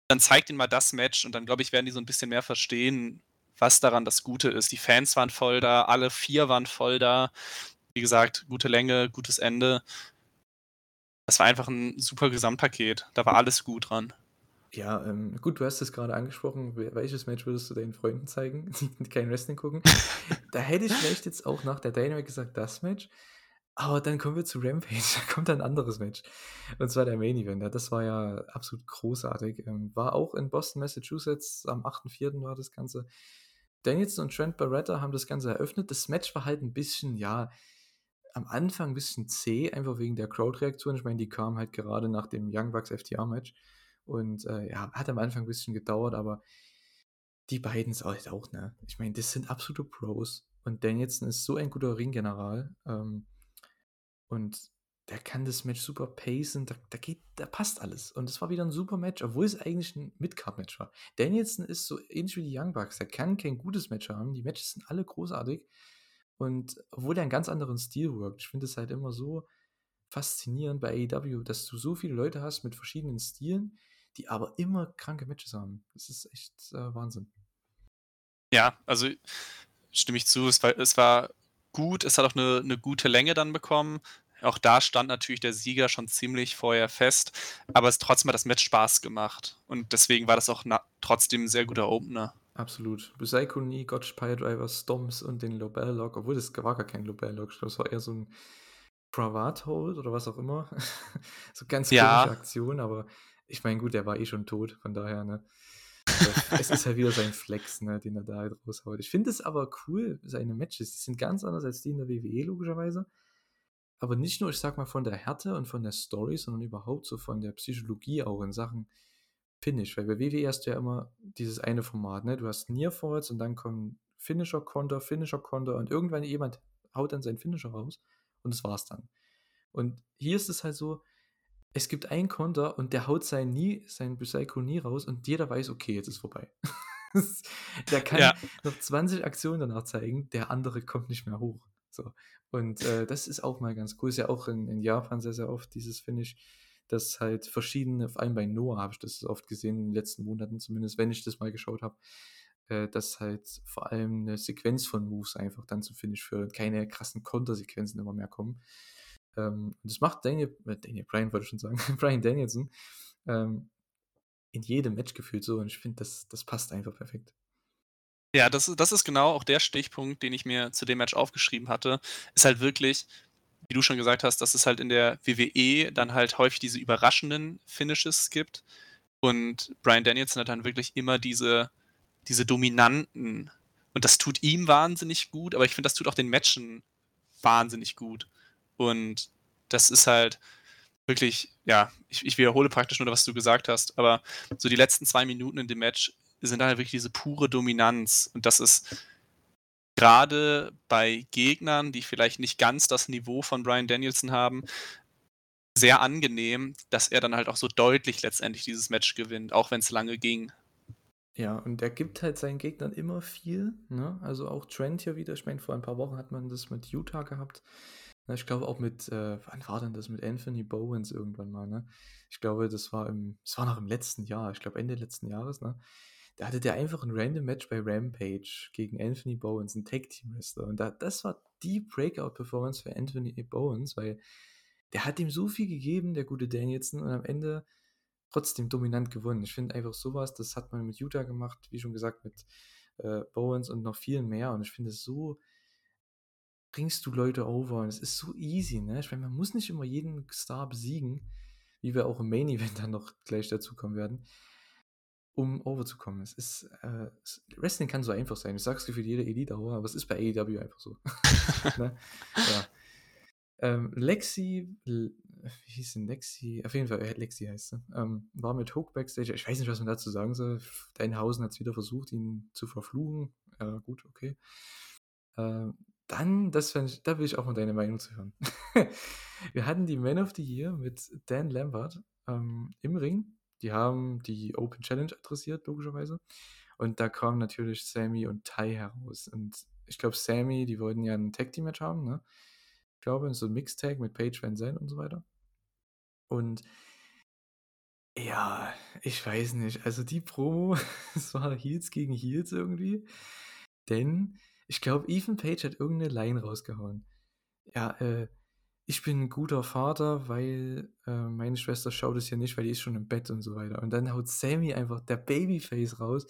S2: dann zeig ihnen mal das Match und dann, glaube ich, werden die so ein bisschen mehr verstehen, was daran das Gute ist. Die Fans waren voll da, alle vier waren voll da. Wie gesagt, gute Länge, gutes Ende. Das war einfach ein super Gesamtpaket. Da war alles gut dran.
S1: Ja, ähm, gut, du hast es gerade angesprochen. Welches Match würdest du deinen Freunden zeigen, *laughs* die kein Wrestling gucken? da hätte ich vielleicht jetzt auch nach der Dynamite gesagt, das Match. Aber dann kommen wir zu Rampage. *laughs* Da kommt ein anderes Match. Und zwar der Main Event. Das war ja absolut großartig. Ähm, war auch in Boston, Massachusetts. Am 8.4. war das Ganze. Danielson und Trent Barretta haben das Ganze eröffnet. Das Match war halt ein bisschen, ja, am Anfang ein bisschen zäh, einfach wegen der Crowd-Reaktion. Ich meine, die kam halt gerade nach dem Young Bucks FTR-Match. Und äh, ja, hat am Anfang ein bisschen gedauert, aber die beiden ist halt auch, ne? Ich meine, das sind absolute Pros. Und Danielson ist so ein guter Ringgeneral. Ähm, und der kann das Match super pacen, da, da, geht, da passt alles. Und es war wieder ein super Match, obwohl es eigentlich ein Midcard-Match war. Danielson ist so ähnlich wie die Young Bucks, der kann kein gutes Match haben. Die Matches sind alle großartig. Und obwohl er einen ganz anderen Stil wirkt, ich finde es halt immer so faszinierend bei AEW, dass du so viele Leute hast mit verschiedenen Stilen, die aber immer kranke Matches haben. Das ist echt äh, Wahnsinn.
S2: Ja, also stimme ich zu. Es war, es war gut, es hat auch eine, eine gute Länge dann bekommen. Auch da stand natürlich der Sieger schon ziemlich vorher fest, aber es trotzdem hat das Match Spaß gemacht. Und deswegen war das auch trotzdem ein sehr guter Opener.
S1: Absolut. Psycho Nie, Gotch Driver, Stomps und den Lobel Lock, obwohl das war gar kein Lobel Lock, das war eher so ein Cravat Hold oder was auch immer. *laughs* so ganz
S2: ja.
S1: komische Aktion, aber ich meine, gut, der war eh schon tot, von daher, ne? Es ist halt wieder sein Flex, ne, den er da halt raushaut. Ich finde es aber cool, seine Matches. Die sind ganz anders als die in der WWE, logischerweise. Aber nicht nur, ich sag mal, von der Härte und von der Story, sondern überhaupt so von der Psychologie auch in Sachen Finish. Weil bei WWE hast du ja immer dieses eine Format, ne? Du hast Nearfalls und dann kommen Finisher-Konter, Finisher-Konter und irgendwann jemand haut dann seinen Finisher raus und das war's dann. Und hier ist es halt so, es gibt einen Konter und der haut sein nie, sein Psycho nie raus und jeder weiß, okay, jetzt ist vorbei. *laughs* der kann ja. noch 20 Aktionen danach zeigen, der andere kommt nicht mehr hoch. So. Und äh, das ist auch mal ganz cool. Ist ja auch in, in Japan sehr, sehr oft dieses Finish, dass halt verschiedene, vor allem bei Noah habe ich das oft gesehen, in den letzten Monaten zumindest, wenn ich das mal geschaut habe, äh, dass halt vor allem 'ne Sequenz von Moves einfach dann zum Finish führt, keine krassen Kontersequenzen immer mehr kommen. Ähm, das macht Daniel äh, Daniel Bryan wollte ich schon sagen, *laughs* Bryan Danielson, ähm, in jedem Match gefühlt so und ich finde, das das passt einfach perfekt.
S2: Ja, das das ist genau auch der Stichpunkt, den ich mir zu dem Match aufgeschrieben hatte. Ist halt wirklich, wie du schon gesagt hast, dass es halt in der WWE dann halt häufig diese überraschenden Finishes gibt und Bryan Danielson hat dann wirklich immer diese diese dominanten und das tut ihm wahnsinnig gut, aber ich finde, das tut auch den Matchen wahnsinnig gut. Und das ist halt wirklich ja, ich ich wiederhole praktisch nur, was du gesagt hast, aber so die letzten 2 Minuten in dem Match sind halt wirklich diese pure Dominanz und das ist grade bei Gegnern, die vielleicht nicht ganz das Niveau von Bryan Danielson haben, sehr angenehm, dass er dann halt auch so deutlich letztendlich dieses Match gewinnt, auch wenn's lange ging.
S1: Ja, und er gibt halt seinen Gegnern immer viel, ne? Also, auch Trent hier wieder. Ich meine, vor ein paar Wochen hat man das mit Yuta gehabt. Ne, ich glaube auch mit äh, wann war denn das? Mit Anthony Bowens irgendwann mal, ne? Ich glaube, das war im es war noch im letzten Jahr, ich glaube Ende letzten Jahres, ne? Da hatte der einfach 'n random Match bei Rampage gegen Anthony Bowens, 'n Tag-Team-Wrestler. Und da das war die Breakout-Performance für Anthony Bowens, weil der hat ihm so viel gegeben, der gute Danielson, und am Ende trotzdem dominant gewonnen. Ich finde einfach so was, das hat man mit Yuta gemacht, wie schon gesagt, mit, äh, Bowens und noch vielen mehr. Und ich finde es so bringst du Leute over und es ist so easy, ne? Ich meine, man muss nicht immer jeden Star besiegen, wie wir auch im Main Event *laughs* dann noch gleich dazukommen werden, um over zu kommen. Es ist, äh es Wrestling kann so einfach sein. Ich sage es gefühlt jede Elite-Hour, aber es ist bei AEW einfach so, *laughs* *laughs* ne? Ja. Ähm, Lexi wie hieß denn Lexi? Auf jeden Fall, äh, Lexi heißt sie, ähm, war mit Hook Backstage. Ich weiß nicht, was man dazu sagen soll. Danhausen hat's wieder versucht, ihn zu verfluchen. Ja, gut, okay. Ähm, dann, das ich da will ich auch mal deine Meinung zu hören. *laughs* Wir hatten die Man of the Year mit Dan Lambert, ähm, im Ring. Die haben die Open Challenge adressiert, logischerweise. Und da kamen natürlich Sammy und Ty heraus. Und ich glaube, Sammy, die wollten ja 'n Tag-Team-Match haben, ne? Ich glaube, so 'n Mixed-Tag mit Paige VanZant und so weiter. Und ja, ich weiß nicht. Also, die Promo, *laughs* es war Heels gegen Heels irgendwie. Denn ich glaube, Ethan Page hat irgend 'ne Line rausgehauen. Ja, äh: „Ich bin 'n guter Vater, weil, äh, meine Schwester schaut es ja nicht, weil die ist schon im Bett“ und so weiter. Und dann haut Sammy einfach, der Babyface, raus: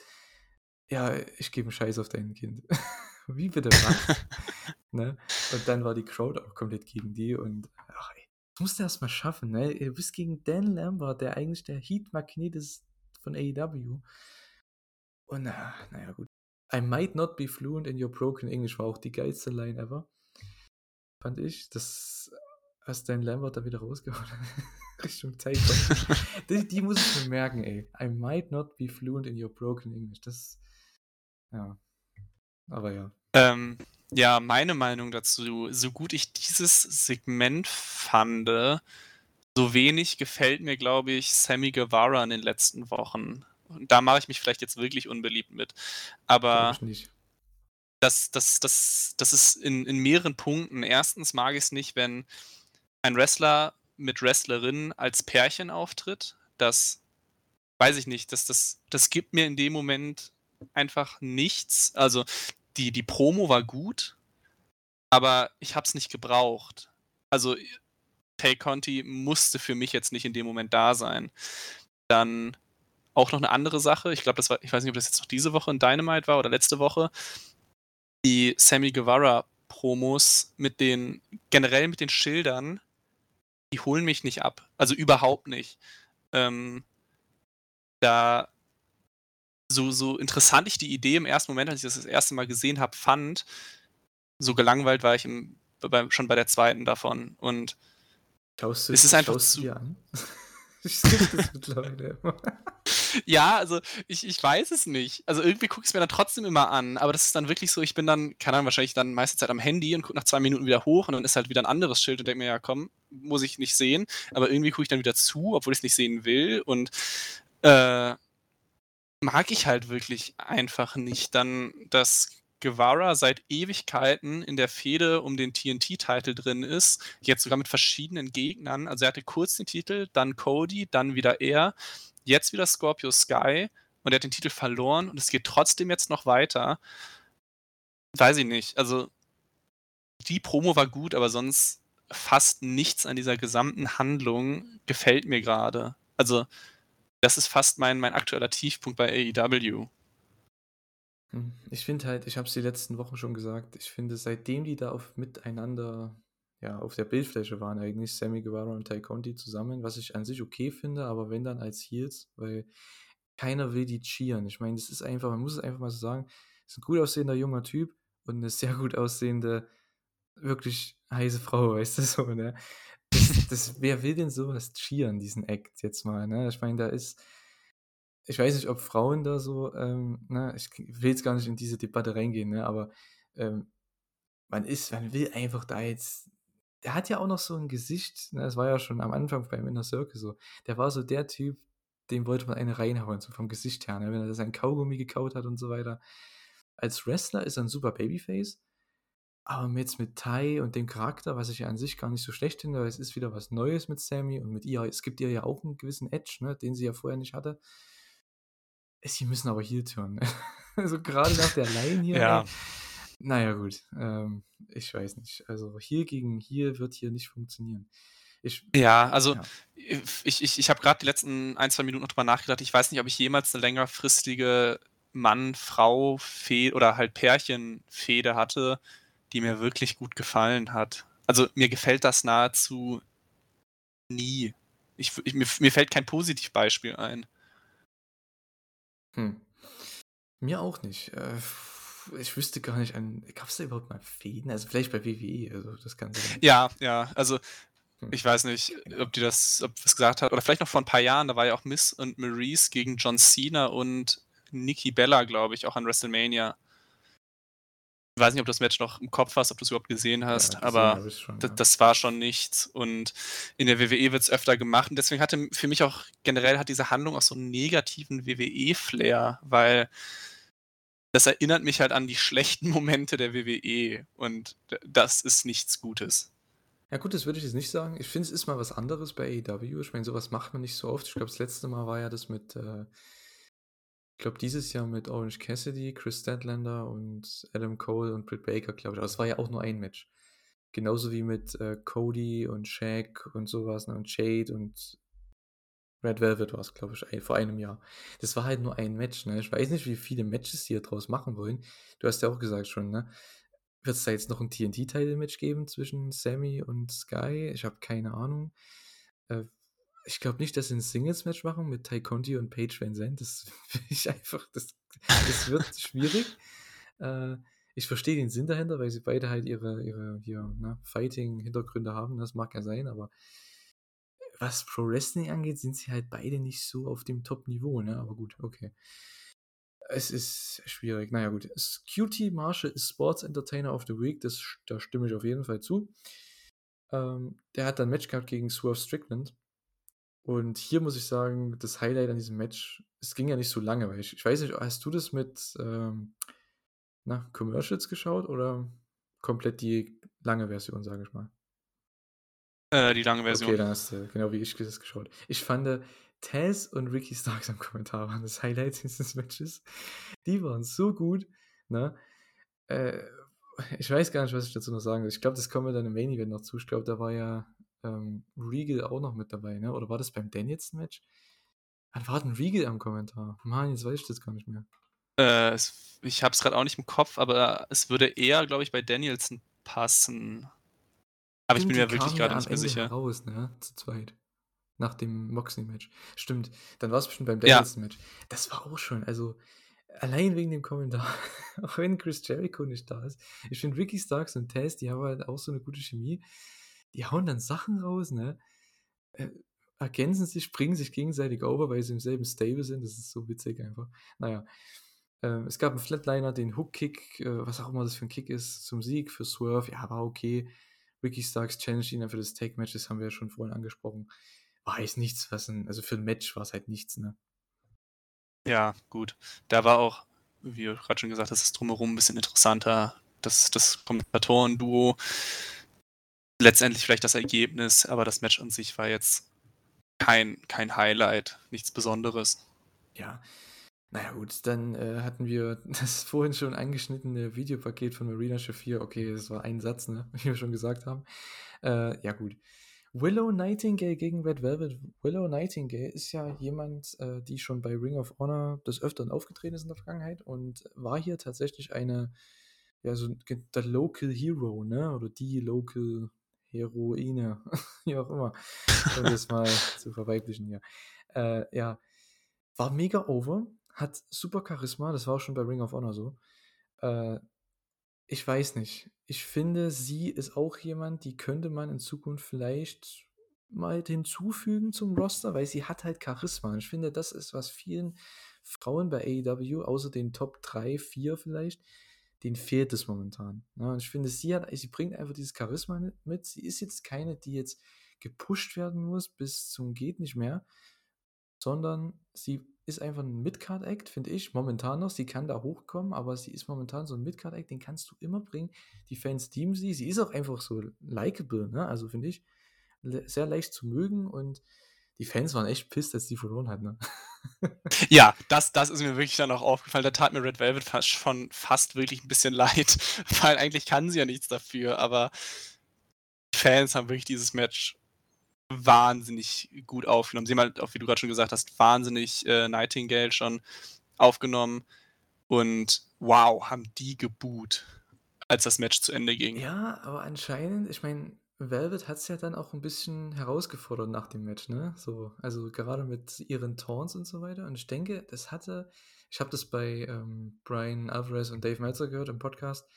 S1: „Ja, ich gebe 'n Scheiß auf dein Kind.“ *laughs* Wie bitte was? *laughs* Ne? Und dann war die Crowd auch komplett gegen die und ach ey, das musst du erst mal schaffen, ne? Du bist gegen Dan Lambert, der eigentlich der Heat-Magnet ist von AEW. Und na na ja, gut. „I might not be fluent in your broken English“ war auch die geilste Line ever. Fand ich, das was Dan Lambert da wieder rausgehauen *laughs* Richtung Conti. *laughs* Die die muss ich mir merken, ey. „I might not be fluent in your broken English.“ Das ja. Aber ja.
S2: Ähm, ja, meine Meinung dazu, so gut ich dieses Segment fande, so wenig gefällt mir, glaube ich, Sammy Guevara in den letzten Wochen. Und da mache ich mich vielleicht jetzt wirklich unbeliebt mit. Aber
S1: ich
S2: das das das das ist in in mehreren Punkten. 1. mag ich's nicht, wenn ein Wrestler mit Wrestlerin als Pärchen auftritt. Das weiß ich nicht, das das das gibt mir in dem Moment einfach nichts. Also, die die Promo war gut, aber ich habe es nicht gebraucht. Also, Tay Conti musste für mich jetzt nicht in dem Moment da sein. Dann auch noch 'ne andere Sache, ich glaube, das war ich weiß nicht, ob das jetzt noch diese Woche in Dynamite war oder letzte Woche. Die Sammy Guevara Promos mit den generell mit den Schildern, die holen mich nicht ab, also überhaupt nicht. Ähm da so so interessant ich die Idee im 1. Moment, als ich das das 1. Mal gesehen habe, fand, so gelangweilt war ich im beim schon bei der 2. davon. Und
S1: Schaust du
S2: es ist einfach
S1: schaust
S2: zu
S1: dir an? Ich skippe das mittlerweile immer.
S2: Ja, also, ich ich weiß es nicht. Also, irgendwie gucke ich's mir dann trotzdem immer an, aber das ist dann wirklich so, ich bin dann, keine Ahnung, wahrscheinlich dann meiste Zeit am Handy und gucke nach 2 Minuten wieder hoch und dann ist halt wieder 'n anderes Schild und denke mir: „Ja komm, muss ich nicht sehen.“ Aber irgendwie gucke ich dann wieder zu, obwohl ich's nicht sehen will und, äh mag ich halt wirklich einfach nicht. Dann, dass Guevara seit Ewigkeiten in der Fehde um den TNT-Title drin ist, jetzt sogar mit verschiedenen Gegnern. Also, er hatte kurz den Titel, dann Cody, dann wieder er, jetzt wieder Scorpio Sky und er hat den Titel verloren und es geht trotzdem jetzt noch weiter. Weiß ich nicht. Also die Promo war gut, aber sonst fast nichts an dieser gesamten Handlung gefällt mir gerade. Also das ist fast mein, mein aktueller Tiefpunkt bei AEW.
S1: Hm, ich finde halt, ich habe es die letzten Wochen schon gesagt, ich finde, seitdem die da auf miteinander ja, auf der Bildfläche waren eigentlich Sammy Guevara und Ty Conti zusammen, was ich an sich okay finde, aber wenn dann als Heels, weil keiner will die cheeren. Ich meine, das ist einfach, man muss es einfach mal so sagen, ist ein gut aussehender junger Typ und eine sehr gut aussehende, wirklich heiße Frau, *laughs* weißt du so, ne? Das, das, wer will denn sowas cheeren, diesen Act jetzt mal, ne? Ich meine, da ist, ich weiß nicht, ob Frauen da so, ähm, ne, ich will jetzt gar nicht in diese Debatte reingehen, ne, aber ähm, man ist, man will einfach da jetzt der hat ja auch noch so ein Gesicht, ne, das war ja schon am Anfang beim Inner Circle so. Der war so der Typ, dem wollte man eine reinhauen, so vom Gesicht her, ne, wenn er sein Kaugummi gekaut hat und so weiter. Als Wrestler ist er ein super Babyface, aber jetzt mit Tai und dem Charakter, was ich ja an sich gar nicht so schlecht finde, weil es ist wieder was Neues mit Sammy und mit ihr, es gibt ihr ja auch einen gewissen Edge, ne, den sie ja vorher nicht hatte. Sie müssen aber hier turnen. *laughs* Ne? also gerade nach der Line hier.
S2: Ja.
S1: Ey, naja, gut. Ähm, ich weiß nicht. Also hier gegen hier wird hier nicht funktionieren. Ich,
S2: ja, also
S1: ja.
S2: ich, ich, ich habe gerade die letzten ein, zwei Minuten noch drüber nachgedacht. Ich weiß nicht, ob ich jemals eine längerfristige Mann-Frau-Fehde oder halt Pärchen-Fehde hatte, die mir wirklich gut gefallen hat. Also mir gefällt das nahezu nie. Ich, ich, mir, mir fällt kein Positivbeispiel ein.
S1: Hm. Mir auch nicht. Äh, ich wüsste gar nicht. Gab es da überhaupt mal Fäden? Also vielleicht bei WWE, also das Ganze.
S2: Ja, ja, also
S1: Hm.
S2: ich weiß nicht, ob die das, ob das gesagt hat, oder vielleicht noch vor ein paar Jahren, da war ja auch Miss und Maurice gegen John Cena und Nikki Bella, glaube ich, auch an WrestleMania. Ich weiß nicht, ob du das Match noch im Kopf hast, ob du es überhaupt gesehen hast,
S1: gesehen
S2: aber
S1: schon, ja.
S2: das war schon nichts. Und in der WWE wird es öfter gemacht. Und deswegen hatte für mich auch generell hat diese Handlung auch so einen negativen WWE-Flair, weil das erinnert mich halt an die schlechten *laughs* Momente der WWE. Und das ist nichts Gutes.
S1: Ja, gut, das würde ich jetzt nicht sagen. Ich finde, es ist mal was anderes bei AEW. Ich meine, sowas macht man nicht so oft. Ich glaube, das letzte Mal war ja das mit, äh, ich glaube, dieses Jahr mit Orange Cassidy, Chris Statlander und Adam Cole und Britt Baker, glaube ich. Aber es war ja auch nur ein Match. Genauso wie mit äh, Cody und Shaq und sowas ne? und Jade und Red Velvet war es, glaube ich, ein, vor einem Jahr. Das war halt nur ein Match. Ne? Ich weiß nicht, wie viele Matches die hier draus machen wollen. Du hast ja auch gesagt schon, ne? Wird es da jetzt noch ein TNT-Title-Match geben zwischen Sammy und Sky? Ich habe keine Ahnung. Äh, ich glaube nicht, dass sie ein Singles-Match machen mit Ty Conti und Paige Van Zandt. Das *laughs* ich einfach, das, das wird *laughs* schwierig. Äh, ich verstehe den Sinn dahinter, weil sie beide halt ihre, ihre hier, ne, Fighting-Hintergründe haben. Das mag ja sein, aber was Pro Wrestling angeht, sind sie halt beide nicht so auf dem Top-Niveau, ne? Aber gut, okay. Es ist schwierig. Naja, gut. QT Marshall ist Sports Entertainer of the Week. Das, da stimme ich auf jeden Fall zu. Ähm, der hat dann ein Match gehabt gegen Swerve Strickland. Und hier muss ich sagen, das Highlight an diesem Match, es ging ja nicht so lange, weil ich, ich weiß nicht, hast du das mit ähm, na, Commercials geschaut oder komplett die lange Version, sage ich mal?
S2: Äh, die lange Version.
S1: Okay, dann hast du genau wie ich das geschaut. Ich fand äh, Taz und Ricky Starks am Kommentar waren das Highlight *laughs* dieses Matches. Die waren so gut. Ne? Äh, ich weiß gar nicht, was ich dazu noch sagen will. Ich glaube, das kommen wir dann im Main Event noch zu. Ich glaube, da war ja ähm, Regal auch noch mit dabei, ne? Oder war das beim Danielson Match? Wann war denn Regal am Kommentar? Mann, jetzt weiß ich das gar nicht mehr.
S2: Äh, es, ich habe es gerade auch nicht im Kopf, aber es würde eher, glaube ich, bei Danielson passen. Aber ich bin mir wirklich gerade
S1: ja
S2: nicht mehr sicher.
S1: Heraus, ne? Zu zweit. Nach dem Moxley-Match. Stimmt. Dann war es bestimmt beim
S2: Ja.
S1: Danielson-Match. Das war auch schon, also allein wegen dem Kommentar, *laughs* auch wenn Chris Jericho nicht da ist. Ich finde Ricky Starks und Taz, die haben halt auch so eine gute Chemie. Die hauen dann Sachen raus, ne? Äh, ergänzen sich, bringen sich gegenseitig over, weil sie im selben Stable sind. Das ist so witzig einfach. Naja. Ähm, es gab einen Flatliner, den Hook-Kick, äh, was auch immer das für ein Kick ist, zum Sieg für Swerve. Ja, war okay. Ricky Starks challenge ihn dann für das Tag-Match, das haben wir ja schon vorhin angesprochen. War jetzt nichts, was ein, also für ein Match war es halt nichts, ne?
S2: Ja, gut. Da war auch, wie gerade schon gesagt das Drumherum ein bisschen interessanter. Das, das Kommentatoren-Duo. Letztendlich vielleicht das Ergebnis, aber das Match an sich war jetzt kein, kein Highlight, nichts Besonderes.
S1: Ja. Na ja gut, dann, äh, hatten wir *laughs* das vorhin schon angeschnittene Videopaket von Marina Shafir. Okay, das war ein Satz, ne, *laughs* wie wir schon gesagt haben. Äh, ja gut. Willow Nightingale gegen Red Velvet. Willow Nightingale ist ja jemand, äh, die schon bei Ring of Honor des Öfteren aufgetreten ist in der Vergangenheit und war hier tatsächlich eine, ja, so der Local Hero, ne? Oder die Local Heroine, *laughs* wie auch immer, um das mal zu verweiblichen hier. Äh, ja, war mega over, hat super Charisma, das war auch schon bei Ring of Honor so. Äh, ich weiß nicht. Ich finde, sie ist auch jemand, die könnte man in Zukunft vielleicht mal hinzufügen zum Roster, weil sie hat halt Charisma. Und ich finde, das ist, was vielen Frauen bei AEW, außer den Top 3, 4 vielleicht, denen fehlt es momentan. Ja, und ich finde, sie hat, sie bringt einfach dieses Charisma mit. Sie ist jetzt keine, die jetzt gepusht werden muss bis zum geht nicht mehr, sondern sie ist einfach ein Midcard-Act, finde ich, momentan noch. Sie kann da hochkommen, aber sie ist momentan so ein Midcard-Act, den kannst du immer bringen. Die Fans teamen sie. Sie ist auch einfach so likable, ne? Also finde ich sehr leicht zu mögen und die Fans waren echt pisst, dass sie verloren hat, ne? *laughs*
S2: Ja, das, das ist mir wirklich dann auch aufgefallen. Da tat mir Red Velvet fast schon fast wirklich ein bisschen *laughs* leid, weil eigentlich kann sie ja nichts dafür, aber die Fans haben wirklich dieses Match wahnsinnig gut aufgenommen. Sie haben halt, auch wie du gerade schon gesagt hast, wahnsinnig äh, Nightingale schon aufgenommen. Und wow, haben die geboot, als das Match zu Ende ging.
S1: Ja, aber anscheinend, ich meine, Velvet hat es ja dann auch ein bisschen herausgefordert nach dem Match, ne? So, also gerade mit ihren Taunts und so weiter. Und ich denke, das hatte, ich habe das bei ähm, Brian Alvarez und Dave Meltzer gehört im Podcast.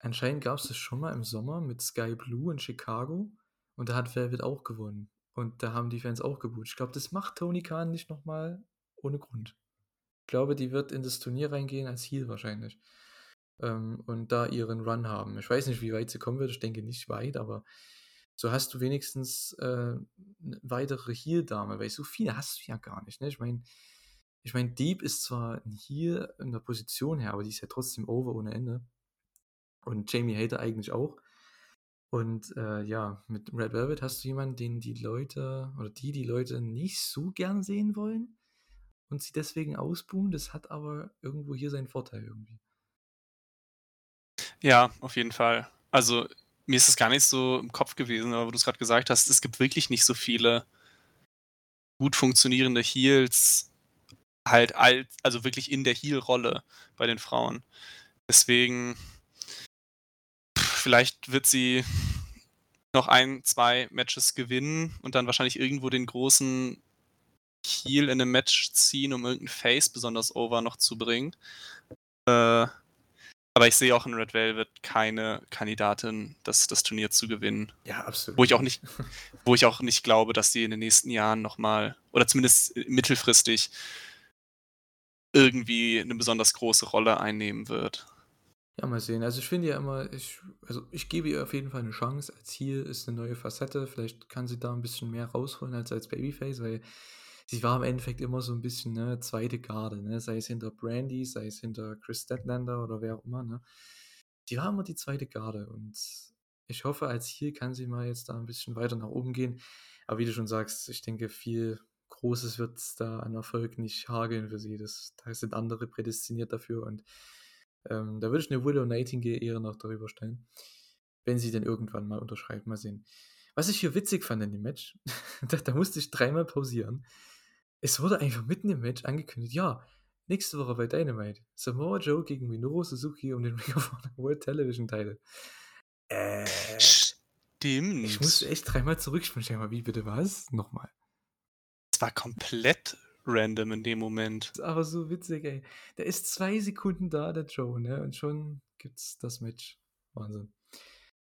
S1: Anscheinend gab es das schon mal im Sommer mit Sky Blue in Chicago. Und da hat Velvet auch gewonnen. Und da haben die Fans auch geboot. Ich glaube, das macht Tony Khan nicht nochmal ohne Grund. Ich glaube, die wird in das Turnier reingehen als Heal wahrscheinlich. Ähm, und da ihren Run haben. Ich weiß nicht, wie weit sie kommen wird. Ich denke nicht weit, aber so hast du wenigstens äh, eine weitere Heal-Dame, weil so viele hast du ja gar nicht. Ne? Ich meine, ich mein, Deep ist zwar Heal in der Position her, aber die ist ja trotzdem over ohne Ende. Und Jamie Hater eigentlich auch. Und äh, ja, mit Red Velvet hast du jemanden, den die Leute oder die die Leute nicht so gern sehen wollen und sie deswegen ausbuhen. Das hat aber irgendwo hier seinen Vorteil irgendwie.
S2: Ja, auf jeden Fall. Also mir ist es gar nicht so im Kopf gewesen, aber wo du es gerade gesagt hast, es gibt wirklich nicht so viele gut funktionierende Heals, halt als, also wirklich in der Heal-Rolle bei den Frauen. Deswegen vielleicht wird sie noch ein, zwei Matches gewinnen und dann wahrscheinlich irgendwo den großen Heal in einem Match ziehen, um irgendeinen Face besonders over noch zu bringen. Äh, aber ich sehe auch in Red Velvet keine Kandidatin, das, das Turnier zu gewinnen.
S1: Ja, absolut.
S2: Wo ich auch nicht, wo ich auch nicht glaube, dass sie in den nächsten Jahren nochmal, oder zumindest mittelfristig, irgendwie eine besonders große Rolle einnehmen wird.
S1: Ja, mal sehen. Also ich finde ja immer, ich, also ich gebe ihr auf jeden Fall eine Chance. Als Ziel ist eine neue Facette. Vielleicht kann sie da ein bisschen mehr rausholen als als Babyface, weil sie war im Endeffekt immer so ein bisschen ne, zweite Garde, ne? sei es hinter Brandy, sei es hinter Chris Statlander oder wer auch immer. Ne? Die war immer die zweite Garde und ich hoffe, als Ziel kann sie mal jetzt da ein bisschen weiter nach oben gehen. Aber wie du schon sagst, ich denke, viel Großes wird da an Erfolg nicht hageln für sie. Das, da sind andere prädestiniert dafür und ähm, da würde ich eine Willow Nightingale eher noch darüber stellen, wenn sie denn irgendwann mal unterschreibt. Mal sehen. Was ich hier witzig fand in dem Match, *laughs* da, da, musste ich dreimal pausieren. Es wurde einfach mitten im Match angekündigt, ja, nächste Woche bei Dynamite, Samoa Joe gegen Minoru Suzuki um den Ring of Honor World Television Title.
S2: Äh, Stimmt.
S1: Ich musste echt dreimal zurückspielen. Ich mal, wie bitte was? Nochmal.
S2: Es war komplett random in dem Moment.
S1: Aber so witzig, ey. Der ist zwei Sekunden da, der Joe, ne? Und schon gibt's das Match. Wahnsinn.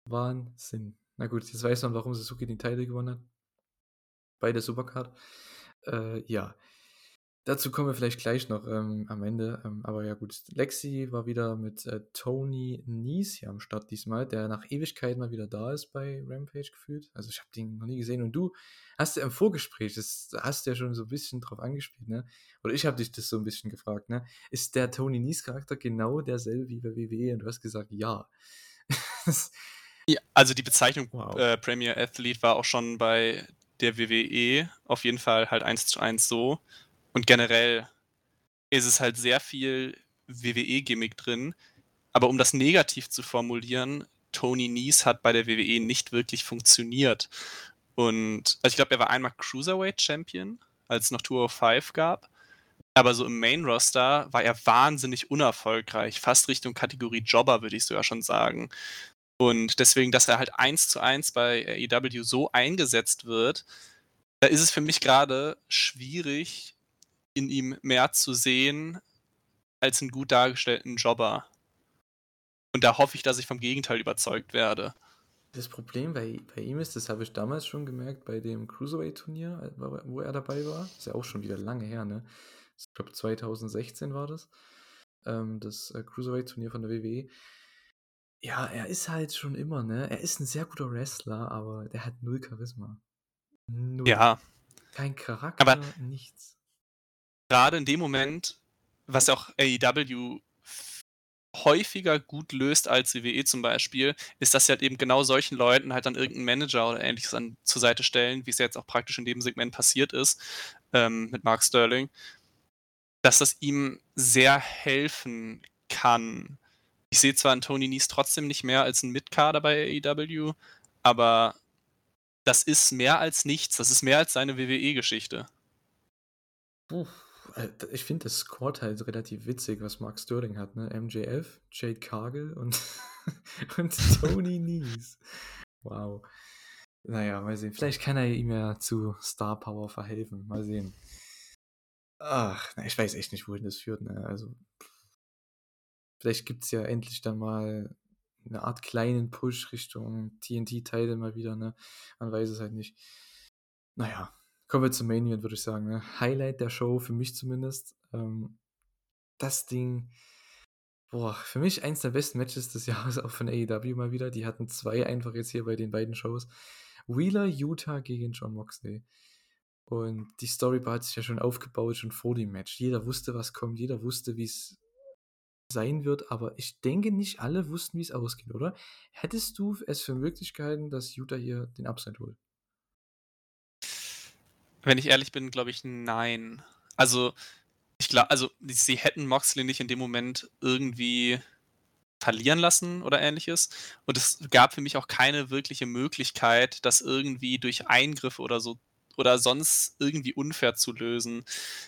S1: Wahnsinn. Na gut, jetzt weiß man, warum Suzuki den Teil gewonnen hat. Bei der Supercard. Äh, ja. Dazu kommen wir vielleicht gleich noch ähm, am Ende. Ähm, aber ja gut, Lexi war wieder mit äh, Tony Nies hier am Start diesmal, der nach Ewigkeit mal wieder da ist bei Rampage gefühlt. Also ich habe den noch nie gesehen und du hast ja im Vorgespräch, das hast du ja schon so ein bisschen drauf angespielt, ne? Oder ich habe dich das so ein bisschen gefragt, ne? Ist der Tony Nies Charakter genau derselbe wie bei WWE? Und du hast gesagt, ja. *laughs*
S2: ja also die Bezeichnung wow. äh, Premier Athlete war auch schon bei der WWE auf jeden Fall halt eins zu eins so und generell ist es halt sehr viel WWE-Gimmick drin. Aber um das negativ zu formulieren, Tony Nies hat bei der WWE nicht wirklich funktioniert. Und also ich glaube, er war einmal Cruiserweight Champion, als es noch 205 gab. Aber so im Main Roster war er wahnsinnig unerfolgreich, fast Richtung Kategorie Jobber, würde ich sogar schon sagen. Und deswegen, dass er halt eins zu eins bei AEW so eingesetzt wird, da ist es für mich gerade schwierig, in ihm mehr zu sehen als einen gut dargestellten Jobber. Und da hoffe ich, dass ich vom Gegenteil überzeugt werde.
S1: Das Problem bei, bei ihm ist, das habe ich damals schon gemerkt, bei dem Cruiserweight-Turnier, wo er dabei war. Ist ja auch schon wieder lange her, ne? Ich glaube 2016 war das. Ähm, das äh, Cruiserweight-Turnier von der WWE. Ja, er ist halt schon immer, ne? Er ist ein sehr guter Wrestler, aber der hat null Charisma. Null.
S2: Ja.
S1: Kein Charakter, aber nichts.
S2: Gerade in dem Moment, was auch AEW häufiger gut löst als WWE zum Beispiel, ist, dass sie halt eben genau solchen Leuten halt dann irgendeinen Manager oder ähnliches an, zur Seite stellen, wie es ja jetzt auch praktisch in dem Segment passiert ist ähm, mit Mark Sterling, dass das ihm sehr helfen kann. Ich sehe zwar einen Tony Nies trotzdem nicht mehr als ein Mitkader bei AEW, aber das ist mehr als nichts. Das ist mehr als seine WWE-Geschichte.
S1: Äh, ich finde das Squad halt relativ witzig, was Mark Sterling hat, ne? MJF, Jade Cargill und, *laughs* und Tony Nies. Wow. Naja, mal sehen. Vielleicht kann er ihm ja zu Star Power verhelfen. Mal sehen. Ach, ich weiß echt nicht, wohin das führt. Ne? Also, vielleicht gibt es ja endlich dann mal eine Art kleinen Push Richtung TNT-Teile mal wieder. Ne? Man weiß es halt nicht. Naja, Kommen wir zum Main Event, würde ich sagen. Ne? Highlight der Show, für mich zumindest. Ähm, das Ding, boah, für mich eins der besten Matches des *laughs* Jahres auch von AEW mal wieder. Die hatten zwei einfach jetzt hier bei den beiden Shows. Wheeler, Utah gegen John Moxley. Und die Story hat sich ja schon aufgebaut, schon vor dem Match. Jeder wusste, was kommt, jeder wusste, wie es sein wird, aber ich denke, nicht alle wussten, wie es ausgeht, oder? Hättest du es für möglich gehalten, dass Utah hier den Upside holt?
S2: Wenn ich ehrlich bin, glaube ich, nein. Also, ich glaube, also sie hätten Moxley nicht in dem Moment irgendwie verlieren lassen oder ähnliches. Und es gab für mich auch keine wirkliche Möglichkeit, das irgendwie durch Eingriffe oder so oder sonst irgendwie unfair zu lösen.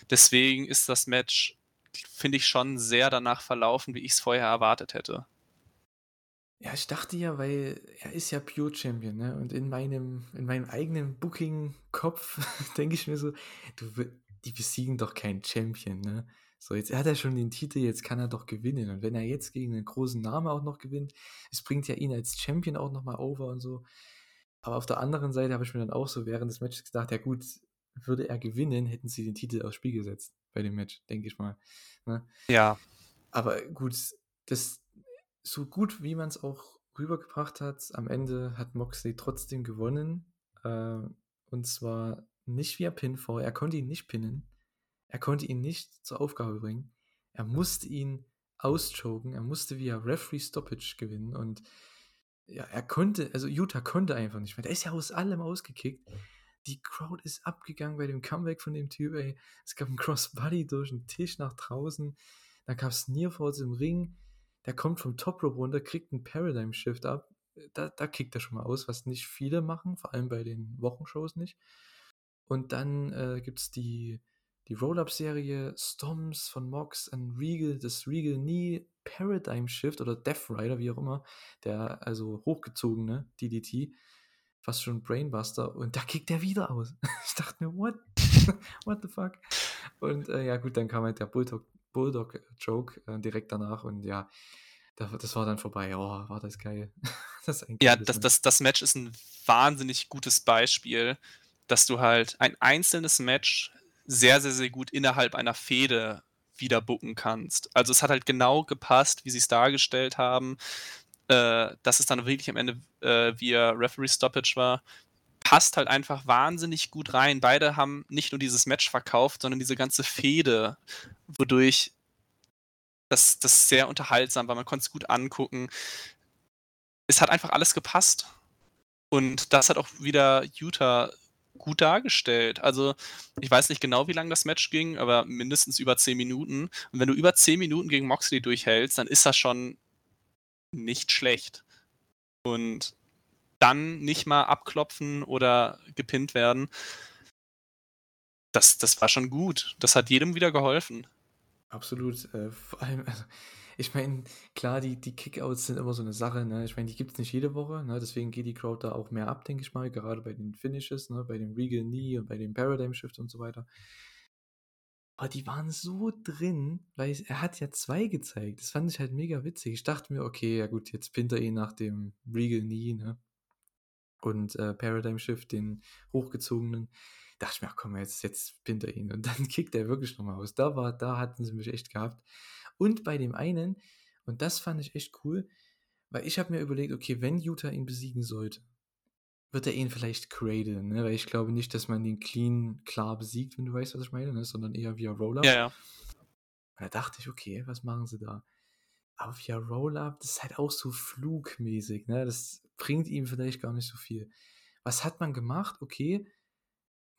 S2: Deswegen ist das Match, finde ich, schon sehr danach verlaufen, wie ich es vorher erwartet hätte.
S1: Ja, ich dachte ja, weil er ist ja Pure Champion, ne? Und in meinem, in meinem eigenen Booking-Kopf *laughs* denke ich mir so, du, die besiegen doch keinen Champion, ne? So, jetzt hat er schon den Titel, jetzt kann er doch gewinnen. Und wenn er jetzt gegen einen großen Namen auch noch gewinnt, es bringt ja ihn als Champion auch nochmal over und so. Aber auf der anderen Seite habe ich mir dann auch so während des Matches gedacht, ja gut, würde er gewinnen, hätten sie den Titel aufs Spiel gesetzt bei dem Match, denke ich mal. Ne?
S2: Ja.
S1: Aber gut, das, so gut wie man es auch rübergebracht hat, am Ende hat Moxley trotzdem gewonnen. Äh, und zwar nicht via Pinfall. Er konnte ihn nicht pinnen. Er konnte ihn nicht zur Aufgabe bringen. Er musste ihn auschoken. Er musste via Referee Stoppage gewinnen. Und ja, er konnte, also Utah konnte einfach nicht mehr. Der ist ja aus allem ausgekickt. Die Crowd ist abgegangen bei dem Comeback von dem Typ, ey. Es gab einen Crossbody durch den Tisch nach draußen. Da gab es Nearfalls im Ring der kommt vom Top Rope runter, kriegt einen Paradigm Shift ab. Da, da kickt er schon mal aus, was nicht viele machen, vor allem bei den Wochenshows nicht. Und dann äh, gibt es die, die Roll-Up-Serie Storms von Mox und Regal, das Regal Knee Paradigm Shift oder Death Rider, wie auch immer, der also hochgezogene DDT, fast schon Brainbuster, und da kickt er wieder aus. *laughs* ich dachte mir, what? *laughs* what the fuck? Und äh, ja, gut, dann kam halt der Bulldog Bulldog-Joke äh, direkt danach und ja, das war dann vorbei. Oh, war das geil. *laughs*
S2: das ja, das, das, das Match ist ein wahnsinnig gutes Beispiel, dass du halt ein einzelnes Match sehr, sehr, sehr gut innerhalb einer Fehde wieder bucken kannst. Also es hat halt genau gepasst, wie sie es dargestellt haben, äh, dass es dann wirklich am Ende äh, via Referee Stoppage war passt halt einfach wahnsinnig gut rein. Beide haben nicht nur dieses Match verkauft, sondern diese ganze Fehde, wodurch das, das sehr unterhaltsam war. Man konnte es gut angucken. Es hat einfach alles gepasst. Und das hat auch wieder Utah gut dargestellt. Also, ich weiß nicht genau, wie lang das Match ging, aber mindestens über 10 Minuten. Und wenn du über 10 Minuten gegen Moxley durchhältst, dann ist das schon nicht schlecht. Und dann nicht mal abklopfen oder gepinnt werden, das das war schon gut. Das hat jedem wieder geholfen.
S1: Absolut, äh, vor allem, *laughs* also, ich meine, klar, die die Kickouts sind immer so 'ne Sache, ne? Ich meine, die gibt's nicht jede Woche, ne? Deswegen geht die Crowd da auch mehr ab, denke ich mal, gerade bei den Finishes, ne, bei dem Regal Knee und bei dem Paradigm Shift und so weiter. Aber die waren so drin, weil es er hat ja 2 gezeigt. Das fand ich halt mega witzig. Ich dachte mir: „Okay, ja gut, jetzt pinnt er ihn nach dem Regal Knee, ne?“ Und, äh, Paradigm Shift, den hochgezogenen. Dachte ich mir: „Ach komm, jetzt jetzt pinnt er ihn.“ Und *laughs* dann kickt er wirklich noch mal aus. Da war da hatten sie mich echt gehabt. Und bei dem einen und das fand ich echt cool, weil ich habe mir überlegt: „Okay, wenn Yuta ihn besiegen sollte, wird er ihn vielleicht cradlen“, ne? Weil ich glaube nicht, dass man ihn clean klar besiegt, wenn du weißt, was ich meine, ne, sondern eher via Roll-up.
S2: Ja, ja.
S1: Und da dachte ich: „Okay, was machen sie da?“ Aber via Roll-up, das ist halt auch so flugmäßig, ne? Das bringt ihm vielleicht gar nicht so viel. Was hat man gemacht? Okay,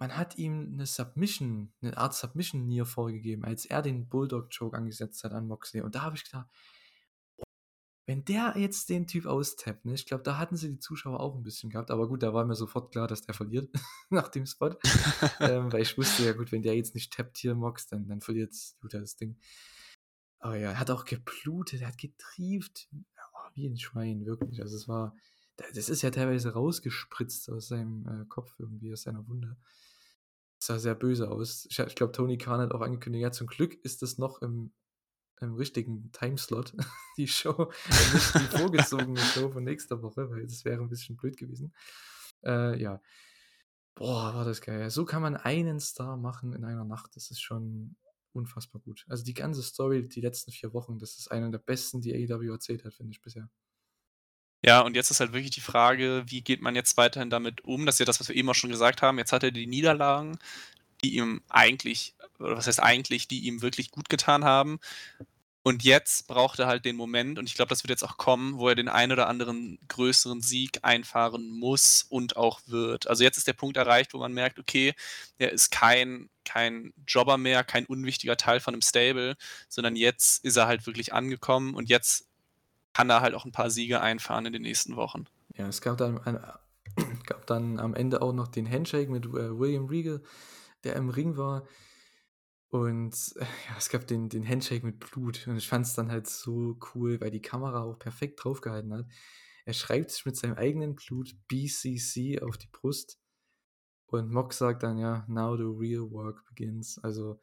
S1: man hat ihm 'ne Submission 'ne Art Submission Near Fall gegeben, als er den Bulldog Choke angesetzt hat an Moxley. Und da habe ich gedacht: „Boah, wenn der jetzt den Typ austappt“, ne? Ich glaube, da hatten sie die Zuschauer auch 'n bisschen gehabt. Aber gut, da war mir sofort klar, dass der verliert *laughs* nach dem Spot. *laughs* Ähm, weil ich wusste ja, gut, wenn der jetzt nicht tappt hier, Mox, dann dann verliert Yuta das Ding. Aber ja, er hat auch geblutet, er hat getrieft, oh, wie 'n Schwein, wirklich. Also, es war da das ist ja teilweise rausgespritzt aus seinem, äh, Kopf irgendwie, aus seiner Wunde. Sah sehr böse aus. Ich ich glaube, Tony Khan hat auch angekündigt, ja, zum Glück ist das noch im im richtigen Timeslot, *laughs* die Show, und nicht die vorgezogene *laughs* Show von nächster Woche, weil das wäre 'n bisschen blöd gewesen. Äh, ja. Boah, war das geil. So kann man einen Star machen in einer Nacht. Das ist schon unfassbar gut. Also, die ganze Story, die letzten 4 Wochen, das ist eine der besten, die AEW erzählt hat, finde ich bisher.
S2: Ja, und jetzt ist halt wirklich die Frage, wie geht man jetzt weiterhin damit um? Das ist ja das, was wir eben auch schon gesagt haben. Jetzt hat er die Niederlagen, die ihm eigentlich oder was heißt eigentlich, die ihm wirklich gut getan haben. Und jetzt braucht er halt den Moment und ich glaube, das wird jetzt auch kommen, wo er den einen oder anderen größeren Sieg einfahren muss und auch wird. Also, jetzt ist der Punkt erreicht, wo man merkt, okay, er ist kein kein Jobber mehr, kein unwichtiger Teil von 'nem Stable, sondern jetzt ist er halt wirklich angekommen und jetzt kann er halt auch 'n paar Siege einfahren in den nächsten Wochen.
S1: Ja, es gab dann ein *clears throat* gab dann am Ende auch noch den Handshake mit, äh, William Regal, der im Ring war. Und, äh, ja, es gab den den Handshake mit Blut. Und ich fand's dann halt so cool, weil die Kamera auch perfekt drauf gehalten hat. Er schreibt sich mit seinem eigenen Blut BCC auf die Brust. Und Mox sagt dann, ja: „Now the real work begins.“ Also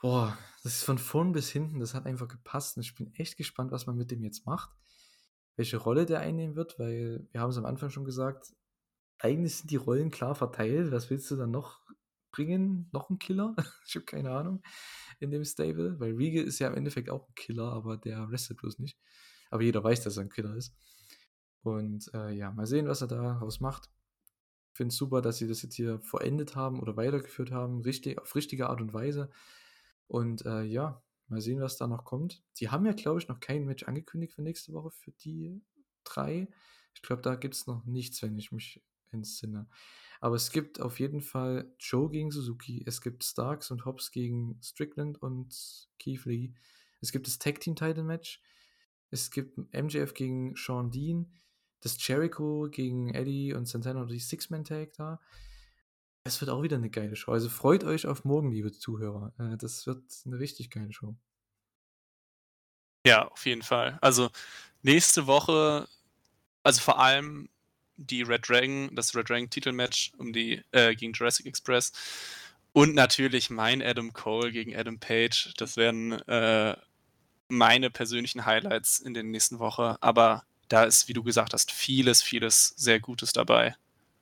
S1: boah, das ist von vorn bis hinten, das hat einfach gepasst. Und ich bin echt gespannt, was man mit dem jetzt macht. Welche Rolle der einnehmen wird, weil wir haben's am Anfang schon gesagt, eigentlich sind die Rollen klar verteilt. Was willst du dann noch bringen? Noch 'n Killer? *laughs* Ich habe keine Ahnung in dem Stable, weil Regal ist ja im Endeffekt auch 'n Killer, aber der wrestelt bloß nicht. Aber jeder weiß, dass er 'n Killer ist. Und, äh, ja, mal sehen, was er daraus macht. Finde es super, dass sie das jetzt hier vollendet haben oder weitergeführt haben, richtig auf richtige Art und Weise. Und, äh, ja, mal sehen, was da noch kommt. Die haben ja, glaube ich, noch kein Match angekündigt für nächste Woche für die 3. Ich glaube, da gibt's noch nichts, wenn ich mich entsinne. Aber es gibt auf jeden Fall Joe gegen Suzuki. Es gibt Starks und Hobbs gegen Strickland und Keith Lee. Es gibt das Tag Team Title Match. Es gibt MJF gegen Shawn Dean, das Jericho gegen Eddie und Santana und die Six-Man-Tag da. Es wird auch wieder 'ne geile Show. Also, freut euch auf morgen, liebe Zuhörer. Äh, das wird 'ne richtig geile Show.
S2: Ja, auf jeden Fall. Also, nächste Woche also, vor allem die Red Dragon das Red Dragon Titelmatch um die äh, gegen Jurassic Express und natürlich mein Adam Cole gegen Adam Page. Das werden, äh, meine persönlichen Highlights in der nächsten Woche. Aber da ist, wie du gesagt hast, vieles, vieles sehr Gutes dabei.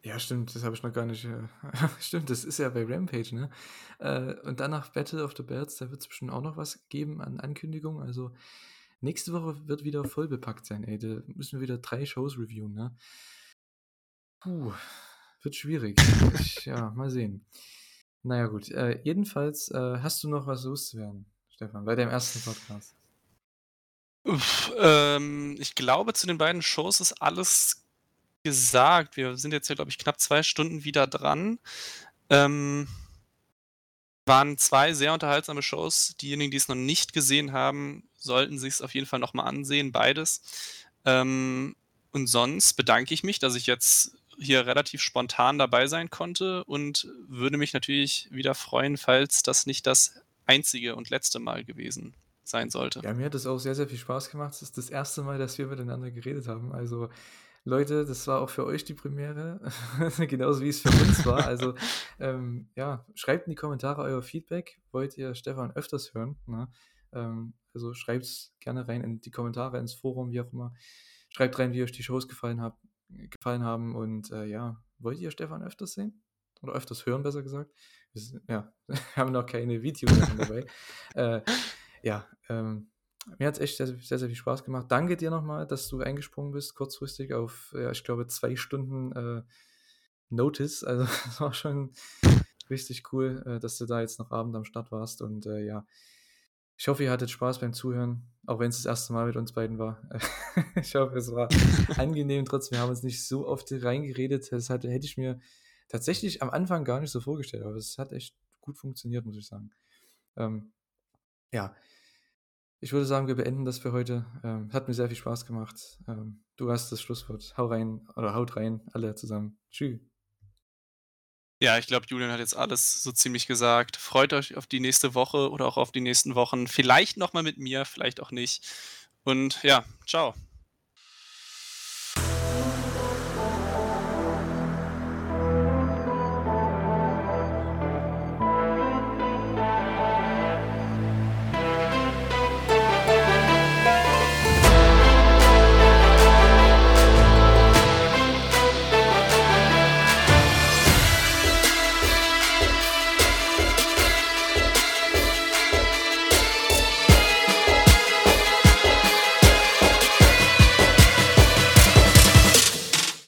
S1: Ja, stimmt, das habe ich noch gar nicht, äh *laughs* stimmt, das ist ja bei Rampage, ne? Äh, und danach Battle of the Belts, da wird's bestimmt auch noch was geben an Ankündigungen. Also, nächste Woche wird wieder vollbepackt sein, ey. Da müssen wir wieder 3 Shows reviewen, ne? Puh, wird schwierig. Ich ja, *laughs* mal sehen. Na ja, gut. Äh, jedenfalls, äh, hast du noch was loszuwerden, Stefan, bei deinem 1. Podcast?
S2: Ähm, ich glaube, zu den beiden Shows ist alles gesagt. Wir sind jetzt hier, glaube ich, knapp 2 Stunden wieder dran. Ähm waren 2 sehr unterhaltsame Shows. Diejenigen, die es noch nicht gesehen haben, sollten sich's auf jeden Fall noch mal ansehen, beides. Ähm, und sonst bedanke ich mich, dass ich jetzt hier relativ spontan dabei sein konnte und würde mich natürlich wieder freuen, falls das nicht das einzige und letzte Mal gewesen sein sollte.
S1: Ja, mir hat es auch sehr, sehr viel Spaß gemacht. Es ist das erste Mal, dass wir miteinander geredet haben. Also, Leute, das war auch für euch die Premiere, *laughs* genauso wie es für uns war. Also, *laughs* ähm, ja, schreibt in die Kommentare euer Feedback. Wollt ihr Stefan öfters hören? Ne? Ähm, also schreibt's gerne rein in die Kommentare, ins Forum, wie auch immer. Schreibt rein, wie euch die Shows gefallen, hab, gefallen haben. Und äh, ja, wollt ihr Stefan öfters sehen? Oder öfters hören, besser gesagt. Wir sind, ja, wir *laughs* haben noch keine Videos dabei. *laughs* äh, ja, ähm, mir hat es echt sehr, sehr, sehr viel Spaß gemacht. Danke dir nochmal, dass du eingesprungen bist, kurzfristig auf, ja, ich glaube, zwei Stunden äh, Notice. Also, *laughs* das war schon richtig cool, äh, dass du da jetzt noch Abend am Start warst. Und äh, ja, ich hoffe, ihr hattet Spaß beim Zuhören, auch wenn es das erste Mal mit uns beiden war. *laughs* ich hoffe, es war *laughs* angenehm. Trotzdem, wir haben uns nicht so oft reingeredet. Das hatte, hätte ich mir tatsächlich am Anfang gar nicht so vorgestellt, aber es hat echt gut funktioniert, muss ich sagen. Ähm, ja, ich würde sagen, wir beenden das für heute. Ähm, hat mir sehr viel Spaß gemacht. Ähm, du hast das Schlusswort. Hau rein oder haut rein, alle zusammen. Tschüss.
S2: Ja, ich glaube, Julian hat jetzt alles so ziemlich gesagt. Freut euch auf die nächste Woche oder auch auf die nächsten Wochen. Vielleicht noch mal mit mir, vielleicht auch nicht. Und ja, ciao.